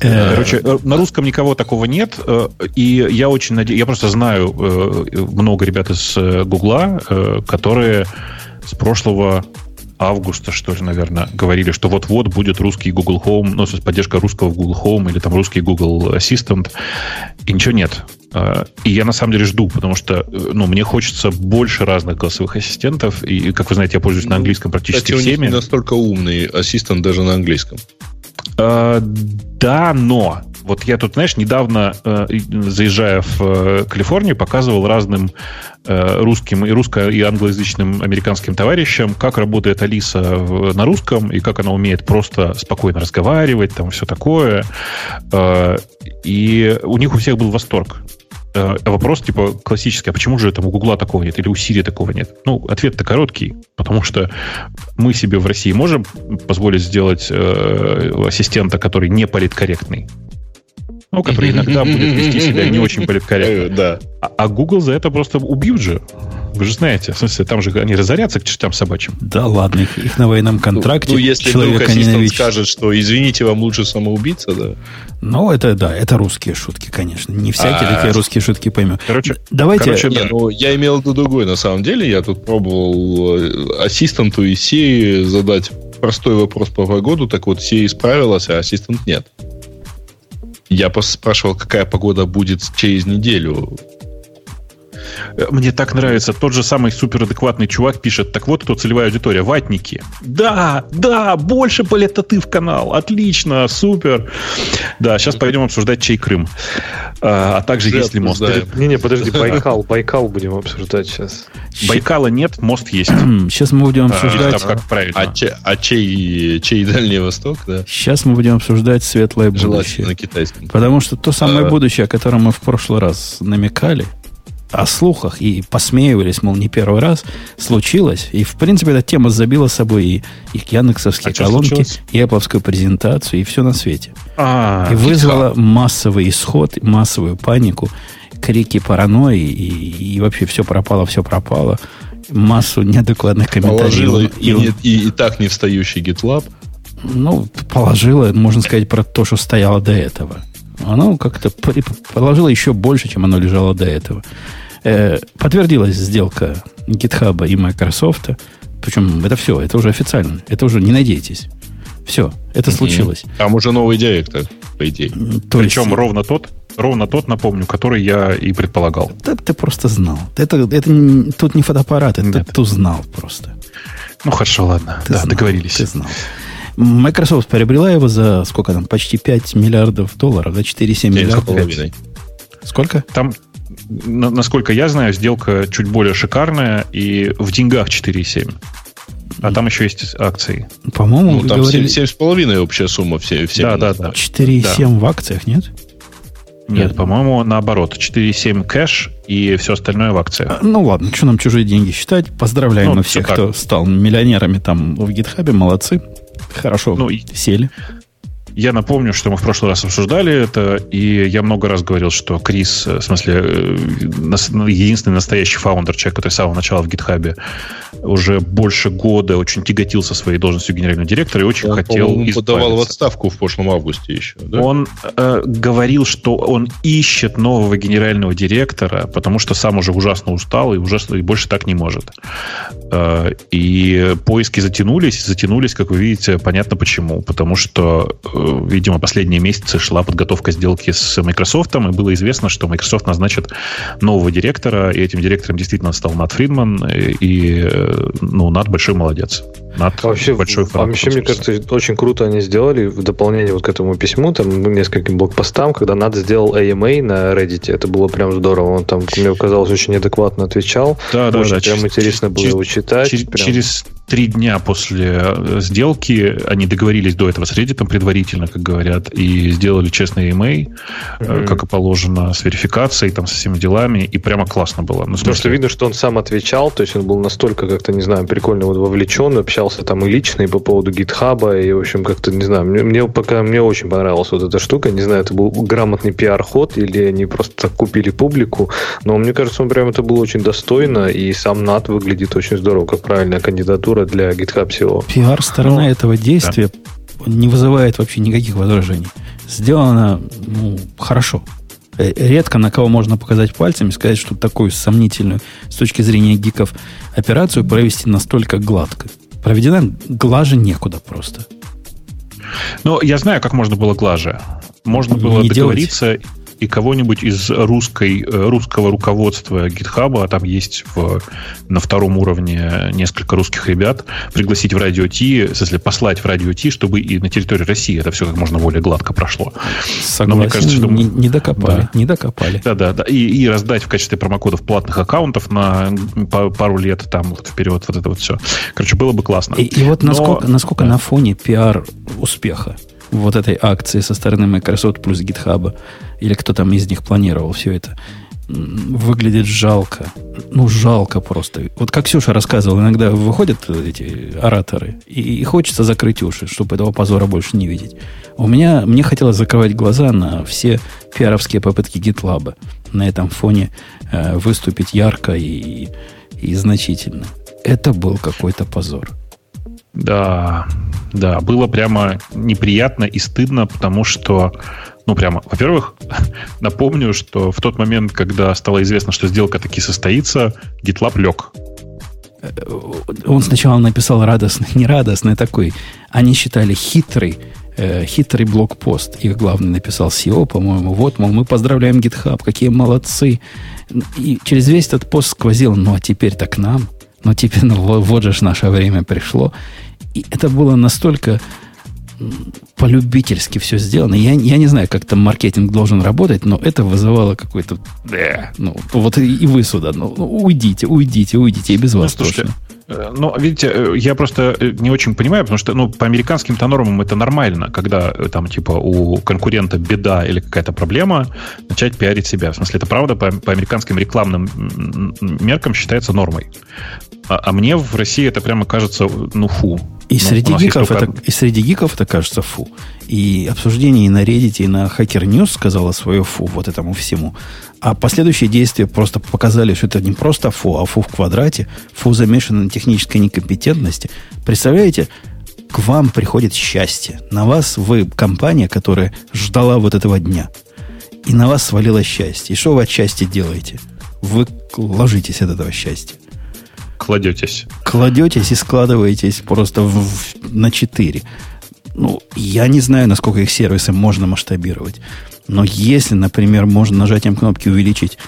Эм, Э, Короче, э, на русском никого такого нет, э, и я очень надеюсь, я просто знаю много ребят из Гугла, которые с прошлого августа, что ли, наверное, говорили, что вот-вот будет русский Google Home, ну, то есть поддержка русского Google Home или там русский Google Assistant, и ничего нет. И я на самом деле жду, потому что ну, мне хочется больше разных голосовых ассистентов, и, как вы знаете, я пользуюсь на английском практически Кстати, всеми. у них не настолько умный ассистент даже на английском. Э, да, но вот я тут, знаешь, недавно, э, заезжая в э, Калифорнию, показывал разным русским и русско- и англоязычным американским товарищам, как работает Алиса на русском и как она умеет просто спокойно разговаривать, там все такое. И у них у всех был восторг. Э, вопрос, типа, классический, а почему же там у Гугла такого нет или у Сирии такого нет? Ну, ответ-то короткий, потому что мы себе в России можем позволить сделать э, ассистента, который не политкорректный, ну, который [LAUGHS] иногда будет вести себя не очень политкорректно. Да. А, а Google за это просто убьют же. Вы же знаете, в смысле, там же они разорятся к чертям собачьим. Да ладно, их, их на военном контракте. Ну, ну если вдруг ассистент скажет, что извините, вам лучше самоубийца, да. Ну, это да, это русские шутки, конечно. Не всякие а такие русские шутки поймем. Короче, давайте. Короче, да. ну, я имел в виду другой, на самом деле. Я тут пробовал э, ассистенту из Сирии задать простой вопрос по погоду, так вот Сирия справилась, а ассистент нет. Я спрашивал, какая погода будет через неделю. Мне так нравится. Тот же самый суперадекватный чувак пишет, так вот кто целевая аудитория, ватники. Да, да, больше полетоты в канал. Отлично, супер. Да, сейчас пойдем обсуждать чей Крым. А, а также есть ли мост. Не-не, подожди, [LAUGHS] Байкал, Байкал будем обсуждать сейчас. Байкала нет, мост есть. [CLEARS THROAT] Сейчас мы будем обсуждать... А, как правильно. А, че, а чей, чей Дальний Восток, да? Сейчас мы будем обсуждать светлое будущее. Желательно на китайском. Потому что то самое а... будущее, о котором мы в прошлый раз намекали, о слухах и посмеивались, мол, не первый раз, случилось. И, в принципе, эта тема забила собой и, и яндексовские а колонки, и Apple презентацию, и все на свете. А, и вызвала массовый исход, массовую панику, крики паранойи, и, и вообще все пропало, все пропало. Массу неадекватных комментариев. Положила и, и, и, и так не встающий GitLab. Ну, положила, можно сказать, про то, что стояло до этого. Оно как-то положило еще больше, чем оно лежало до этого. Э, подтвердилась сделка GitHub и Microsoft. Причем это все, это уже официально. Это уже не надейтесь. Все, это случилось. Там уже новый директор, по идее. То Причем есть... ровно тот, ровно тот, напомню, который я и предполагал. Да, ты просто знал. Это, это тут не фотоаппарат, это Нет. ты узнал просто. Ну хорошо, ладно. Ты да, знал, договорились. Ты знал. Microsoft приобрела его за сколько там? Почти 5 миллиардов долларов, за 4,7 миллиардов. Сколько? Там, насколько я знаю, сделка чуть более шикарная и в деньгах 4,7. А там еще есть акции. По-моему, ну, там говорили... 7,5 общая сумма. Все, все да, да, да. 4,7 да. в акциях, нет? Нет, по-моему, наоборот. 4,7 кэш и все остальное в акциях. А, ну ладно, что нам чужие деньги считать? Поздравляем ну, мы всех, кто стал миллионерами там в гитхабе. Молодцы. Хорошо ну, сели. Я напомню, что мы в прошлый раз обсуждали это, и я много раз говорил, что Крис, в смысле, э, единственный настоящий фаундер, человек, который с самого начала в гитхабе, уже больше года очень тяготился своей должностью генерального директора и очень он, хотел Он подавал в отставку в прошлом августе еще. Да? Он э, говорил, что он ищет нового генерального директора, потому что сам уже ужасно устал и ужасно и больше так не может. Э, и поиски затянулись, затянулись, как вы видите, понятно почему. Потому что э, видимо, последние месяцы шла подготовка сделки с Microsoft, и было известно, что Microsoft назначит нового директора, и этим директором действительно стал Нат Фридман, и, ну, Нат большой молодец. Над а вообще, большой а вообще, мне кажется, очень круто они сделали в дополнение вот к этому письму, там, нескольким блокпостам, когда надо сделал AMA на Reddit. Это было прям здорово. Он там, мне казалось, очень адекватно отвечал. Да, да, да. Прям через, интересно было через, его читать. Через, через три дня после э, сделки они договорились до этого с Reddit предварительно, как говорят, и сделали честный AMA, mm-hmm. как и положено, с верификацией, там, со всеми делами, и прямо классно было. Ну, Потому что видно, что он сам отвечал, то есть он был настолько как-то, не знаю, прикольно вот вовлечен, общался там и лично, и по поводу гитхаба, и, в общем, как-то, не знаю, мне, мне пока мне очень понравилась вот эта штука, не знаю, это был грамотный пиар-ход, или они просто так купили публику, но мне кажется, он прям это было очень достойно, и сам НАТ выглядит очень здорово, как правильная кандидатура для GitHub всего. Пиар-сторона Но, этого действия да. не вызывает вообще никаких возражений. Сделано ну, хорошо. Э, редко на кого можно показать пальцем и сказать, что такую сомнительную с точки зрения гиков операцию провести настолько гладко. Проведена глаже некуда просто. Ну, я знаю, как можно было глаже. Можно было не договориться делать и кого-нибудь из русской, э, русского руководства GitHub, а там есть в, на втором уровне несколько русских ребят, пригласить в радио Ти, в смысле послать в радио Ти, чтобы и на территории России это все как можно более гладко прошло. Согласен, Но мне кажется, что не, не докопали. Да. Не докопали. Да, да, да. И, и раздать в качестве промокодов платных аккаунтов на пару лет там вот вперед вот это вот все. Короче, было бы классно. И, и вот насколько, Но, насколько да. на фоне пиар успеха вот этой акции со стороны Microsoft плюс GitHub, или кто там из них планировал все это, выглядит жалко. Ну, жалко просто. Вот как Ксюша рассказывала, иногда выходят эти ораторы, и, и хочется закрыть уши, чтобы этого позора больше не видеть. У меня, мне хотелось закрывать глаза на все пиаровские попытки GitLab на этом фоне э, выступить ярко и, и значительно. Это был какой-то позор. Да, да, было прямо неприятно и стыдно, потому что, ну, прямо, во-первых, [LAUGHS] напомню, что в тот момент, когда стало известно, что сделка таки состоится, GitLab лег. Э, он сначала написал радостный, [LAUGHS] не радостный такой. Они считали хитрый, э, хитрый блокпост. Их главный написал SEO, по-моему. Вот, мол, мы поздравляем GitHub, какие молодцы. И через весь этот пост сквозил, ну, а теперь-то к нам. Ну, теперь, ну, вот же наше время пришло. И это было настолько полюбительски все сделано. Я, я не знаю, как там маркетинг должен работать, но это вызывало какой-то... Ну, вот и, и вы сюда. Ну, ну, уйдите, уйдите, уйдите, и без ну, вас слушайте, точно. Э, ну, видите, э, я просто э, не очень понимаю, потому что, ну, по американским-то нормам это нормально, когда там, типа, у конкурента беда или какая-то проблема, начать пиарить себя. В смысле, это правда по, по американским рекламным меркам считается нормой. А, а мне в России это прямо кажется, ну, фу. И, ну, среди гиков это, и среди гиков это кажется фу. И обсуждение и на Reddit, и на Hacker News сказала свое фу вот этому всему. А последующие действия просто показали, что это не просто фу, а фу в квадрате. Фу замешано на технической некомпетентности. Представляете, к вам приходит счастье. На вас вы компания, которая ждала вот этого дня. И на вас свалилось счастье. И что вы от счастья делаете? Вы ложитесь от этого счастья. Кладетесь. Кладетесь и складываетесь просто в, в, на 4. Ну, я не знаю, насколько их сервисы можно масштабировать. Но если, например, можно нажатием кнопки увеличить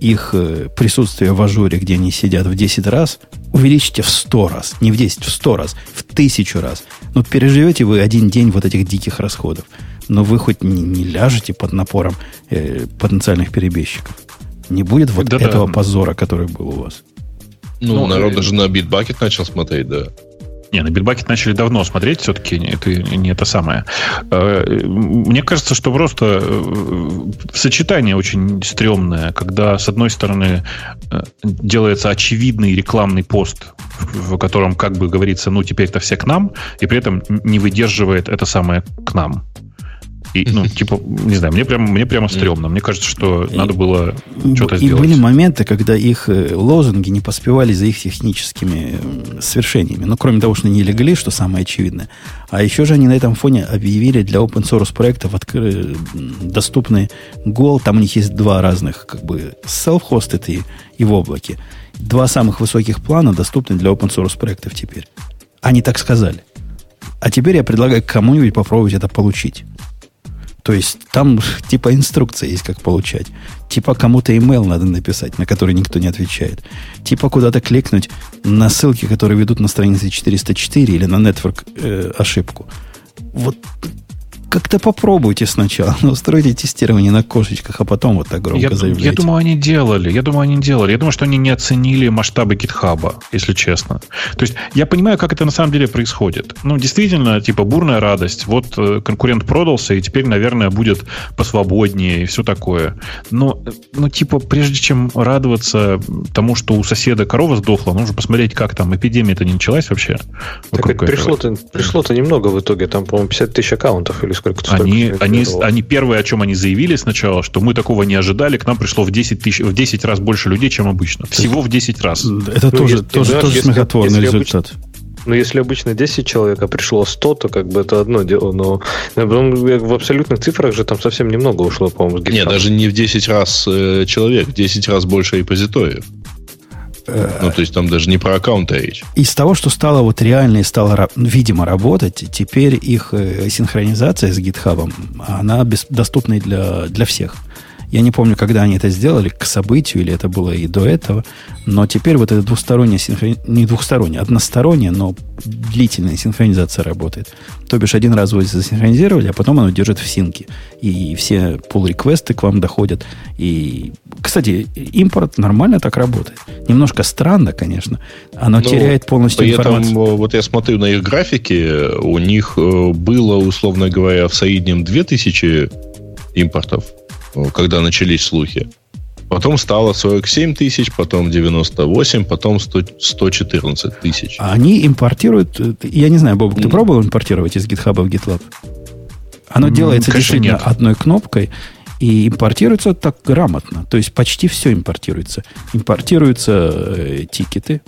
их э, присутствие в ажуре, где они сидят в 10 раз, увеличите в 100 раз. Не в 10, в 100 раз. В тысячу раз. Ну, переживете вы один день вот этих диких расходов. Но вы хоть не, не ляжете под напором э, потенциальных перебежчиков. Не будет вот Да-да. этого позора, который был у вас. Ну, ну народ э... даже на битбакет начал смотреть, да. Не, на Bitbucket начали давно смотреть, все-таки это не это самое. Э, мне кажется, что просто э, сочетание очень стрёмное, когда, с одной стороны, э, делается очевидный рекламный пост, в котором как бы говорится, ну, теперь-то все к нам, и при этом не выдерживает это самое к нам. И, ну, типа, не знаю, мне прямо, мне прямо стрёмно. Мне кажется, что и, надо было что-то сделать. И были моменты, когда их э, лозунги не поспевали за их техническими свершениями. Ну, кроме того, что они легли, что самое очевидное. А еще же они на этом фоне объявили для open source проектов откры... доступный Гол. Там у них есть два разных, как бы, self-hosted и, и в облаке. Два самых высоких плана доступны для open source проектов теперь. Они так сказали. А теперь я предлагаю кому-нибудь попробовать это получить. То есть там типа инструкция есть, как получать. Типа кому-то email надо написать, на который никто не отвечает. Типа куда-то кликнуть на ссылки, которые ведут на странице 404 или на network э, ошибку. Вот как-то попробуйте сначала. [LAUGHS] Устройте тестирование на кошечках, а потом вот так громко я, заявляйте. Я думаю, они делали. Я думаю, они делали. Я думаю, что они не оценили масштабы гитхаба, если честно. То есть я понимаю, как это на самом деле происходит. Ну, действительно, типа бурная радость. Вот э, конкурент продался, и теперь, наверное, будет посвободнее и все такое. Но, ну, типа, прежде чем радоваться тому, что у соседа корова сдохла, нужно посмотреть, как там эпидемия-то не началась вообще. Так пришло-то, пришло-то немного в итоге. Там, по-моему, 50 тысяч аккаунтов или сколько-то они, они, они первые, о чем они заявили сначала, что мы такого не ожидали, к нам пришло в 10, тысяч, в 10 раз больше людей, чем обычно. Всего в 10 раз. Это ну, тоже, если, тоже, да, тоже если, смехотворный если результат. Обычно, ну, если обычно 10 человек, а пришло 100, то как бы это одно дело. Но в абсолютных цифрах же там совсем немного ушло, по-моему, с Нет, даже не в 10 раз э, человек, 10 раз больше репозиториев. Ну, то есть там даже не про аккаунты речь. Из того, что стало вот реально и стало, видимо, работать, теперь их э, синхронизация с GitHub, она доступна для, для всех. Я не помню, когда они это сделали, к событию, или это было и до этого, но теперь вот эта двухсторонняя синхронизация, не двухсторонняя, односторонняя, но длительная синхронизация работает. То бишь, один раз вы засинхронизировали, а потом оно держит в синке. И все pull-реквесты к вам доходят. И, кстати, импорт нормально так работает. Немножко странно, конечно. Оно Но ну, теряет полностью при информацию. Этом, вот я смотрю на их графики, у них э, было, условно говоря, в среднем 2000 импортов когда начались слухи. Потом стало 47 тысяч, потом 98, потом 100, 114 тысяч. А они импортируют... Я не знаю, Бобок, ты пробовал импортировать из GitHub в GitLab? Оно mm, делается действительно нет. одной кнопкой и импортируется так грамотно. То есть почти все импортируется. Импортируются э, тикеты,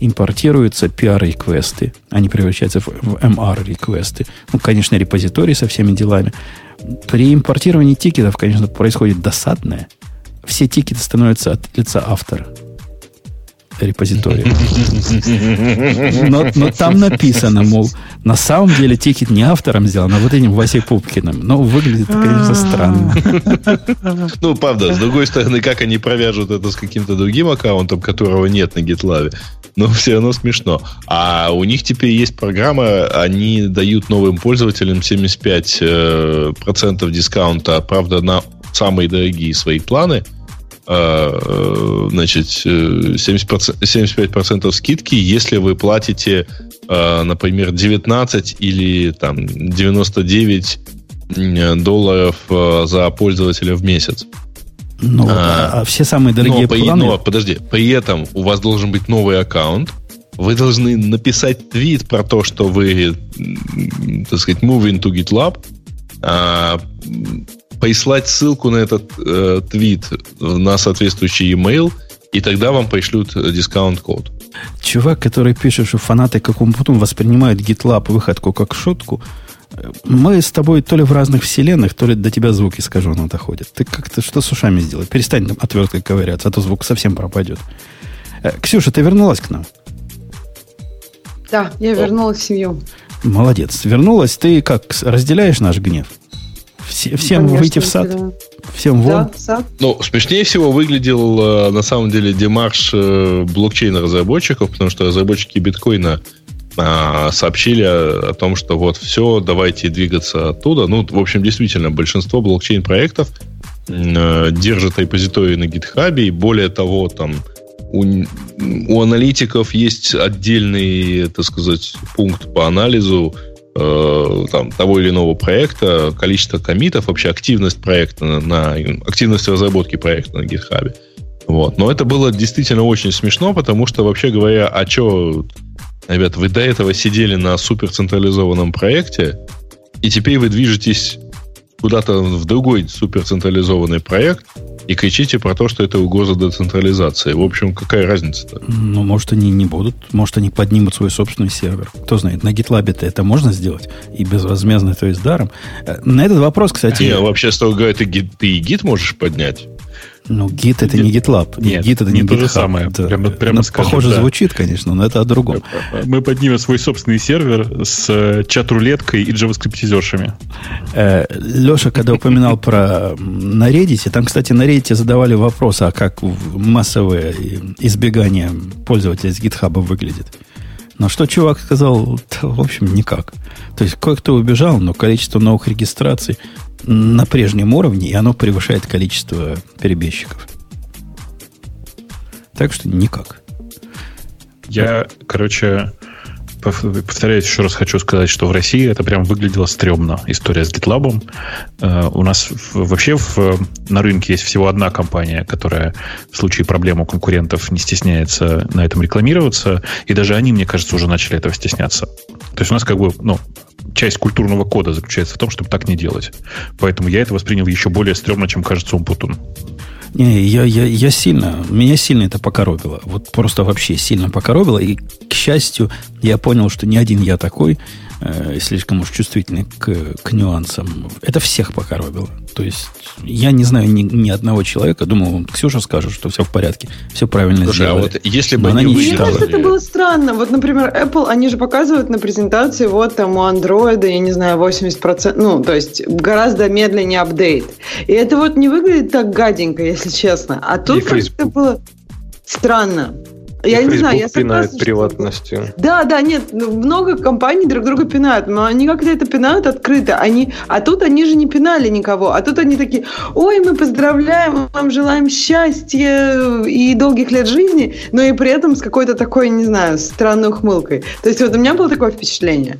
импортируются PR-реквесты. Они превращаются в, в MR-реквесты. Ну, конечно, репозитории со всеми делами. При импортировании тикетов, конечно, происходит досадное. Все тикеты становятся от лица автора репозитория. [LAUGHS] Но, но там написано, мол, на самом деле тикет не автором сделан, а вот этим Васей Пупкиным. Но выглядит, конечно, странно. [LAUGHS] Ну, правда, с другой стороны, как они провяжут это с каким-то другим аккаунтом, которого нет на GitLab, но все равно смешно. А у них теперь есть программа, они дают новым пользователям 75% э, дискаунта, правда, на самые дорогие свои планы. Э, э, значит, 70%, 75% скидки, если вы платите, например, 19 или там 99 долларов за пользователя в месяц. Ну, а, а все самые дорогие но, планы... Но, подожди, при этом у вас должен быть новый аккаунт, вы должны написать твит про то, что вы, так сказать, moving to GitLab, а, прислать ссылку на этот э, твит на соответствующий email, и тогда вам пришлют дискаунт-код. Чувак, который пишет, что фанаты как он потом воспринимают GitLab выходку как шутку, мы с тобой то ли в разных вселенных, то ли до тебя звуки искаженно доходят. Ты как-то что с ушами сделай? Перестань там отверткой ковыряться, а то звук совсем пропадет. Э, Ксюша, ты вернулась к нам? Да, я вернулась в семью. Молодец. Вернулась. Ты как, разделяешь наш гнев? Все, всем Конечно, выйти в сад? да. Всем вон? Да, сад. Ну, смешнее всего выглядел э, на самом деле демарш э, блокчейн-разработчиков, потому что разработчики биткоина а, сообщили о, том, что вот все, давайте двигаться оттуда. Ну, в общем, действительно, большинство блокчейн-проектов э, держат репозитории на гитхабе, и более того, там у, у аналитиков есть отдельный, так сказать, пункт по анализу э, там, того или иного проекта, количество комитов, вообще активность проекта на, на активность разработки проекта на гитхабе. Вот. Но это было действительно очень смешно, потому что, вообще говоря, а что, ребят, вы до этого сидели на суперцентрализованном проекте, и теперь вы движетесь куда-то в другой суперцентрализованный проект и кричите про то, что это угроза децентрализации. В общем, какая разница-то? Ну, может, они не будут. Может, они поднимут свой собственный сервер. Кто знает, на GitLab это можно сделать. И безвозмездно, то есть даром. Э, На этот вопрос, кстати... Не, вообще, строго говоря, ты, ты и гид можешь поднять. Ну, Git это не GitLab. Нет, Git это не, не то же самое. Да. Прямо- прямо скажем, Похоже да. звучит, конечно, но это о другом. Мы поднимем свой собственный сервер с э, чат-рулеткой и JavaScript-зершами. Э, Леша, когда упоминал про на Reddit, там, кстати, на Reddit задавали вопрос, а как массовое избегание пользователя с GitHub выглядит. Но что чувак сказал, да, в общем, никак. То есть кое-кто убежал, но количество новых регистраций на прежнем уровне, и оно превышает количество перебежчиков. Так что никак. Я, короче, пов- повторяюсь, еще раз хочу сказать, что в России это прям выглядело стрёмно, история с GitLab. Э, У нас вообще в- на рынке есть всего одна компания, которая в случае проблем у конкурентов не стесняется на этом рекламироваться, и даже они, мне кажется, уже начали этого стесняться. То есть у нас как бы, ну, часть культурного кода заключается в том, чтобы так не делать. Поэтому я это воспринял еще более стрёмно, чем кажется Умпутун. Не, я, я, я сильно, меня сильно это покоробило. Вот просто вообще сильно покоробило. И, к счастью, я понял, что не один я такой, э, слишком уж чувствительный к, к нюансам. Это всех покоробило. То есть, я не знаю ни, ни одного человека, думал, Ксюша скажет, что все в порядке, все правильно Слушай, а сделали. вот если Но бы она не Мне кажется, это было странно. Вот, например, Apple, они же показывают на презентации, вот там у Android, я не знаю, 80%, ну, то есть гораздо медленнее апдейт. И это вот не выглядит так гаденько, если честно. А тут как-то было странно. Я И не знаю, я Facebook пинает согласна, что- приватностью. Да, да, нет, много компаний друг друга пинают, но они как-то это пинают открыто. Они, а тут они же не пинали никого, а тут они такие, ой, мы поздравляем, вам желаем счастья и долгих лет жизни, но и при этом с какой-то такой, не знаю, странной ухмылкой. То есть вот у меня было такое впечатление.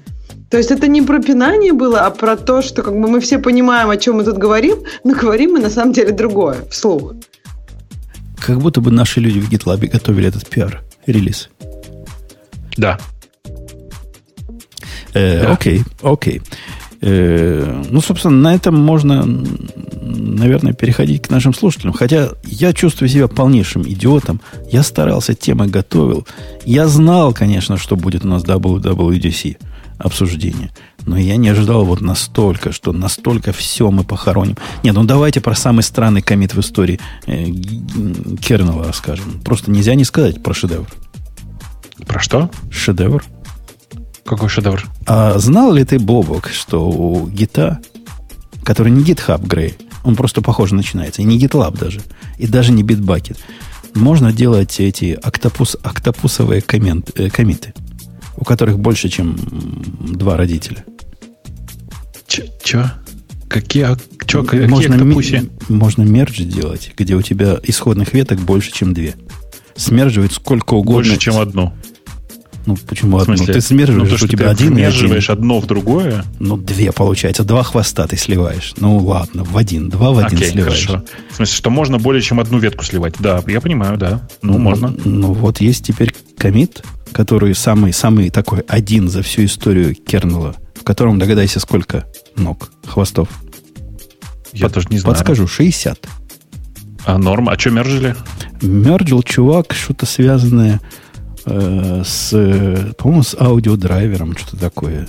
То есть это не про пинание было, а про то, что как бы мы все понимаем, о чем мы тут говорим, но говорим мы на самом деле другое, вслух. Как будто бы наши люди в GitLab готовили этот пиар-релиз. Да. Э, Да. Окей, окей. Э, Ну, собственно, на этом можно, наверное, переходить к нашим слушателям. Хотя я чувствую себя полнейшим идиотом. Я старался, темы готовил. Я знал, конечно, что будет у нас WWDC обсуждение. Но я не ожидал вот настолько, что настолько все мы похороним. Нет, ну давайте про самый странный комит в истории э, расскажем. Просто нельзя не сказать про шедевр. Про что? Шедевр. Какой шедевр? А знал ли ты, Бобок, что у гита, который не GitHub Грей, он просто похоже начинается, и не GitLab даже, и даже не Bitbucket, можно делать эти октопус, октопусовые коммент, э, комиты, у которых больше, чем два родителя. Ч- Чё? Какие, ак- чё, какие можно, октопуси? ми- можно мердж делать, где у тебя исходных веток больше, чем две. Смерживает сколько угодно. Больше, чем одно. Ну, почему одну? Ты смерживаешь, ну, то, у тебя один и один. одно в другое. Ну, две получается. Два хвоста ты сливаешь. Ну, ладно, в один. Два в один Окей, сливаешь. хорошо. В смысле, что можно более чем одну ветку сливать. Да, я понимаю, да. Ну, можно. Ну, вот есть теперь комит, который самый, самый такой один за всю историю кернела, в котором, догадайся, сколько ног, хвостов. Я тоже не знаю. Подскажу, 60. А норм? А что мержили? Мерджил чувак, что-то связанное э, с, по-моему, с аудиодрайвером, что-то такое.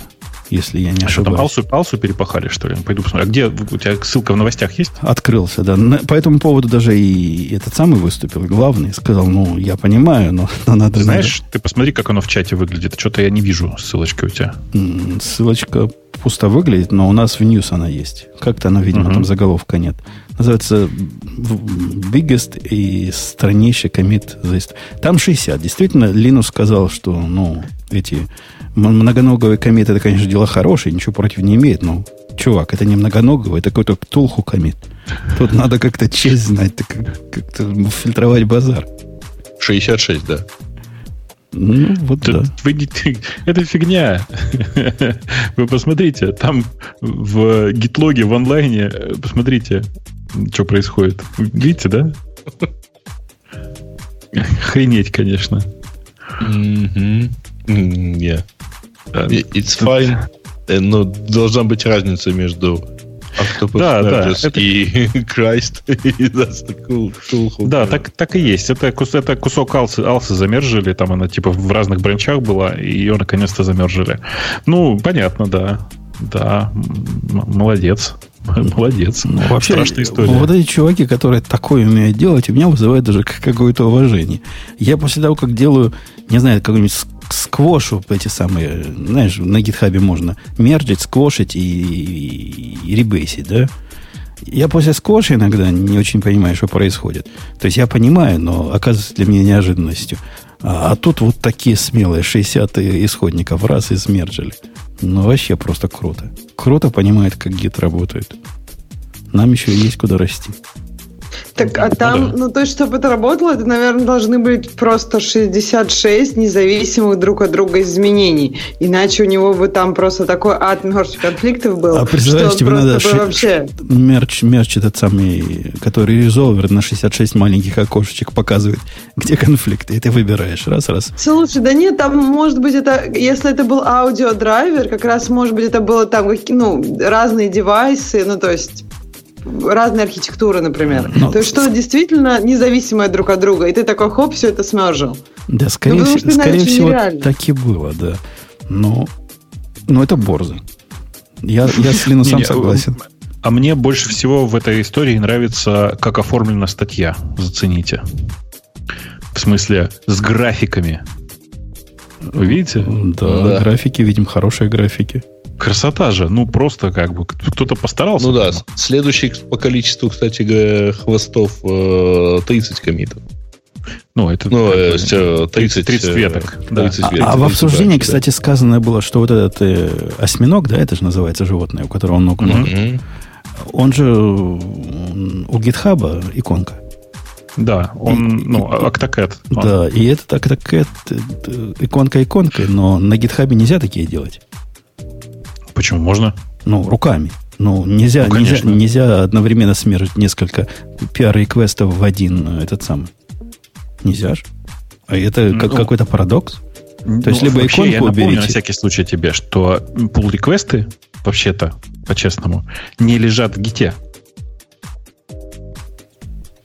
Если я не А что там, ошибаюсь. Алсу, Алсу перепахали, что ли? Пойду посмотрю. А где у тебя ссылка в новостях есть? Открылся, да. На- по этому поводу даже и этот самый выступил, главный, сказал, ну, я понимаю, но, но надо... Знаешь, ты посмотри, как оно в чате выглядит. Что-то я не вижу ссылочки у тебя. ссылочка пусто выглядит, но у нас в News она есть. Как-то она, видимо, Мгм. там заголовка нет. Называется Biggest и страннейший комит за Там 60. Действительно, Линус сказал, что, ну, эти многоноговые комиты, это, конечно, дело хорошее, ничего против не имеет, но, чувак, это не многоноговый, это какой-то ктулху комит. Тут надо как-то честь знать, как-то фильтровать базар. 66, да. Ну, вот Ты- да. вы это фигня. Вы посмотрите, там в гитлоге в онлайне, посмотрите, что происходит. Видите, да? Охренеть, конечно. Yeah. I- It's fine. Э, Но должна быть разница между Octopus Да, да, это- и [LAUGHS] Christ. И that's the cool- cool. Да, так, так и есть. Это, это кусок алсы, алсы замержили, там она типа в разных бранчах была, и ее наконец-то замержили. Ну, понятно, да. Да, молодец. [LAUGHS] Молодец. Ну, вообще, Страшная история. вот эти чуваки, которые такое умеют делать, у меня вызывает даже какое-то уважение. Я после того, как делаю, не знаю, какой-нибудь ск- сквошу, эти самые, знаешь, на гитхабе можно мерджить, сквошить и, и, и ребейсить, да? Я после сквоша иногда не очень понимаю, что происходит. То есть я понимаю, но оказывается для меня неожиданностью. А, а тут вот такие смелые 60 исходников раз и смерджили. Ну, вообще просто круто. Круто понимает, как гид работает. Нам еще есть куда расти. Так, а там, да. ну, то есть, чтобы это работало, это, наверное, должны быть просто 66 независимых друг от друга изменений. Иначе у него бы там просто такой ад мертвых конфликтов был. А представляешь, тебе надо ши- вообще... мерч, мерч этот самый, который резолвер на 66 маленьких окошечек показывает, где конфликты. И ты выбираешь раз, раз. Слушай, да нет, там, может быть, это, если это был аудиодрайвер, как раз, может быть, это было там, ну, разные девайсы, ну, то есть разные архитектуры, например. Ну, то есть что действительно независимое друг от друга, и ты такой, хоп, все это смержил. Да, скорее, Ну, потому всего- что скорее иначе всего, нереально. так и было, да. Но, но это борзо. Я, я с Линусом [LAUGHS] согласен. А мне больше всего в этой истории нравится, как оформлена статья. Зацените. В смысле, с графиками. Вы видите? Да, Да. графики, видим, хорошие графики. Красота же. Ну, просто как бы кто-то постарался. Ну да, следующий по количеству, кстати говоря, хвостов э, 30 комитов. Ну, это Ну, э, бы с, э, 30, 30 э, веток. Да. 30 А, веток, а в 30 обсуждении, братьев, кстати, сказано было, что вот этот э, осьминог, да, это же называется животное, у которого ног да. много. Мгм. Он же у гитхаба иконка. Да, он, И- ну. Он- Да, и это это, э, иконка иконкой, но на гитхабе нельзя такие делать. Почему можно? Ну, руками. Ну, нельзя, Ну, нельзя, конечно. нельзя одновременно смержить несколько пиар-реквестов в один э, этот самый. Нельзя же. А это как, Ну, какой-то парадокс. То есть либо вообще, я иконку напомню уберите. на всякий случай тебе, что pull реквесты вообще-то, по-честному, не лежат в гите.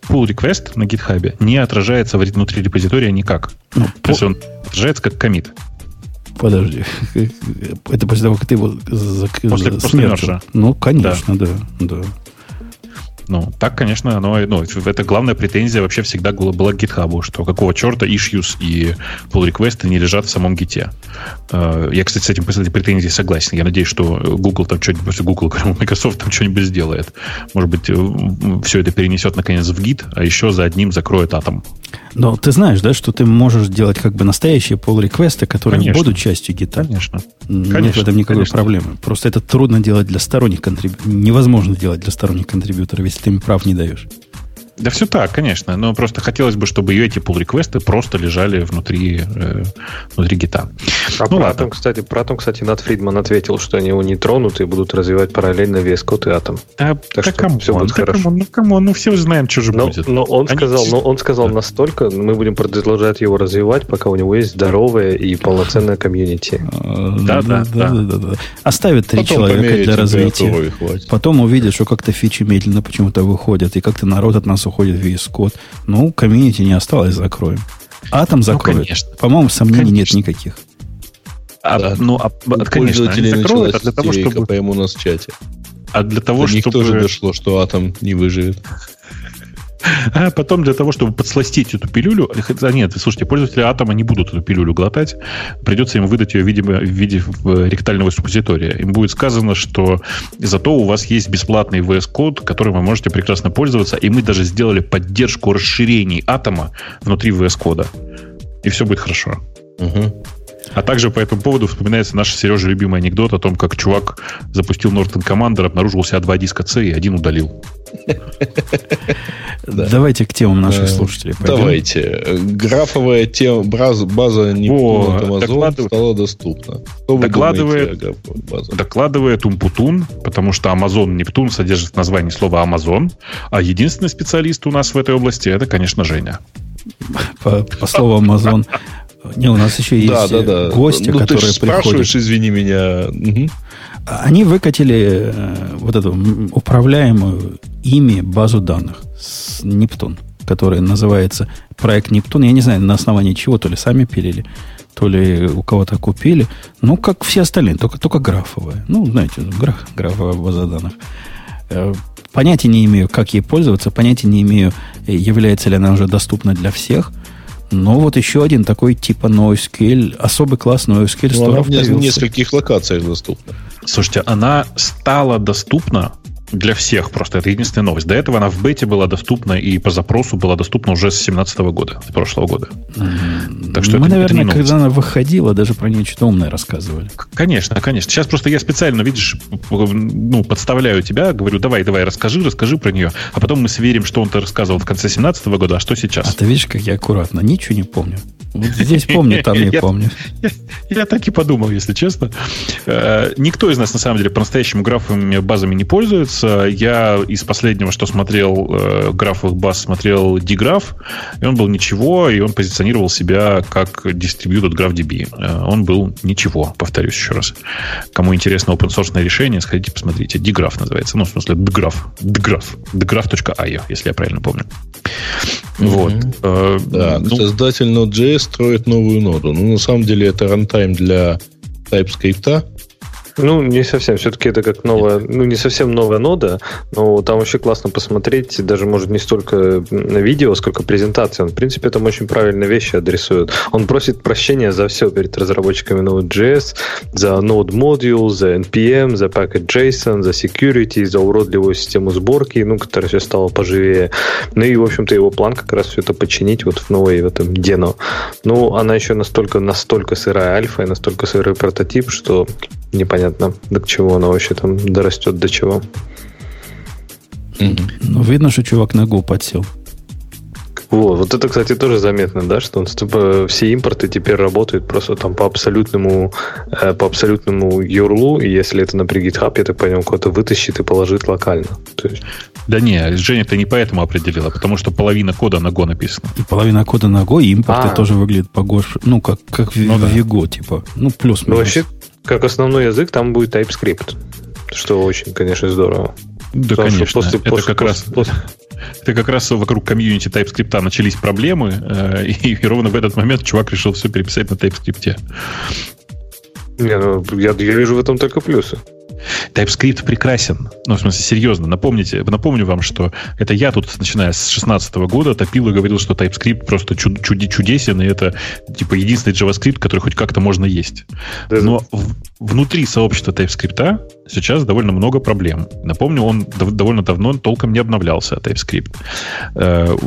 Pull request на гитхабе не отражается внутри репозитория никак. Ну, То есть он отражается как комит. Подожди. [LAUGHS] Это после того, как ты его за- После- после мержа. Ну, конечно, да. да. Ну, так, конечно, оно, ну, это главная претензия вообще всегда была, к GitHub, что какого черта issues и pull requests не лежат в самом гите. Э, Я, кстати, с этим после этой претензии согласен. Я надеюсь, что Google там что-нибудь, Google, [LAUGHS] Microsoft там что-нибудь сделает. Может быть, все это перенесет наконец в гид, а еще за одним закроет атом. Но ты знаешь, да, что ты можешь делать как бы настоящие pull-реквесты, которые Конечно. будут частью гита. Конечно. Нет в Конечно, этом никакой конечно. проблемы. Просто это трудно делать для сторонних контрибьюторов. Невозможно делать для сторонних контрибьюторов, если ты им прав не даешь. Да все так, конечно. Но просто хотелось бы, чтобы ее эти pull реквесты просто лежали внутри, э, внутри Git'а. А Ну. Атом, кстати, про Атом, кстати, Нат Фридман ответил, что они его не тронут и будут развивать параллельно VS Code и Атом. Да, Так да что come on, всё будет да хорошо. come on, ну come on, ну все знаем, что же Но, будет. но он Они- сказал, но он сказал настолько, мы будем продолжать его развивать, пока у него есть здоровое и полноценное комьюнити. Да, да, да. да. Оставит три Потом человека для развития. Потом увидят, что как-то фичи медленно почему-то выходят, и как-то народ от нас уходит в VS Code. Ну, комьюнити не осталось, закроем. Атом закроют. конечно. По-моему, сомнений Конечно. нет никаких. А, Да. Ну, а, У конечно, они закроют, а для того, чтобы... прямо у нас в чате. А для того, До них чтобы... тоже дошло, что атом не выживет. А потом для того, чтобы подсластить эту пилюлю... Хотя нет, слушайте, пользователи атома не будут эту пилюлю глотать. Придется им выдать ее, видимо, в виде э, ректального суппозитория. Им будет сказано, что зато у вас есть бесплатный VS-код, которым вы можете прекрасно пользоваться, и мы даже сделали поддержку расширений атома внутри VS-кода. И все будет хорошо. Мгм. А также по этому поводу вспоминается наш Сережа любимый анекдот о том, как чувак запустил Norton Commander, обнаружил у себя два диска C и один удалил. Да. Давайте к темам наших слушателей пойдем. Давайте. Графовая тема, база, Amazon стала доступна. Докладывает-? Докладывает Умпутун, потому что Amazon Нептун содержит в названии слова Amazon, а единственный специалист у нас в этой области это, конечно, Женя. По, по слову Amazon. Не, у нас еще есть Да, да, э, да. гости, ну, ты которые спрашиваешь, приходят. извини меня. Мгм. Они выкатили э, вот эту управляемую ими базу данных с Нептун, которая называется проект Нептун. Я не знаю, на основании чего, то ли сами пилили, то ли у кого-то купили. Ну, как все остальные, только, только графовая. Ну, знаете, граф, графовая база данных. Э, Понятия не имею, как ей пользоваться, понятия не имею, является ли она уже доступна для всех. Но вот еще один такой типа NoSQL, особый класс NoSQL Ну, она в нескольких локациях доступна. Слушайте, она стала доступна для всех просто. Это единственная новость. До этого она в бете была доступна и по запросу была доступна уже с 2017 года, с прошлого года. Так что Мы, это- это наверное, новость. когда она выходила, даже про нее что-то умное рассказывали. Конечно, конечно. Сейчас просто я специально, видишь, ну, подставляю тебя, говорю, давай, давай, расскажи, расскажи про нее, а потом мы сверим, что он-то рассказывал в конце 2017 года, а что А сейчас. ты видишь, как я аккуратно. Ничего не помню. Вот здесь помню, там не [LAUGHS] Я- помню. [LAUGHS] Я так и подумал, если честно. Э, Никто из нас, на самом деле, по-настоящему графовыми базами не пользуется. Я из последнего, что смотрел э, графовых баз, смотрел Digraph, и он был ничего, и он позиционировал себя как Distributed GraphDB. Э, Он был ничего, повторюсь еще раз. Кому интересно open source решение, сходите, посмотрите. Digraph называется. Ну, в смысле, Dgraph. Dgraph. Dgraph.io, если я правильно помню. Вот. Э, Так, ну, создатель Node.js строит новую ноду. Ну, на самом деле, это рантайм для TypeScript. Ну, не совсем. Все-таки это как новая, ну, не совсем новая нода, но там вообще классно посмотреть, даже, может, не столько на видео, сколько презентации. Он, в принципе, там очень правильно вещи адресует. Он просит прощения за все перед разработчиками Node.js, за Node Module, за NPM, за Packet JSON, за security, за уродливую систему сборки, ну, которая все стала поживее. Ну и, в общем-то, его план как раз все это починить вот в новой в этом Deno. Ну, она еще настолько, настолько сырая альфа и настолько сырой прототип, что непонятно, до чего она вообще там дорастет, до чего. Ну, видно, что чувак на Go подсел. Вот, вот это, кстати, тоже заметно, да, что он, типа, все импорты теперь работают просто там по абсолютному, э, по абсолютному юрлу, и если это на GitHub, я так понял, куда-то вытащит и положит локально. То есть, Да не, Женя это не поэтому определила, потому что половина кода на Go написана. И половина кода на Go, и импорты А. тоже выглядят погош. Ну, как, как в, Ну да. в Vigo, типа. Ну, ну, плюс-минус. вообще, как основной язык, там будет TypeScript. Что очень, конечно, здорово. Да, Потому конечно. после- это, после- как раз, после- это как раз вокруг комьюнити TypeScript начались проблемы, э, и, и ровно в этот момент чувак решил все переписать на TypeScript. Не, ну, я, я вижу в этом только плюсы. TypeScript прекрасен. Ну, в смысле, серьезно. Напомните, напомню вам, что это я тут, начиная с 16 года, топил и говорил, что TypeScript просто чуд- чуди- чудесен, и это, типа, единственный JavaScript, который хоть как-то можно есть. Да, Но в- внутри сообщества TypeScript сейчас довольно много проблем. Напомню, он дов- довольно давно толком не обновлялся, TypeScript. Э,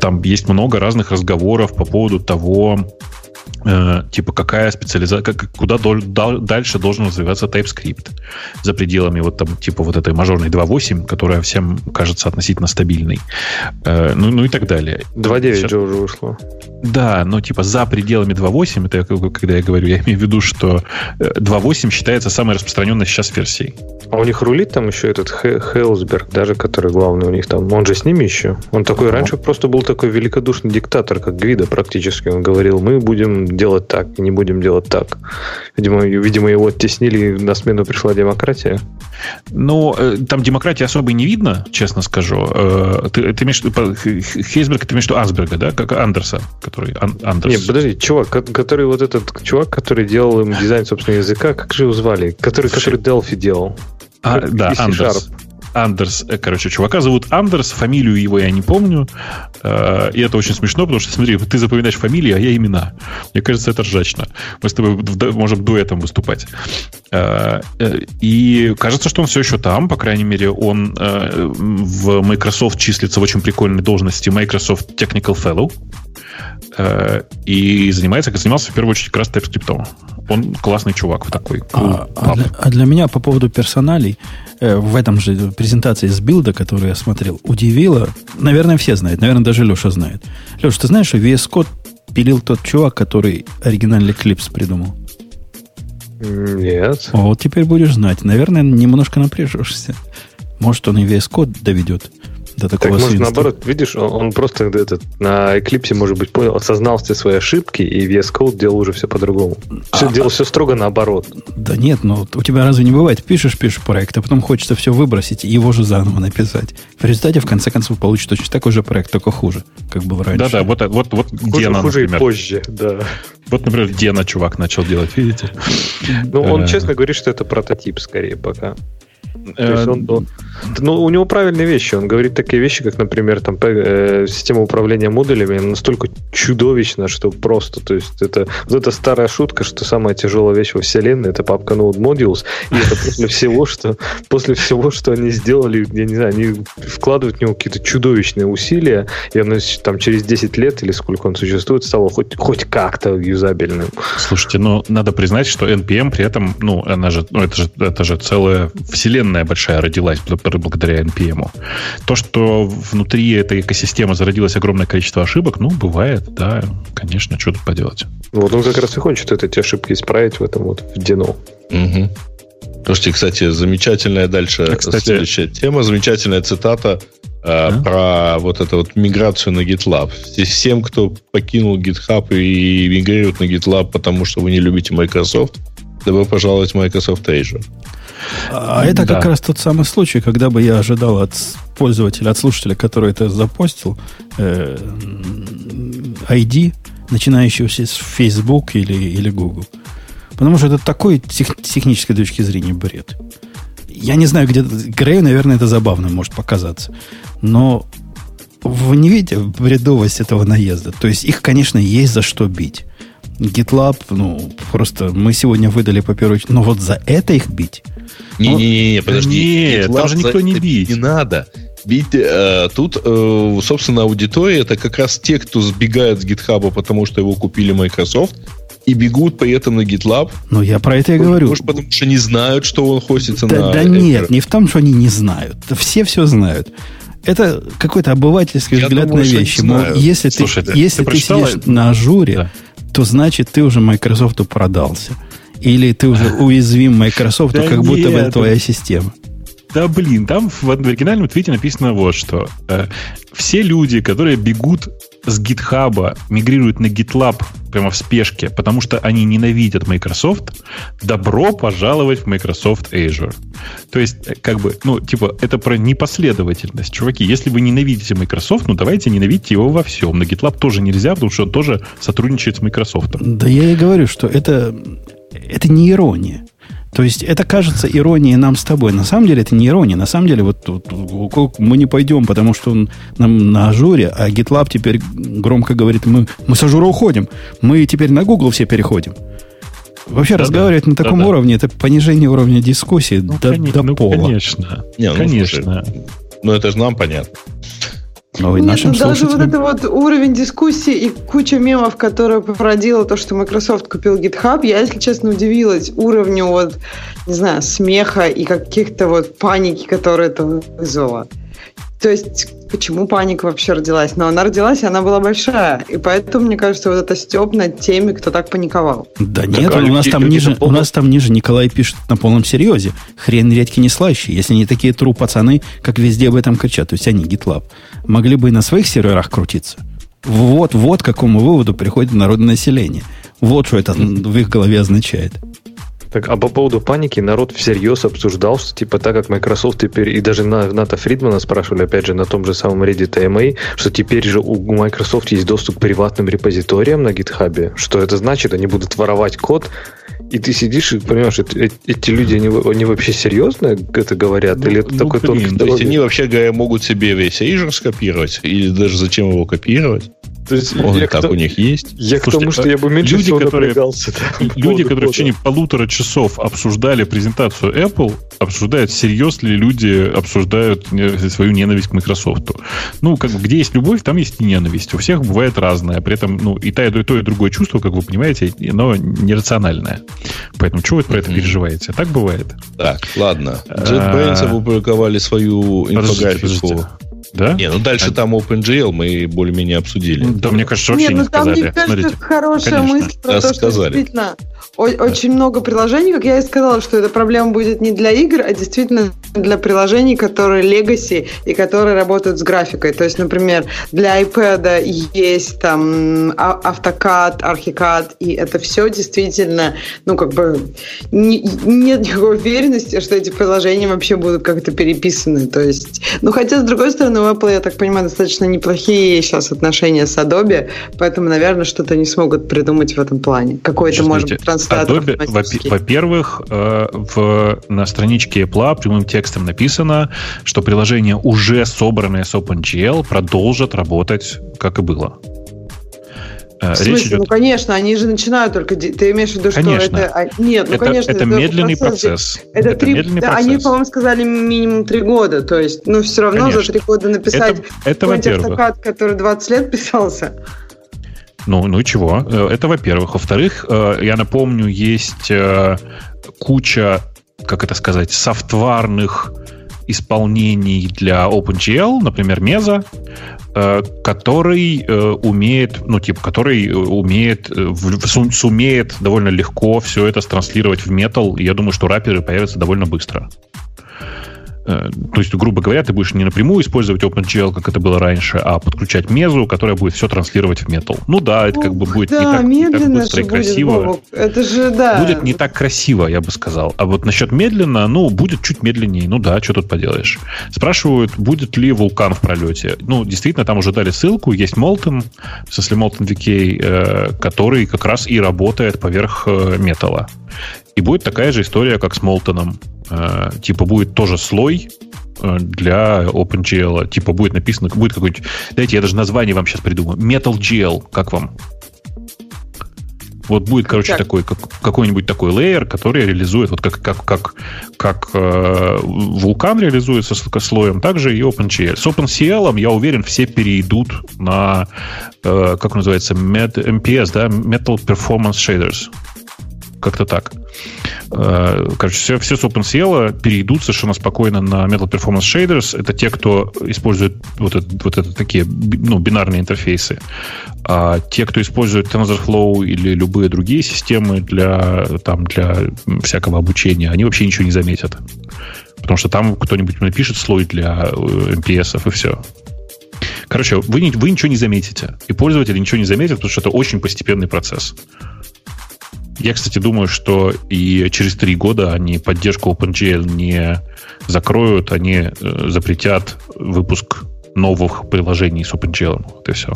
Там есть много разных разговоров по поводу того, типа какая специализация, куда дол- дал- дальше должен развиваться TypeScript за пределами вот там типа вот этой мажорной 2.8, которая всем кажется относительно стабильной. Э, Ну, ну и так далее. 2.9 Сейчас- же уже вышло. да, но типа за пределами 2.8, это я когда я говорю, я имею в виду, что э, 2.8 считается самой распространенной сейчас версией. А у них рулит там еще этот Хе- Хейлсберг, даже который главный у них там. Он же с ними еще. Он такой раньше просто был такой великодушный диктатор, как Гвида практически. Он говорил, мы будем делать так, и не будем делать так. Видимо, видимо его оттеснили, на смену пришла демократия. Ну, э, там демократии особо и не видно, честно скажу. Э, ты, ты имеешь Хейсберг, ты имеешь в виду Асберга, да? Как Андерса, который Ан, Андерс. Нет, подожди, чувак, который вот этот чувак, который делал им дизайн собственного языка, как же его звали? Который, который Delphi делал. А, да, Андерс. Андерс, э, короче, чувака зовут Андерс, фамилию его я не помню. Э, и это очень смешно, потому что, смотри, ты запоминаешь фамилии, а я имена. Мне кажется, это ржачно. Мы с тобой можем дуэтом выступать. Э, и кажется, что он все еще там, по крайней мере, он в Microsoft числится в очень прикольной должности Microsoft Technical Fellow. И занимается, как занимался в первую очередь как раз TypeScript. Он классный чувак такой. А, а, для, а для меня по поводу персоналей, Э, в этом же презентации с билда, которую я смотрел, удивило. Наверное, все знают. Наверное, даже Леша знает. Леша, ты знаешь, что VS Code пилил тот чувак, который оригинальный клипс придумал? Нет. Вот теперь будешь знать. Наверное, немножко напряжешься. Может, он и VS Code доведет до такого так, может, наоборот, видишь, он, он просто этот, на Eclipse, может быть, понял, осознал все свои ошибки, и VS Code делал уже все по-другому. Все, а, делал все строго наоборот. Да нет, ну у тебя разве не бывает? Пишешь, пишешь проект, а потом хочется все выбросить и его же заново написать. В результате, в конце концов, получится точно такой же проект, только хуже, как был раньше. Да-да, вот, вот, вот хуже, Гена, хуже например. и позже, да. Вот, например, Гена чувак начал делать, видите? Ну, он э. честно говорит, что это прототип скорее пока. Э, он, он, ну, у него правильные вещи. Он говорит такие вещи, как, например, там, э, система управления модулями настолько чудовищна, что просто, то есть это вот эта старая шутка, что самая тяжелая вещь во вселенной это папка Node Modules, и это после всего, что после всего, что они сделали, я не знаю, они вкладывают в него какие-то чудовищные усилия, и оно там через 10 лет или сколько он существует, стало хоть, хоть как-то юзабельным. Слушайте, ну, надо признать, что NPM при этом, ну, она же, ну, это же, это же целая вселенная вселенная большая родилась благодаря NPM. То, что внутри этой экосистемы зародилось огромное количество ошибок, ну, бывает, да, конечно, что тут поделать. Вот он как раз и хочет эти ошибки исправить в этом вот, в Deno. Угу. Слушайте, кстати, замечательная дальше а, кстати, следующая тема, замечательная цитата а? про вот эту вот миграцию на GitLab. Всем, кто покинул GitHub и мигрирует на GitLab, потому что вы не любите Microsoft, добро пожаловать в Microsoft Azure. А это да. как раз тот самый случай, когда бы я ожидал от пользователя, от слушателя, который это запостил, э, ID, начинающегося с Facebook или, или Google. Потому что это такой тех, технической точки зрения бред. Я не знаю, где... Грею, наверное, это забавно может показаться. Но вы не видите бредовость этого наезда? То есть их, конечно, есть за что бить. GitLab, ну, просто мы сегодня выдали по первой... Но вот за это их бить? Не-не-не, подожди. Нет, там же никто не бить. Не надо. Бить, э, тут, э, собственно, аудитория это как раз те, кто сбегает с GitHub, потому что его купили Microsoft, и бегут при этом на GitLab. Ну, я про это и говорю. Может, потому что не знают, что он хостится да, на... Да нет, не в том, что они не знают. Все все знают. Это какой-то обывательский я взгляд думаю, на вещи. Мол, если Слушай, ты, если ты, ты сидишь на ажуре, да. То значит ты уже Microsoft продался. Или ты уже уязвим Microsoft, да как будто бы это твоя система. Да блин, там в оригинальном твите написано вот что. Э, все люди, которые бегут с GitHub, мигрируют на GitLab прямо в спешке, потому что они ненавидят Microsoft, добро пожаловать в Microsoft Azure. То есть, э, как бы, ну, типа, это про непоследовательность. Чуваки, если вы ненавидите Microsoft, ну, давайте ненавидьте его во всем. На GitLab тоже нельзя, потому что он тоже сотрудничает с Microsoft. Да я и говорю, что это, это не ирония. То есть это кажется иронией нам с тобой. На самом деле это не ирония. На самом деле вот, вот мы не пойдем, потому что он нам на Azure, а GitLab теперь громко говорит, мы, мы с Azure'а уходим. Мы теперь на Google все переходим. Вообще да, разговаривать да, на таком да, уровне это понижение уровня дискуссии ну, до, конечно, до ну, пола. Конечно. Не, ну, конечно. Слушай, ну это же нам понятно. Но Нет, нашим ну, даже вот это вот уровень дискуссии и куча мемов, которые породила то, что Microsoft купил GitHub, я, если честно, удивилась уровню вот, не знаю, смеха и каких-то вот паники, которые это вызвало. То есть, почему паника вообще родилась? Но она родилась, и она была большая. И поэтому, мне кажется, вот это степ над теми, кто так паниковал. Да нет, у нас, там ниже, у нас там ниже Николай пишет на полном серьезе. Хрен редьки не слаще. Если не такие тру пацаны, как везде об этом кричат, то есть они GitLab, могли бы и на своих серверах крутиться. Вот, вот к какому выводу приходит народное население. Вот что это в их голове означает. Так, а по поводу паники народ всерьез обсуждал, что типа так как Microsoft теперь, и даже на, Ната Фридмана спрашивали, опять же, на том же самом Reddit AMA, что теперь же у Microsoft есть доступ к приватным репозиториям на GitHub. Что это значит? Они будут воровать код, и ты сидишь и понимаешь, эти, эти люди, они, они вообще серьезно это говорят? Ну, Или это ну, такой блин, То есть они вообще говоря, могут себе весь Azure скопировать? Или даже зачем его копировать? То есть Он так к, у них есть. Я Слушайте, к тому, что я бы меньше люди, всего которые, напрягался. Да, [LAUGHS] люди, которые в течение полутора часов обсуждали презентацию Apple, обсуждают, серьезно ли люди обсуждают свою ненависть к Microsoft. Ну, как где есть любовь, там есть и ненависть. У всех бывает разное. При этом, ну, и, то, и то, и другое чувство, как вы понимаете, но нерациональное. Поэтому чего вы про это переживаете? Так бывает. Так, ладно. JetBrains а, опубликовали свою инфографику. Да? Не, ну дальше да. там OpenGL мы более-менее обсудили. Да, мне кажется, вообще Нет, не ну, сказали. Там, мне кажется, Смотрите. хорошая Конечно. мысль про да, то, сказали. что действительно очень много приложений, как я и сказала, что эта проблема будет не для игр, а действительно для приложений, которые legacy и которые работают с графикой. То есть, например, для iPad есть там AutoCAD, ArchiCAD, и это все действительно, ну, как бы не, нет никакой уверенности, что эти приложения вообще будут как-то переписаны. То есть, ну, хотя, с другой стороны, у Apple, я так понимаю, достаточно неплохие сейчас отношения с Adobe, поэтому, наверное, что-то не смогут придумать в этом плане. Какой-то, может быть, транслятор. Adobe, во-первых, э, в, на страничке Apple прямым текстом написано, что приложение, уже собранное с OpenGL, продолжат работать, как и было. Э, в смысле? Речь идет... Ну, конечно, они же начинают только... Ты имеешь в виду, что конечно. это... А, нет, ну, это, конечно. Это, это медленный процесс. Это, это три... медленный да, процесс. Они, по-моему, сказали минимум три года. То есть, ну, все равно конечно. за три года написать это, это во-первых. который 20 лет писался. Ну, ну и чего? Э, это во-первых. Во-вторых, э, я напомню, есть куча, как это сказать, софтварных исполнений для OpenGL, например, Mesa, Э, который э, умеет, ну, типа, который умеет, э, сумеет довольно легко все это транслировать в метал. Я думаю, что раперы появятся довольно быстро. Э, то есть, грубо говоря, ты будешь не напрямую использовать OpenGL, как это было раньше, а подключать мезу, которая будет все транслировать в Metal. Ну да, это как бы будет да, не, так, не так быстро и красиво. Будет, это же, да. Будет не так красиво, я бы сказал. А вот насчет медленно, ну, будет чуть медленнее. Ну да, что тут поделаешь. Спрашивают, будет ли вулкан в пролете. Ну, действительно, там уже дали ссылку. Есть Molten, в смысле Molten VK, э, который как раз и работает поверх э, металла. И будет такая же история, как с Молтоном. Э, типа будет тоже слой э, для OpenGL. Типа будет написано, будет какой-нибудь... Дайте, я даже название вам сейчас придумаю. MetalGL. Как вам? Вот будет, короче, как? такой как, какой-нибудь такой лейер, который реализует, вот как, как, как, как э, вулкан реализуется с слоем, также и OpenGL. С OpenCL, я уверен, все перейдут на, э, как называется, Med, MPS, да, Metal Performance Shaders. Как-то так. Э, короче, все, все с OpenCL перейдут совершенно спокойно на Metal Performance Shaders. Это те, кто использует вот это, вот это такие ну, бинарные интерфейсы. А те, кто использует TensorFlow или любые другие системы для, там, для всякого обучения, они вообще ничего не заметят. Потому что там кто-нибудь напишет слой для MPS, э, и все. Короче, вы, вы ничего не заметите. И пользователи ничего не заметят, потому что это очень постепенный процесс. Я, кстати, думаю, что и через три года они поддержку OpenGL не закроют, они э, запретят выпуск новых приложений с OpenGL. И все.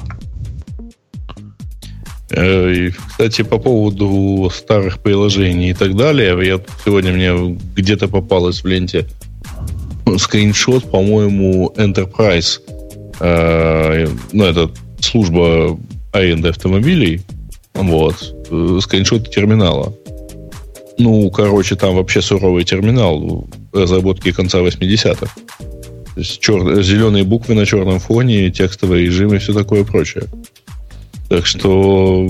Э, кстати, по поводу старых приложений и так далее, я сегодня мне где-то попалось в ленте скриншот, по-моему, Enterprise. Э, ну, это служба аренды автомобилей. Вот скриншоты терминала. Ну, короче, там вообще суровый терминал разработки конца 80-х. То есть чер... зеленые буквы на черном фоне, текстовый режим и все такое прочее. Так что,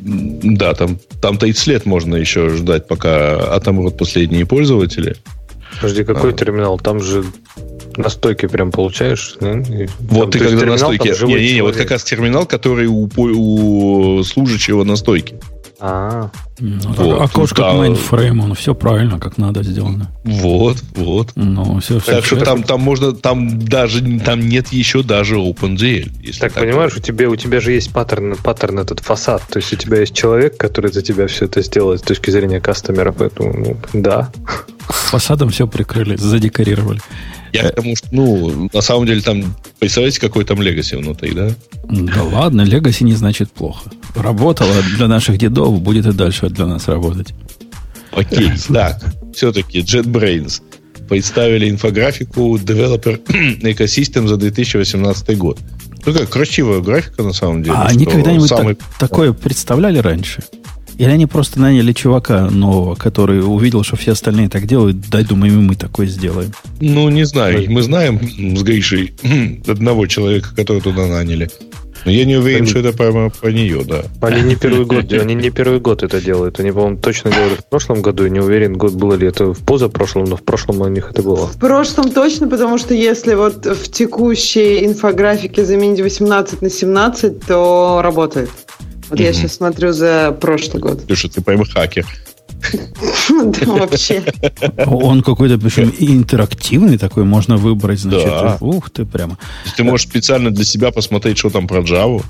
да, там, там 30 лет можно еще ждать, пока отомрут последние пользователи. Подожди, какой а. терминал? Там же настойки прям получаешь. Да? Вот там, ты когда настойки... Не-не-не, вот как раз терминал, который у, у служащего настойки. А, Ну, Вот, окошко да. к мейнфрейму, ну, все правильно, как надо сделано. Вот, вот. Ну, все, все. Так что там, там можно, там даже, там нет еще даже OpenGL. Если так, понимаешь, у тебя, у тебя же есть паттерн, паттерн этот фасад. То есть у тебя есть человек, который за тебя все это сделает с точки зрения кастомера. Поэтому, ну, да. Фасадом все прикрыли, задекорировали. Я к тому, что, ну, на самом деле там, представляете, какой там легаси внутри, да? Да ладно, Legacy не значит плохо. Работало для наших дедов, будет и дальше для нас работать. Окей, так, все-таки JetBrains представили инфографику Developer [CLEARS THROAT] Ecosystem за 2018 год. Ну как, красивая графика на самом деле. а они когда-нибудь самый- так- такое представляли раньше? Или они просто наняли чувака нового, который увидел, что все остальные так делают, дай, думаем, и мы такое сделаем. Ну, не знаю. Мы знаем с Гришей [CLEARS THROAT] одного человека, которого туда наняли. Но я не уверен, Они- что это прямо про нее, да. Они не первый год, [LAUGHS] они не первый год это делают. Они, по-моему, точно делали в прошлом году. Я не уверен, год было ли это в позапрошлом, но в прошлом у них это было. В прошлом точно, потому что если вот в текущей инфографике заменить 18 на 17, то работает. Вот я Мгм. сейчас смотрю за прошлый год. Слушай, ты прямо хакер. [LAUGHS] Да, вообще. Он какой-то, причем интерактивный такой, можно выбрать, значит. Да. Ух ты, прямо. Ты можешь специально для себя посмотреть, что там про Java.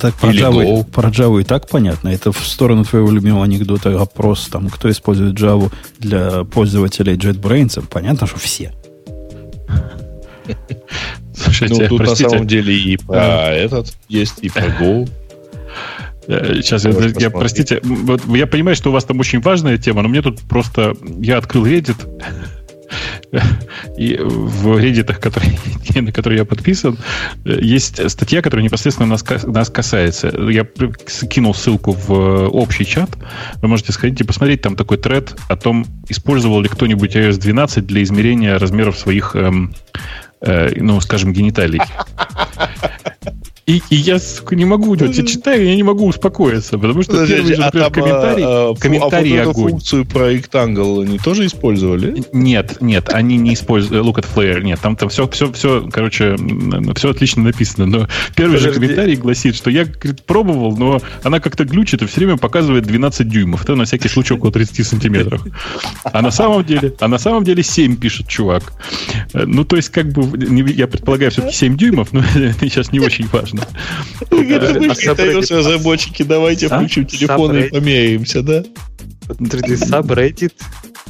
Так про Java, про Java и так понятно. Это в сторону твоего любимого анекдота опрос, там, кто использует Java для пользователей JetBrains. Понятно, что все. [LAUGHS] Слушайте, Ну, тут простите, на самом деле и про этот есть, и про [LAUGHS] Go. Э, сейчас, я, Можешь я, посмотреть. простите, вот я понимаю, что у вас там очень важная тема, но мне тут просто... Я открыл Reddit, [LAUGHS] и в Reddit, который, [LAUGHS] на который я подписан, э, есть статья, которая непосредственно нас, нас касается. Я скинул ссылку в э, общий чат. Вы можете сходить и посмотреть. Там такой тред о том, использовал ли кто-нибудь iOS 12 для измерения размеров своих, эм, э, ну, скажем, гениталий. И, и я, сука, не могу, вот я читаю, я не могу успокоиться, потому что первый же, а например, там, комментарий, а, комментарий а вот огонь. функцию про Rectangle они тоже использовали? Нет, нет, они не используют Look at Flare. Нет, там, там все, все, все, короче, все отлично написано. Но первый же Подожди. комментарий гласит, что я говорит, пробовал, но она как-то глючит и все время показывает 12 дюймов. Это на всякий случай около 30 сантиметров. А на самом деле, а на самом деле 7 пишет чувак. Э, Ну, то есть, как бы, я предполагаю, все-таки 7 дюймов, но [LAUGHS] это сейчас не очень важно. Это мы а разработчики, давайте включим телефоны и померяемся, да? Смотрите, subreddit,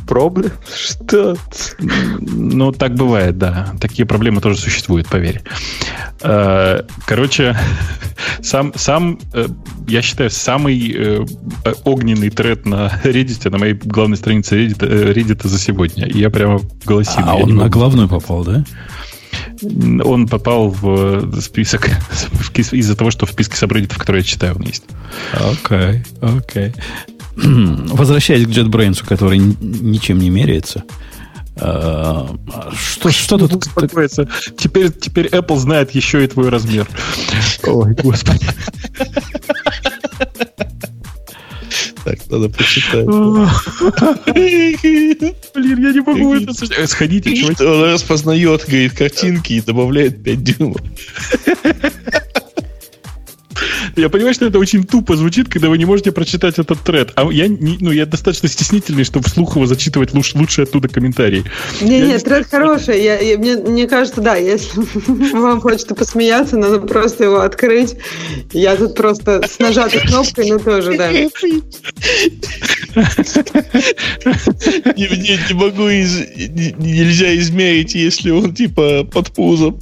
проблем? Что? Ну, так бывает, да. Такие проблемы тоже существуют, поверь. Э, Короче, [LAUGHS] сам, сам э, я считаю, самый э, огненный тред на Reddit, на моей главной странице Reddit, э, Reddit за сегодня. И я прямо голосину. А он на главную попал, да? Он попал в список [LAUGHS] из-за того, что в списке сабреддитов, которые я читаю, он есть. Окей, окей. [CLEARS THROAT] Возвращаясь к JetBrains, который ничем не меряется. а, Что, что тут? [LAUGHS] Успокоиться. Теперь, теперь Apple знает еще и твой размер. Ой, господи. [LAUGHS] Надо почитать. [LAUGHS] Блин, я не могу это. Сходите, чуваки. Он распознает, говорит, картинки и добавляет 5 дюймов. [LAUGHS] Я понимаю, что это очень тупо звучит, когда вы не можете прочитать этот тред. А я, не- ну, я достаточно стеснительный, чтобы вслух его зачитывать лучше, лучше оттуда комментарии. Не, Я не, не тред хороший. Я, я- мне, мне кажется, да, если [LAUGHS] вам хочется посмеяться, надо просто его открыть. Я тут просто с нажатой кнопкой, ну тоже, да. Не, не, не могу, из- не- нельзя измерить, если он типа под пузом.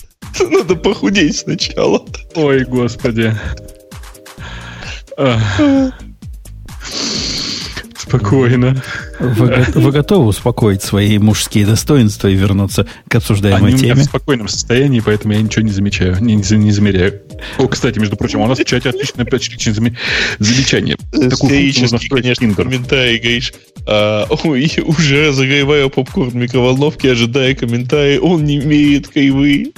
Надо похудеть сначала. Ой, господи. Спокойно. Вы, вы готовы успокоить свои мужские достоинства и вернуться к обсуждаемой Они у меня в теме? спокойном состоянии, поэтому я ничего не замечаю, не, не, не замеряю. О, кстати, между прочим, у нас в чате отличное, отличное заме- замечание. В конечно, Tinder. комментарий, говоришь, а, ой, уже разогреваю попкорн в микроволновке, ожидая комментарий, он не имеет кривые.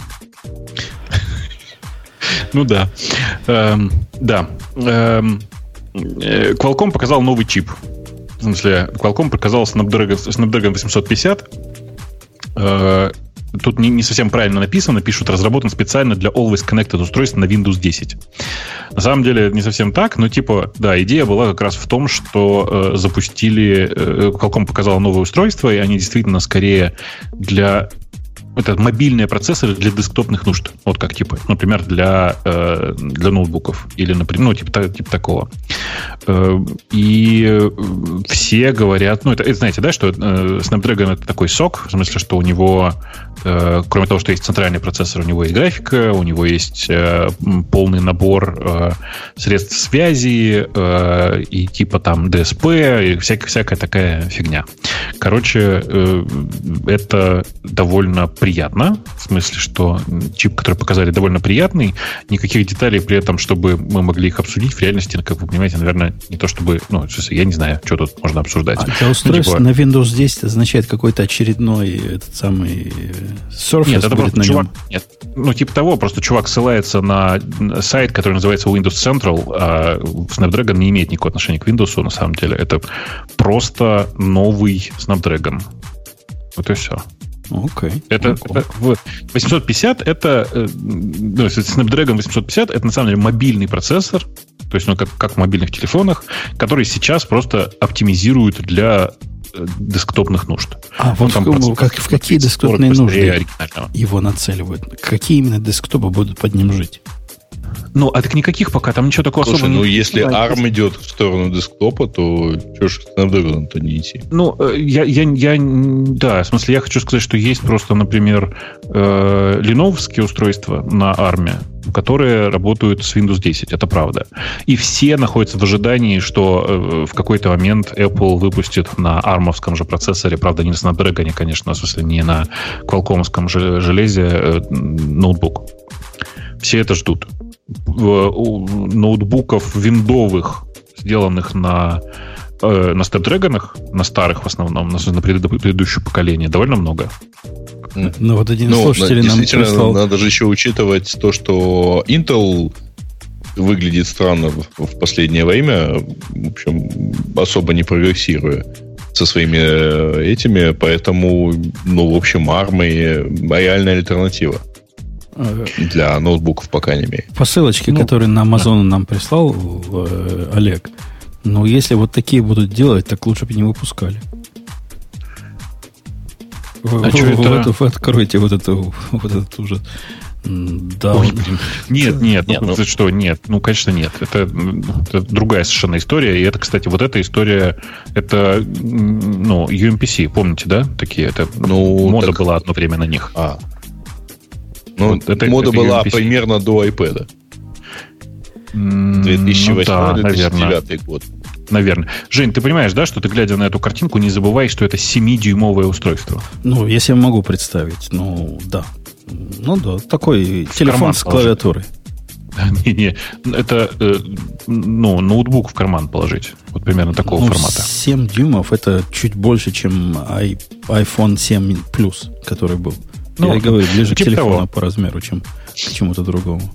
Ну да. Эм, да. Эм, э, Qualcomm показал новый чип. В смысле, Qualcomm показал Snapdragon, Snapdragon 850. Э, тут не, не совсем правильно написано, пишут, разработан специально для Always Connected устройств на Windows 10. На самом деле не совсем так, но типа, да, идея была как раз в том, что э, запустили, э, Qualcomm показал новое устройство, и они действительно скорее для это мобильные процессоры для десктопных нужд. Вот как типа, например, для, э, для ноутбуков. Или, например, ну, типа, типа такого. Э, и все говорят, ну, это, это знаете, да, что э, Snapdragon это такой сок, в смысле, что у него, э, кроме того, что есть центральный процессор, у него есть графика, у него есть э, полный набор э, средств связи э, и типа там DSP и всякая, всякая такая фигня. Короче, э, это довольно приятно, в смысле, что чип, который показали, довольно приятный. Никаких деталей при этом, чтобы мы могли их обсудить, в реальности, как вы понимаете, наверное, не то чтобы... Ну, я не знаю, что тут можно обсуждать. А для устройств ну, типа... на Windows 10 означает какой-то очередной этот самый Surface Нет, это просто чувак... Нет, ну, типа того, просто чувак ссылается на сайт, который называется Windows Central, а Snapdragon не имеет никакого отношения к Windows, на самом деле. Это просто новый Snapdragon. Вот и все. Окей. Okay. Это, okay. это вот, 850 это э, ну, Snapdragon 850 это на самом деле мобильный процессор, то есть ну, как, как в мобильных телефонах, который сейчас просто оптимизируют для э, десктопных нужд. А вот в, как, в какие десктопные нужды его нацеливают? Какие именно десктопы будут под ним жить? Ну, а так никаких пока, там ничего такого Слушай, особо ну, не... если да, ARM идет в сторону десктопа, то что ж Snapdragon-то не идти? Ну, э, я, я, я, да, в смысле, я хочу сказать, что есть просто, например, э, леновские устройства на ARM, которые работают с Windows 10, это правда. И все находятся в ожидании, что э, в какой-то момент Apple выпустит на армовском же процессоре, правда, не на Snapdragon, конечно, в смысле, не на Qualcomm'ском железе, э, ноутбук. Все это ждут ноутбуков виндовых, сделанных на э, на Snapdragon, на старых в основном, на, на предыдущее поколение, довольно много. Ну, вот один из ну, слушателей нам прислал... Надо же еще учитывать то, что Intel выглядит странно в, в последнее время, в общем, особо не прогрессируя со своими э, этими, поэтому, ну, в общем, ARM реальная альтернатива. Для ноутбуков, по крайней мере. По ссылочке, ну, которую на Amazon да. нам прислал э, Олег, ну, если вот такие будут делать, так лучше бы не выпускали. А вы, что это? Вы, вы откройте вот эту, вот этот ужас. Да. Ой, блин. Нет, нет, нет, ну, ну что, нет, ну, конечно, нет. Это, это другая совершенно история. И это, кстати, вот эта история, это, ну, UMPC, помните, да, такие? Это ну, мода так... была одно время на них. А, ну, вот это, мода это была UMPC. примерно до iPad. 2008-2009 ну, да, год. Наверное. Жень, ты понимаешь, да, что ты, глядя на эту картинку, не забывай, что это 7-дюймовое устройство. Ну, если я могу представить, ну, да. Ну, да, такой в телефон с клавиатурой. Не-не, это э, ну, ноутбук в карман положить. Вот примерно такого ну, формата. 7 дюймов это чуть больше, чем iPhone 7 Plus, который был. Ну, Я и говорю, ближе типа к телефону того. по размеру, чем к чему-то другому.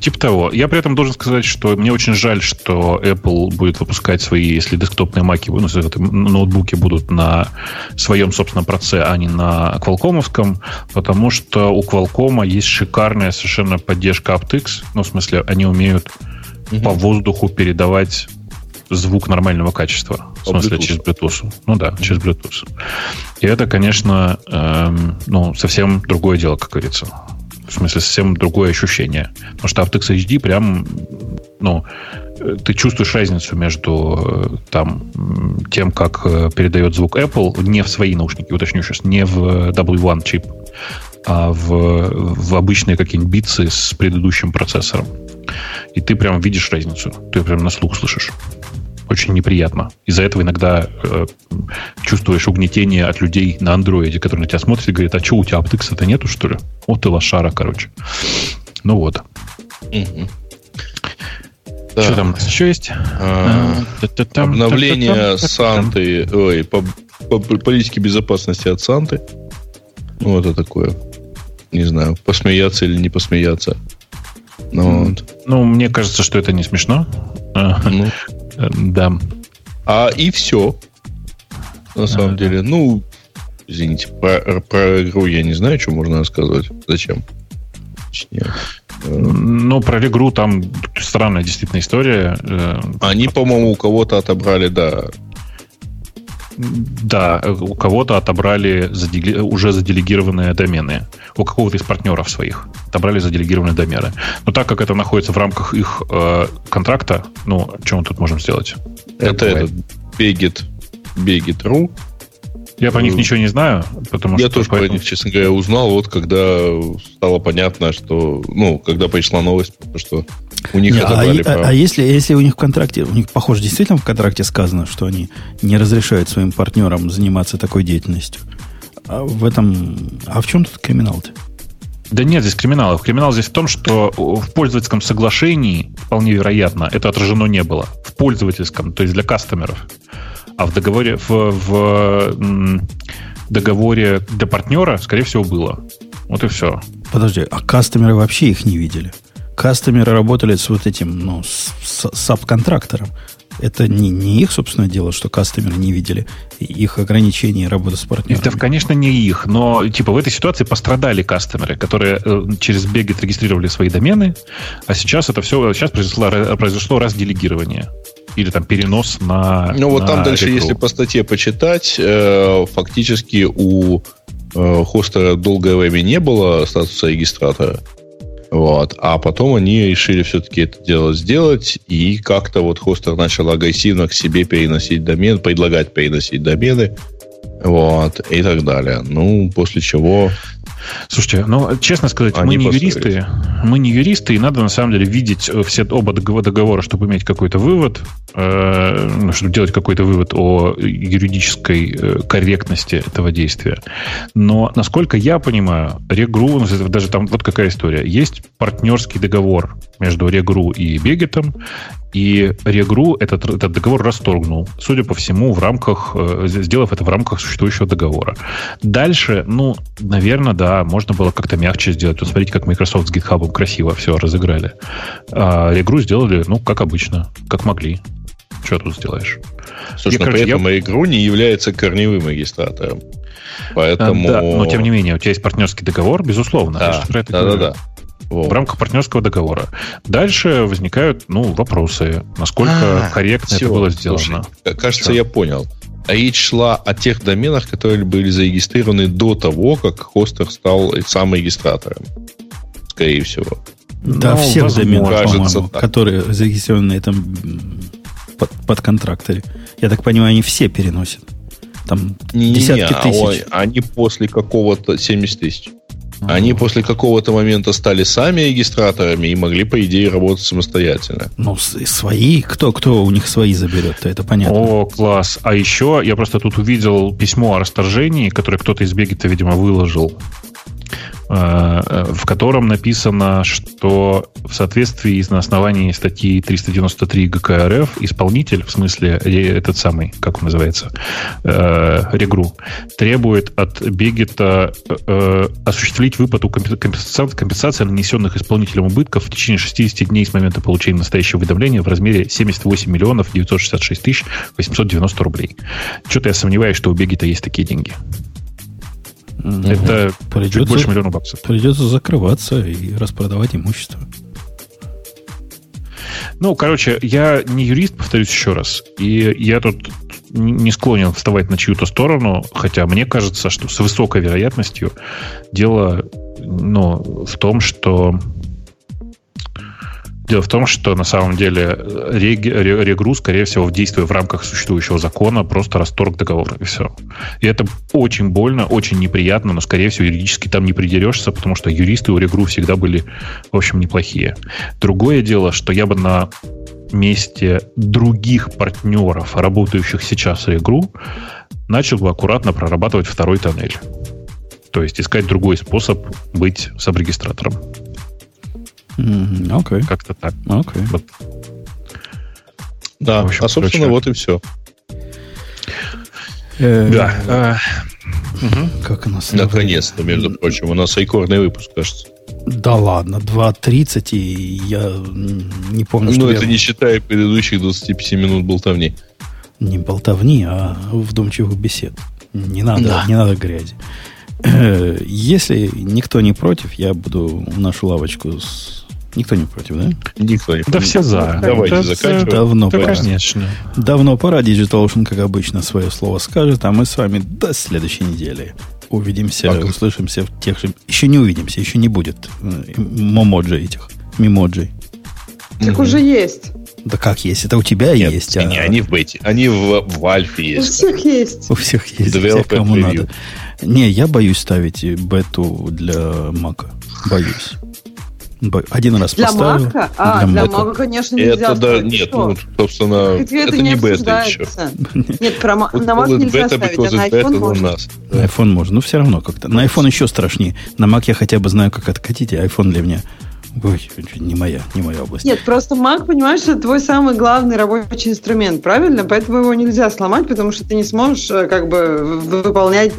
Типа того. Я при этом должен сказать, что мне очень жаль, что Apple будет выпускать свои, если десктопные маки, ну, ноутбуки будут на своем собственном проце, а не на Qualcomm'овском, потому что у Qualcomm есть шикарная совершенно поддержка aptX. Ну, в смысле, они умеют угу. по воздуху передавать звук нормального качества. В смысле, Bluetooth. через Bluetooth. Ну да, через Bluetooth. И это, конечно, эм, ну, совсем другое дело, как говорится. В смысле, совсем другое ощущение. Потому что aptX HD прям, ну, ты чувствуешь разницу между э, там, тем, как э, передает звук Apple не в свои наушники, уточню сейчас, не в W1 чип, а в, в обычные какие-нибудь битсы с предыдущим процессором. И ты прям видишь разницу. Ты прям на слух слышишь очень неприятно. Из-за этого иногда э, чувствуешь угнетение от людей на андроиде, которые на тебя смотрят и говорят, а что, у тебя аптекса-то нету, что ли? Вот ты лошара, короче. Ну вот. Угу. Да. Что там у нас еще есть? А, обновление Санты, ой, по, по политике безопасности от Санты. Ну, это такое. Не знаю, посмеяться или не посмеяться. Ну, вот. ну мне кажется, что это не смешно. Ну, да. А и все. На самом деле. Ну, Извините, про, про игру я не знаю, что можно рассказывать. Зачем? Точнее. Ну, про игру там странная действительно история. Э, Они, по-моему, у кого-то отобрали, да. Да, у кого-то отобрали задели... уже заделегированные домены. У какого-то из партнеров своих отобрали заделегированные домены. Но так как это находится в рамках их э, контракта, ну, что мы тут можем сделать? Это, это Begit, Begit.ru, я про них ничего не знаю, потому я что... тоже поэтому... про них, честно говоря, узнал, вот когда стало понятно, что... Ну, когда пришла новость, что у них не, отобрали а, а, а если, если у них в контракте... У них, похоже, действительно в контракте сказано, что они не разрешают своим партнерам заниматься такой деятельностью. А в этом... А в чем тут криминал-то? Да нет, здесь криминал. Криминал здесь в том, что в пользовательском соглашении, вполне вероятно, это отражено не было. В пользовательском, то есть для кастомеров. А в договоре, в, в договоре для партнера, скорее всего, было. Вот и все. Подожди, а кастомеры вообще их не видели? Кастомеры работали с вот этим, ну, с, с сабконтрактором. Это не, не их, собственно, дело, что кастомеры не видели их ограничений работы с партнерами. Это, конечно, не их, но типа в этой ситуации пострадали кастомеры, которые э, через Бегет регистрировали свои домены, а сейчас это все, сейчас произошло, произошло разделегирование или там перенос на. Ну вот на там дальше, рекру. если по статье почитать, э, фактически у э, хоста долгое время не было статуса регистратора. Вот. А потом они решили все-таки это дело сделать, и как-то вот хостер начал агрессивно к себе переносить домен, предлагать переносить домены, вот, и так далее. Ну, после чего Слушайте, ну, честно сказать, Они мы не юристы, мы не юристы, и надо на самом деле видеть э, все оба договора, чтобы иметь какой-то вывод, э, чтобы делать какой-то вывод о юридической э, корректности этого действия. Но, насколько я понимаю, Регру, ну, даже там вот какая история, есть партнерский договор между Регру и Бегетом, и Регру этот, этот договор расторгнул, судя по всему, в рамках, э, сделав это в рамках существующего договора. Дальше, ну, наверное, да, можно было как-то мягче сделать. Вот смотрите, как Microsoft с GitHub красиво все разыграли. А Регру сделали, ну, как обычно, как могли. Что тут сделаешь? Слушай, но при этом я... игру не является корневым регистратором. Поэтому... Да, но тем не менее, у тебя есть партнерский договор, безусловно. Да, да, да, да. Вот. В рамках партнерского договора. Дальше возникают ну, вопросы, насколько а, корректно все, это было сделано. Слушай, кажется, да. я понял. А речь шла о тех доменах, которые были зарегистрированы до того, как хостер стал саморегистратором. Скорее всего. Да, ну, всех доменов, кажется, которые зарегистрированы на этом под, под контракторе. Я так понимаю, они все переносят. Там не, десятки не, тысяч. Ой, они после какого-то 70 тысяч. Они после какого-то момента стали сами регистраторами и могли, по идее, работать самостоятельно. Ну, свои? Кто, кто у них свои заберет? -то? Это понятно. О, класс. А еще я просто тут увидел письмо о расторжении, которое кто-то из Бегета, видимо, выложил в котором написано, что в соответствии на основании статьи 393 ГК РФ исполнитель, в смысле этот самый, как он называется, э, Регру, требует от Бегета э, осуществить выплату компенсации, компенсации нанесенных исполнителем убытков в течение 60 дней с момента получения настоящего уведомления в размере 78 миллионов 966 тысяч 890 рублей. Что-то я сомневаюсь, что у Бегета есть такие деньги. Это придется, чуть больше миллиона баксов. Придется закрываться и распродавать имущество. Ну, короче, я не юрист, повторюсь еще раз, и я тут не склонен вставать на чью-то сторону, хотя мне кажется, что с высокой вероятностью дело ну, в том, что Дело в том, что на самом деле рег, регру, скорее всего, в действии в рамках существующего закона просто расторг договор, и все. И это очень больно, очень неприятно, но, скорее всего, юридически там не придерешься, потому что юристы у регру всегда были, в общем, неплохие. Другое дело, что я бы на месте других партнеров, работающих сейчас в регру, начал бы аккуратно прорабатывать второй тоннель. То есть искать другой способ быть сабрегистратором. Mm-hmm. Okay. Как-то так. Okay. Вот. Да, общем, а собственно, короче... вот и все. Э, да. А, как у нас? Наконец-то, между прочим, у нас рекордный выпуск, кажется. Да ладно, 2.30, и я не помню, что Ну, это не считая предыдущих 25 минут болтовни. Не болтовни, а вдумчивых бесед. Не надо, Да. не надо грязи. Э, Если никто не против, я буду нашу лавочку с... Никто не против, да? Никто не Да все за. Давайте Да, заканчиваем. Давно Да, пора. конечно. Давно пора. DigitalOcean, как обычно, свое слово скажет, а мы с вами до следующей недели. Увидимся, Пока. услышимся в тех же... Еще не увидимся, еще не будет э, момоджи этих, мимоджи. Так уже есть. Да как есть? Это у тебя Нет, есть, а не, они в бете. Они в, в альфе У есть. всех есть. у всех есть, у всех, кому preview. надо. Не, я боюсь ставить бету для Мака. Боюсь. Один раз Для поставил. Мака? А, для Мака. Мака, конечно, нельзя. Это да, нет, Что? ну, собственно, [LAUGHS] Хотя это, не бета еще. Нет, про ма- Вот на it нельзя beta ставить, а на iPhone можно. us. На iPhone можно. Ну, все равно как-то. На iPhone еще страшнее. На Mac я хотя бы знаю, как откатить, а iPhone для меня... Ой, не моя, не моя область. Нет, просто Mac, понимаешь, это твой самый главный рабочий инструмент, правильно? Поэтому его нельзя сломать, потому что ты не сможешь э, как бы выполнять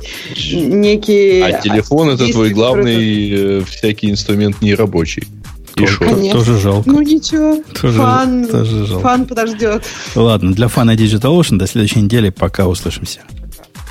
некие... А телефон это твой которые главный э, всякий инструмент нерабочий. И Тоже- шо? Конечно. Тоже жалко. Ну ничего, Тоже- фан, тоже жалко. фан подождет. Ладно, для фана DigitalOcean до следующей недели. Пока услышимся.